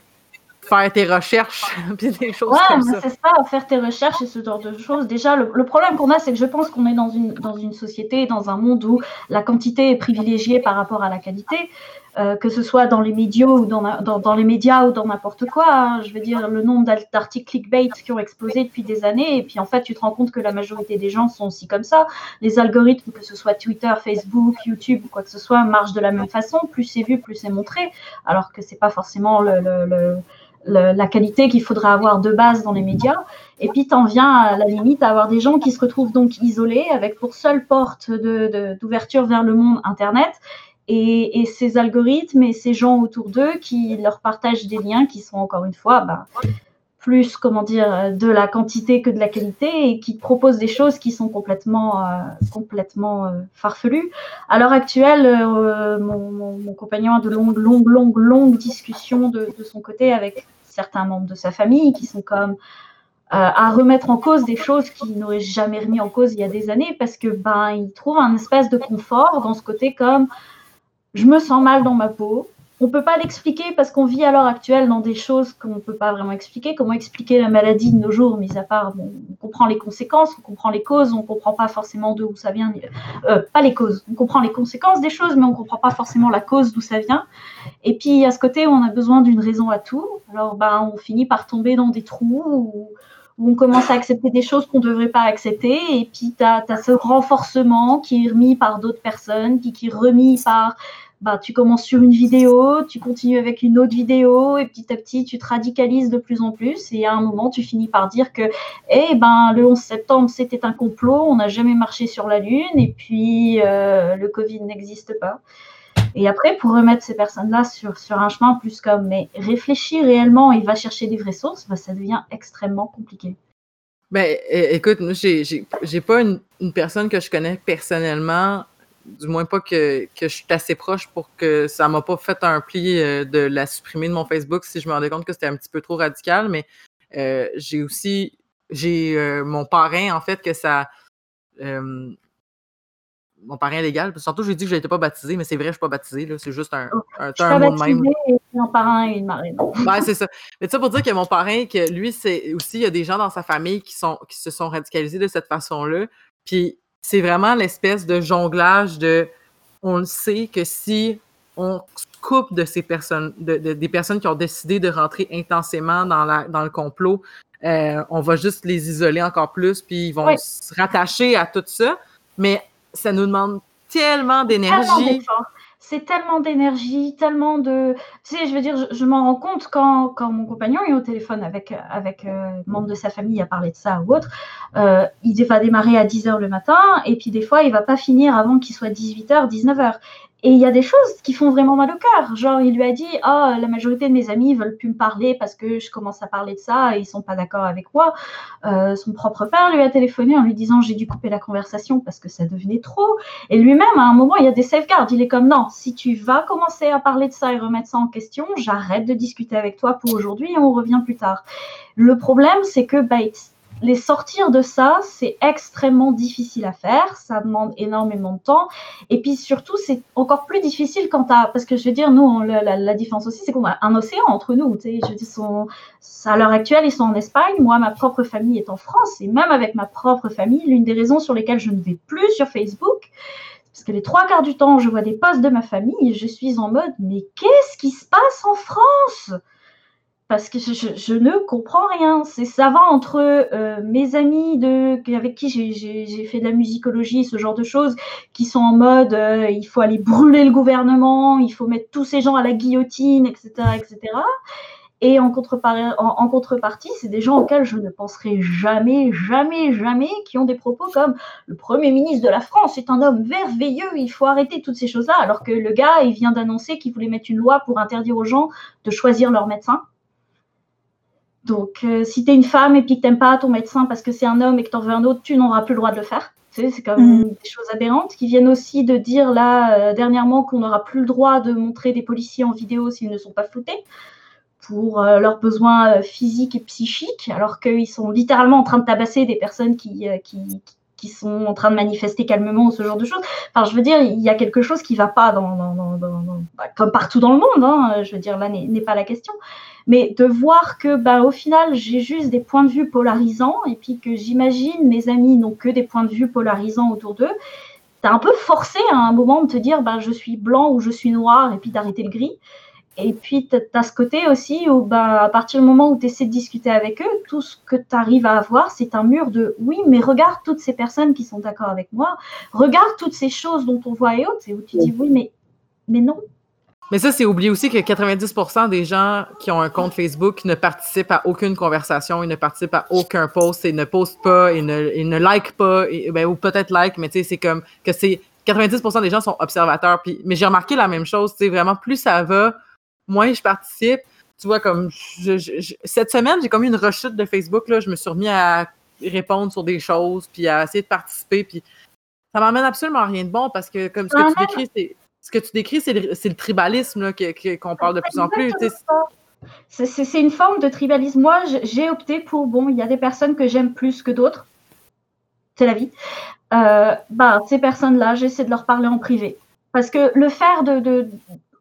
faire tes recherches, puis des choses Ouais, comme mais ça. c'est ça, faire tes recherches et ce genre de choses. Déjà, le, le problème qu'on a, c'est que je pense qu'on est dans une, dans une société, dans un monde où la quantité est privilégiée par rapport à la qualité, euh, que ce soit dans les médias ou dans, dans, dans les médias ou dans n'importe quoi. hein. Je veux dire, le nombre d'articles clickbait qui ont explosé depuis des années, et puis en fait, tu te rends compte que la majorité des gens sont aussi comme ça. Les algorithmes, que ce soit Twitter, Facebook, YouTube ou quoi que ce soit, marchent de la même façon. Plus c'est vu, plus c'est montré, alors que c'est pas forcément le- le- le, la qualité qu'il faudrait avoir de base dans les médias. Et puis, t'en viens à la limite à avoir des gens qui se retrouvent donc isolés avec pour seule porte de- de- d'ouverture vers le monde Internet. Et, ces algorithmes et ces gens autour d'eux qui leur partagent des liens qui sont encore une fois bah, plus, comment dire, de la quantité que de la qualité et qui proposent des choses qui sont complètement, euh, complètement euh, farfelues. À l'heure actuelle, euh, mon, compagnon a de longues, longues, longues, longues discussions de, son côté avec certains membres de sa famille qui sont comme à remettre en cause des choses qu'il n'aurait jamais remis en cause il y a des années parce que ben il trouve un espèce de confort dans ce côté comme je me sens mal dans ma peau. On peut pas l'expliquer parce qu'on vit à l'heure actuelle dans des choses qu'on peut pas vraiment expliquer. Comment expliquer la maladie de nos jours, mis à part, bon, on comprend les conséquences, on comprend les causes, on comprend pas forcément d'où ça vient. euh, pas les causes, on comprend les conséquences des choses, mais on comprend pas forcément la cause d'où ça vient. Et puis à ce côté, on a besoin d'une raison à tout. Alors ben, on finit par tomber dans des trous où, on commence à accepter des choses qu'on ne devrait pas accepter. Et puis tu as, ce renforcement qui est remis par d'autres personnes, qui est remis par bah, tu commences sur une vidéo, tu continues avec une autre vidéo, et petit à petit, tu te radicalises de plus en plus. Et à un moment, tu finis par dire que eh ben, le 11 septembre, c'était un complot, on n'a jamais marché sur la Lune, et puis euh, le Covid n'existe pas. Et après, pour remettre ces personnes-là sur, sur un chemin plus comme, mais réfléchis réellement et va chercher des vraies sources, bah, ça devient extrêmement compliqué. Ben, écoute, moi, j'ai- pas une personne que je connais personnellement, du moins pas que, que je suis assez proche pour que ça m'a pas fait un pli euh, de la supprimer de mon Facebook si je me rendais compte que c'était un petit peu trop radical, mais euh, j'ai aussi, j'ai euh, mon parrain, en fait, que ça... euh, mon parrain légal, parce que surtout, j'ai dit que je n'étais pas baptisé, mais c'est vrai, je suis pas baptisé, là, c'est juste un, un, Je suis un mot de même. et un parrain et une marraine. Ouais, c'est ça. Mais ça pour dire que mon parrain, que lui, c'est aussi, il y a des gens dans sa famille qui, sont, qui se sont radicalisés de cette façon-là. Puis c'est vraiment l'espèce de jonglage de. On le sait que si on se coupe de ces personnes, de, de- des personnes qui ont décidé de rentrer intensément dans, la, dans le complot, euh, on va juste les isoler encore plus, puis ils vont se rattacher à tout ça. Mais ça nous demande Tellement d'énergie. C'est tellement d'énergie, tellement de. Tu sais, je veux dire, je, je m'en rends compte quand, quand mon compagnon est au téléphone avec, avec euh, membre de sa famille à parler de ça ou autre. Euh, il va démarrer à 10h le matin et puis des fois, il va pas finir avant qu'il soit 18h, 19h. Et il y a des choses qui font vraiment mal au cœur. Genre, il lui a dit Ah, la majorité de mes amis veulent plus me parler parce que je commence à parler de ça et ils sont pas d'accord avec moi. Euh, son propre père lui a téléphoné en lui disant J'ai dû couper la conversation parce que ça devenait trop. Et lui-même, à un moment, il y a des safeguards. Il est comme Non, si tu vas commencer à parler de ça et remettre ça en question, j'arrête de discuter avec toi pour aujourd'hui et on revient plus tard. Le problème, c'est que bah, les sortir de ça, c'est extrêmement difficile à faire, ça demande énormément de temps. Et puis surtout, c'est encore plus difficile quand à, parce que je veux dire, nous, la, différence aussi, c'est qu'on a un océan entre nous. Je sont, à l'heure actuelle, ils sont en Espagne. Moi, ma propre famille est en France. Et même avec ma propre famille, l'une des raisons sur lesquelles je ne vais plus sur Facebook, parce que les trois quarts du temps, je vois des posts de ma famille et je suis en mode, mais qu'est-ce qui se passe en France? Parce que je, ne comprends rien. Ça va entre euh, mes amis de, avec qui j'ai fait de la musicologie, ce genre de choses, qui sont en mode euh, il faut aller brûler le gouvernement, il faut mettre tous ces gens à la guillotine, etc. etc. Et en, en contrepartie, c'est des gens auxquels je ne penserai jamais, jamais, jamais, qui ont des propos comme le Premier ministre de la France est un homme merveilleux, il faut arrêter toutes ces choses-là, alors que le gars, il vient d'annoncer qu'il voulait mettre une loi pour interdire aux gens de choisir leur médecin. Donc, euh, si tu es une femme et puis que n'aimes pas ton médecin parce que c'est un homme et que tu en veux un autre, tu n'auras plus le droit de le faire. C'est quand même mm. des choses aberrantes qui viennent aussi de dire là euh, dernièrement qu'on n'aura plus le droit de montrer des policiers en vidéo s'ils ne sont pas floutés pour euh, leurs besoins physiques et psychiques, alors qu'ils sont littéralement en train de tabasser des personnes qui, qui, qui, sont en train de manifester calmement ou ce genre de choses. Enfin, je veux dire, il y a quelque chose qui ne va pas dans, dans, dans, bah, comme partout dans le monde. Hein, je veux dire, là n'est pas la question mais de voir que ben, au final j'ai juste des points de vue polarisants et puis que j'imagine mes amis n'ont que des points de vue polarisants autour d'eux, t'es un peu forcé à un moment de te dire ben, je suis blanc ou je suis noir et puis d'arrêter le gris. Et puis, tu as ce côté aussi où, ben, à partir du moment où tu essaies de discuter avec eux, tout ce que tu arrives à avoir, c'est un mur de oui, mais regarde toutes ces personnes qui sont d'accord avec moi, regarde toutes ces choses dont on voit et autres, et où tu dis oui, mais, mais non, mais ça, c'est oublier aussi que 90% des gens qui ont un compte Facebook ne participent à aucune conversation, ils ne participent à aucun post, ils ne postent pas, ils ne, ils ne like pas, ben, ou peut-être like, mais tu sais, c'est comme que c'est 90% des gens sont observateurs. Puis, mais j'ai remarqué la même chose, tu sais, vraiment, plus ça va, moins je participe. Tu vois, comme cette semaine, j'ai comme eu une rechute de Facebook, là, je me suis remis à répondre sur des choses, puis à essayer de participer, puis ça m'emmène absolument à rien de bon parce que, comme ce que tu décris, c'est ce que tu décris, c'est le, tribalisme qu'on parle de plus en plus. C'est une forme de tribalisme. Moi, j'ai opté pour, bon, il y a des personnes que j'aime plus que d'autres. C'est la vie. Euh, bah, ces personnes-là, j'essaie de leur parler en privé. Parce que le faire de,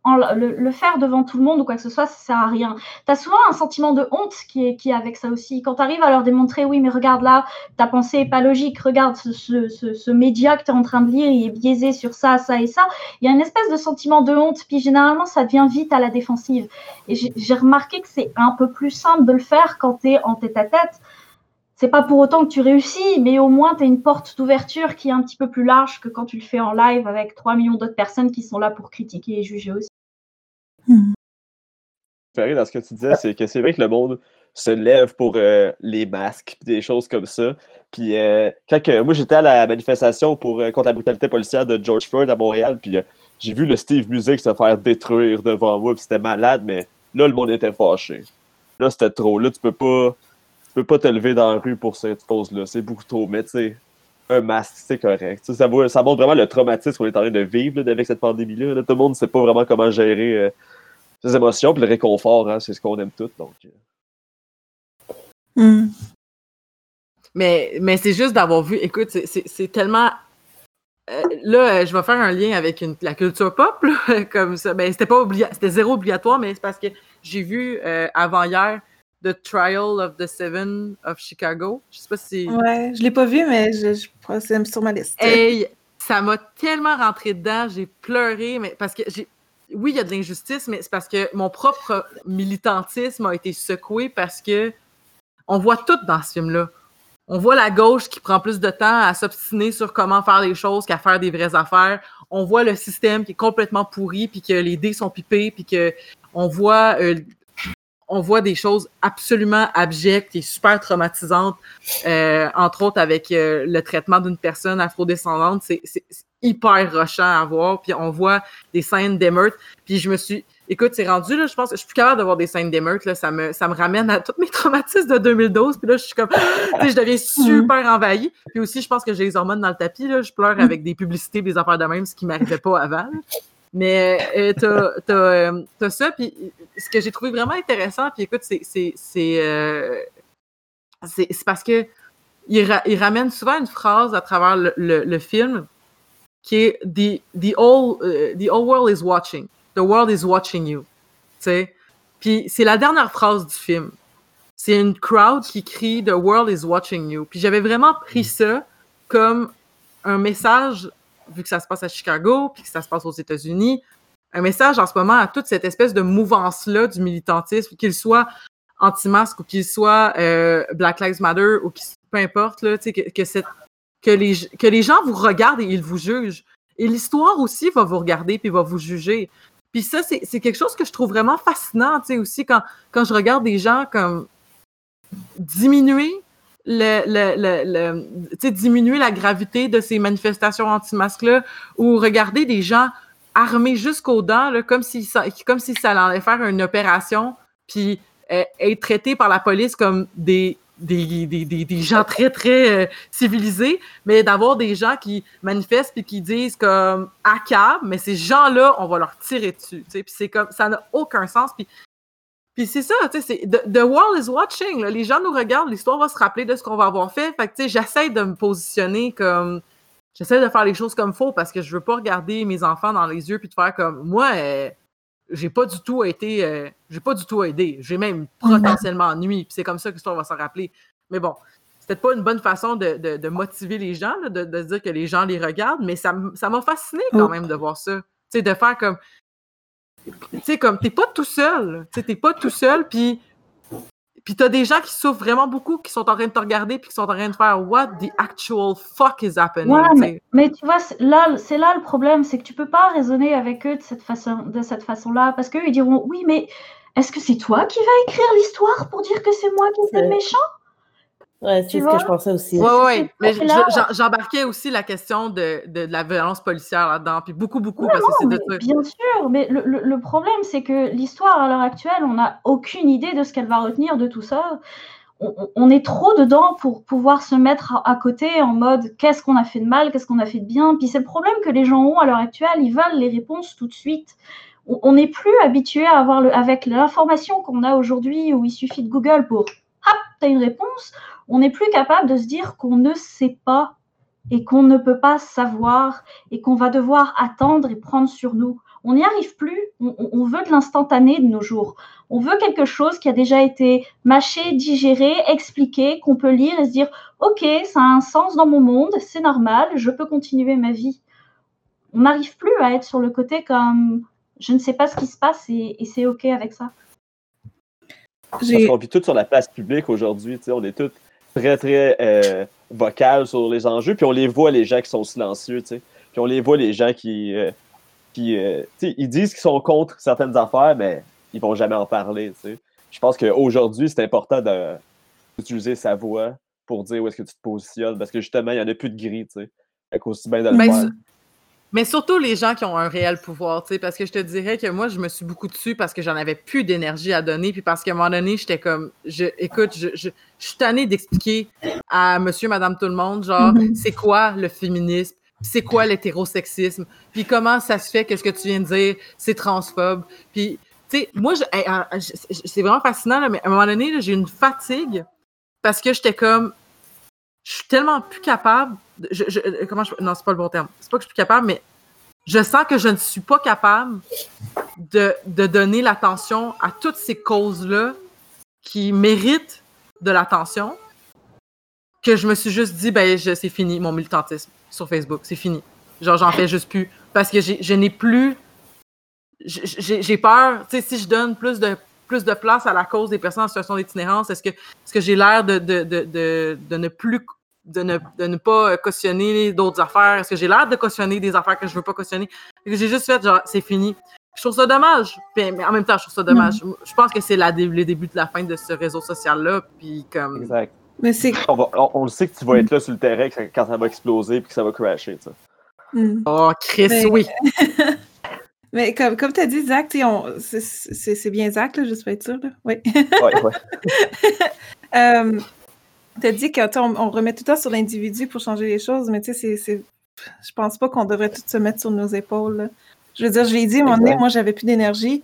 le, faire devant tout le monde ou quoi que ce soit, ça sert à rien. Tu as souvent un sentiment de honte qui est, qui avec ça aussi. Quand tu arrives à leur démontrer, oui, mais regarde là, ta pensée n'est pas logique, regarde ce, média que tu es en train de lire, il est biaisé sur ça, ça et ça. Il y a une espèce de sentiment de honte, puis généralement, ça devient vite à la défensive. Et j'ai remarqué que c'est un peu plus simple de le faire quand tu es en tête à tête c'est pas pour autant que tu réussis, mais au moins tu as une porte d'ouverture qui est un petit peu plus large que quand tu le fais en live avec 3 millions d'autres personnes qui sont là pour critiquer et juger aussi. Hmm. Dans ce que tu disais, c'est que c'est vrai que le monde se lève pour euh, les masques, des choses comme ça. Puis euh, quand moi j'étais à la manifestation pour, euh, contre la brutalité policière de George Floyd à Montréal, puis j'ai vu le Steve Music se faire détruire devant moi, puis c'était malade, mais là le monde était fâché. Là c'était trop. Là tu peux pas, tu peux pas te lever dans la rue pour cette cause-là. C'est beaucoup trop. Mais tu sais, un masque, c'est correct. Ça, ça, montre vraiment le traumatisme qu'on est en train de vivre avec cette pandémie-là. Tout le monde ne sait pas vraiment comment gérer euh, ses émotions. Puis le réconfort, hein, c'est ce qu'on aime tous. Donc. Euh. Hmm. Mais, mais c'est juste d'avoir vu, écoute, c'est tellement. Euh, là, je vais faire un lien avec la culture pop, comme ça. Ben, c'était pas c'était zéro obligatoire, mais c'est parce que j'ai vu avant hier The Trial of the Seven of Chicago. Je sais pas si. Ouais, je l'ai pas vu, mais je, je c'est sur ma liste. Hey, ça m'a tellement rentré dedans, j'ai pleuré, mais parce que j'ai. Oui, il y a de l'injustice, mais c'est parce que mon propre militantisme a été secoué parce que on voit tout dans ce film-là. On voit la gauche qui prend plus de temps à s'obstiner sur comment faire les choses qu'à faire des vraies affaires. On voit le système qui est complètement pourri, puis que les dés sont pipés, puis que on voit euh, on voit des choses absolument abjectes et super traumatisantes, euh, entre autres avec euh, le traitement d'une personne afrodescendante. Il hyper rushant à voir. Puis on voit des scènes d'émeutes. Puis je me suis. Écoute, c'est rendu, là, je pense que je suis plus capable de voir des scènes d'émeutes. Là, ça, me, ça me ramène à tous mes traumatismes de 2012. Puis là, je suis comme. je deviens super envahie. Puis aussi, je pense que j'ai les hormones dans le tapis. Là, je pleure avec des publicités, des affaires de même, ce qui m'arrivait pas avant. Mais euh, euh, t'as ça, puis ce que j'ai trouvé vraiment intéressant, puis écoute, c'est, euh, parce que il, ra- il ramène souvent une phrase à travers le, le, le film qui est the, the, whole, euh, the whole world is watching. The world is watching you. Puis c'est la dernière phrase du film. C'est une crowd qui crie The world is watching you. Puis j'avais vraiment pris ça comme un message, vu que ça se passe à Chicago, puis que ça se passe aux États-Unis, un message en ce moment à toute cette espèce de mouvance-là du militantisme, qu'il soit anti-masque ou qu'il soit euh, Black Lives Matter ou peu importe, là, que, que, cette- que, les, que les gens vous regardent et ils vous jugent. Et l'histoire aussi va vous regarder puis va vous juger. Puis ça, c'est quelque chose que je trouve vraiment fascinant, tu sais, aussi, quand, quand je regarde des gens comme diminuer diminuer la gravité de ces manifestations anti-masques-là ou regarder des gens armés jusqu'aux dents, comme si ça, allait faire une opération, puis euh, être traités par la police comme des, des, gens très, très euh, civilisés, mais d'avoir des gens qui manifestent puis qui disent comme à cab, mais ces gens-là, on va leur tirer dessus. Puis c'est comme ça n'a aucun sens. Puis c'est ça, tu sais, c'est the, the world is watching. là. Les gens nous regardent, l'histoire va se rappeler de ce qu'on va avoir fait. Fait que, tu sais, j'essaie de me positionner comme. J'essaie de faire les choses comme faut parce que je veux pas regarder mes enfants dans les yeux puis de faire comme moi, euh, j'ai pas du tout été. euh, j'ai pas du tout aidé. J'ai même potentiellement nuit. Puis c'est comme ça que l'histoire va s'en rappeler. Mais bon, c'est peut-être pas une bonne façon de, de- de motiver les gens, là, de, de se dire que les gens les regardent, mais ça m'a fasciné quand Oh. même de voir ça. Tu sais, de faire comme tu sais, comme, t'es pas tout seul. Tu sais, t'es pas tout seul, puis puis t'as des gens qui souffrent vraiment beaucoup, qui sont en train de te regarder, puis qui sont en train de faire « What the actual fuck is happening? Ouais, mais, tu vois, c'est là, c'est là le problème, c'est que tu peux pas raisonner avec eux de cette façon, de cette façon-là, parce qu'eux ils diront oui, mais est-ce que c'est toi qui vas écrire l'histoire pour dire que c'est moi qui le méchant? Ouais, c'est ce que je pensais aussi. Ouais, ouais, mais j'embarquais aussi la question de, de, de la violence policière là-dedans, puis beaucoup, beaucoup, Ouais, parce que c'est de bien sûr, mais le, le- le problème, c'est que l'histoire à l'heure actuelle, on n'a aucune idée de ce qu'elle va retenir de tout ça. On, est trop dedans pour pouvoir se mettre à, à côté en mode qu'est-ce qu'on a fait de mal, qu'est-ce qu'on a fait de bien? Puis c'est le problème que les gens ont à l'heure actuelle, ils veulent les réponses tout de suite. On on n'est plus habitué à avoir le, avec l'information qu'on a aujourd'hui où il suffit de Google pour hop, t'as une réponse. On n'est plus capable de se dire qu'on ne sait pas et qu'on ne peut pas savoir et qu'on va devoir attendre et prendre sur nous. On n'y arrive plus. On, veut de l'instantané de nos jours. On veut quelque chose qui a déjà été mâché, digéré, expliqué, qu'on peut lire et se dire Ok, ça a un sens dans mon monde, c'est normal, je peux continuer ma vie. On n'arrive plus à être sur le côté comme je ne sais pas ce qui se passe et, et c'est OK avec ça. Parce qu'on vit tous sur la place publique aujourd'hui, tu sais, on est tous très, très euh, vocales sur les enjeux, puis on les voit, les gens qui sont silencieux, tu sais. Puis on les voit, les gens qui, euh, qui euh, tu sais, ils disent qu'ils sont contre certaines affaires, mais ils vont jamais en parler, tu sais. Je pense qu'aujourd'hui, c'est important d'utiliser sa voix pour dire où est-ce que tu te positionnes, parce que justement, il n'y en a plus de gris, tu sais. Fait qu'aussi bien de le Mais, faire. Mais surtout les gens qui ont un réel pouvoir, tu sais, parce que je te dirais que moi, je me suis beaucoup dessus parce que j'en avais plus d'énergie à donner, puis parce qu'à un moment donné, j'étais comme, je, écoute, je, je, je suis tannée d'expliquer à monsieur, madame, tout le monde, genre, Mhm. c'est quoi le féminisme, c'est quoi l'hétérosexisme, puis comment ça se fait que ce que tu viens de dire, c'est transphobe, puis, tu sais, moi, c'est vraiment fascinant, là, mais à un moment donné, j'ai une fatigue parce que j'étais comme, je suis tellement plus capable. Je- je- comment non, c'est pas le bon terme. C'est pas que je suis plus capable, mais je sens que je ne suis pas capable de, de donner l'attention à toutes ces causes-là qui méritent de l'attention. Que je me suis juste dit, ben, c'est fini, mon militantisme sur Facebook. C'est fini. Genre, j'en fais juste plus. Parce que je n'ai plus. J'ai peur. Tu sais, si je donne plus de, plus de place à la cause des personnes en situation d'itinérance, est-ce que, est que j'ai l'air de, de, de, de ne plus de ne, de ne pas cautionner d'autres affaires? Est-ce que j'ai l'air de cautionner des affaires que je veux pas cautionner? J'ai juste fait genre, c'est fini. Je trouve ça dommage. Puis, mais en même temps, je trouve ça dommage. Je pense que c'est le début de la fin de ce réseau social-là. Puis comme. Exact. Mais c'est. On, va- on- on le sait que tu vas être là sur le terrain quand ça va exploser puis que ça va crasher, tu. Mm. Oh, Chris, Mais- oui. Mais comme, comme tu as dit, Zach, on- c'est- bien Zach, là, juste pour être sûr. Là. Oui. Ouais, ouais. Euh, tu as dit qu'on on, remet tout le temps sur l'individu pour changer les choses, mais tu sais, c'est- je pense pas qu'on devrait tout se mettre sur nos épaules. là. Je veux dire, je l'ai dit, à un moment donné, moi, j'avais plus d'énergie,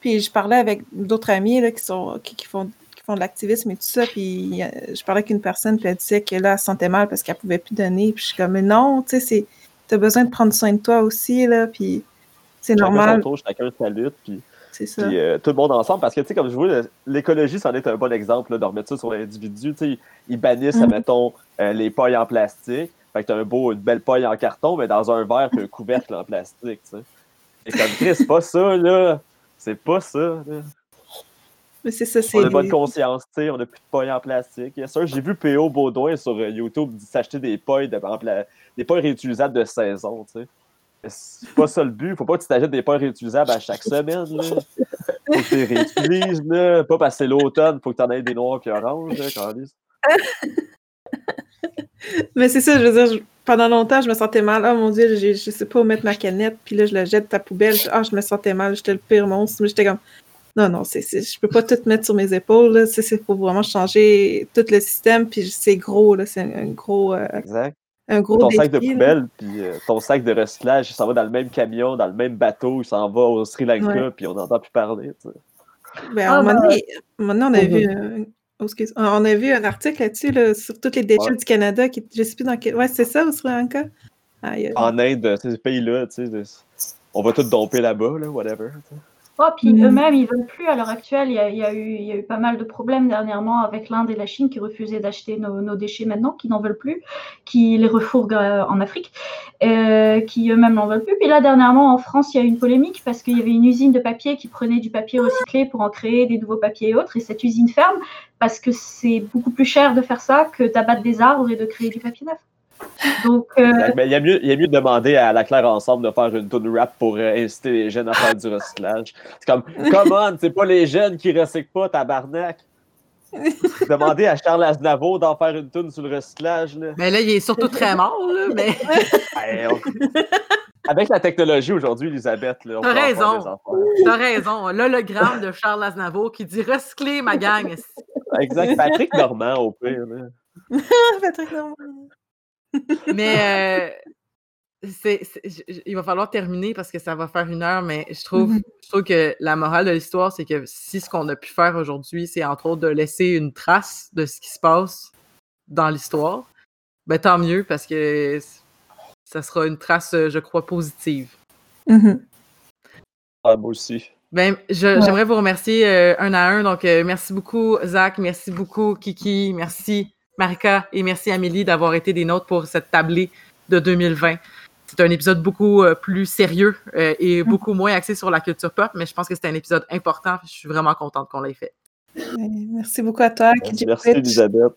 puis je parlais avec d'autres amis là, qui, sont, qui, qui font, qui font de l'activisme et tout ça, puis euh, je parlais avec une personne, puis elle disait que là, elle se sentait mal parce qu'elle pouvait plus donner, puis je suis comme, mais non, tu sais, c'est- t'as besoin de prendre soin de toi aussi, là, puis c'est son normal. tour, chacun sa lutte, puis, C'est ça. puis, euh, tout le monde ensemble. Parce que, tu sais, comme je vois, l'écologie, c'en est un bon exemple, là, de remettre ça sur l'individu. Tu sais, ils bannissent, admettons, euh, les pailles en plastique. Fait que t'as un beau, une belle paille en carton, mais dans un verre, puis un couvercle en plastique, tu sais. Et comme, Chris, c'est pas ça, là. C'est pas ça, là. Mais c'est ça, c'est. On a bonne conscience, tu sais, on a plus de pailles en plastique. J'ai vu P.O. Baudouin sur euh, YouTube s'acheter des pailles, de, pla- des pailles réutilisables de saison, tu sais. C'est pas ça le but. Faut pas que tu t'achètes des pailles réutilisables à chaque semaine, là. Faut que tu les réutilises, là. Pas passer l'automne, faut que t'en aies des noirs puis oranges, là. Mais c'est ça, je veux dire, je- pendant longtemps, je me sentais mal. Oh mon Dieu, je, je sais pas où mettre ma canette, puis là, je la jette à la poubelle. Ah, je me sentais mal, j'étais le pire monstre. Mais j'étais comme, non, non, c'est, c'est- je peux pas tout mettre sur mes épaules. là. C'est, c'est faut vraiment changer tout le système, puis c'est gros, là, c'est un, un gros, euh, Exact. Un gros ton sac de poubelle, puis euh, ton sac de recyclage, il s'en va dans le même camion, dans le même bateau, il s'en va au Sri Lanka, Ouais. puis on n'entend plus parler, tu sais. Ben, Ah, moment ben, donné, donné, on a vu un- oh, excuse. on a vu un article là-dessus, là, sur tous les déchets Ouais. du Canada, qui, je sais plus dans quel. Ouais, c'est ça, au Sri Lanka? En Inde, ces pays-là, tu sais, on va tout domper là-bas, là, whatever. tu sais. Oh, puis Mm. eux-mêmes, ils veulent plus à l'heure actuelle. Il y a, il y a eu, il y a eu pas mal de problèmes dernièrement avec l'Inde et la Chine qui refusaient d'acheter nos, nos déchets maintenant, qui n'en veulent plus, qui les refourguent euh, en Afrique, euh, qui eux-mêmes n'en veulent plus. Puis là, dernièrement, en France, il y a eu une polémique parce qu'il y avait une usine de papier qui prenait du papier recyclé pour en créer des nouveaux papiers et autres. Et cette usine ferme parce que c'est beaucoup plus cher de faire ça que d'abattre des arbres et de créer du papier neuf. Donc, euh, Exact. Ben, il, y a mieux, il y a mieux de demander à la Claire Ensemble de faire une tune rap pour euh, inciter les jeunes à faire du recyclage. C'est comme, come on, c'est pas les jeunes qui recyclent pas, tabarnak. Demander à Charles Aznavour d'en faire une tune sur le recyclage. Là. Mais là, il est surtout très mort, là, mais Ben, on- Avec la technologie aujourd'hui, Elisabeth, là, on t'as raison. T'as raison. L'hologramme de Charles Aznavour qui dit recycler ma gang. Exact. Patrick Normand, au pire. Patrick Normand. Mais euh, c'est- il va falloir terminer parce que ça va faire une heure, mais je trouve, Mhm. je trouve que la morale de l'histoire, c'est que si ce qu'on a pu faire aujourd'hui, c'est entre autres de laisser une trace de ce qui se passe dans l'histoire, ben tant mieux parce que ça sera une trace, je crois, positive. Mhm. Ah, moi aussi. Ben, je- j'aimerais vous remercier euh, un à un. Donc, euh, merci beaucoup, Zach. Merci beaucoup, Kiki. Merci, Marika. Et merci, Amélie, d'avoir été des nôtres pour cette tablée de 2020. C'est un épisode beaucoup euh, plus sérieux euh, et beaucoup moins axé sur la culture pop, mais je pense que c'est un épisode important. Je suis vraiment contente qu'on l'ait fait. Merci beaucoup à toi, Merci. Elisabeth.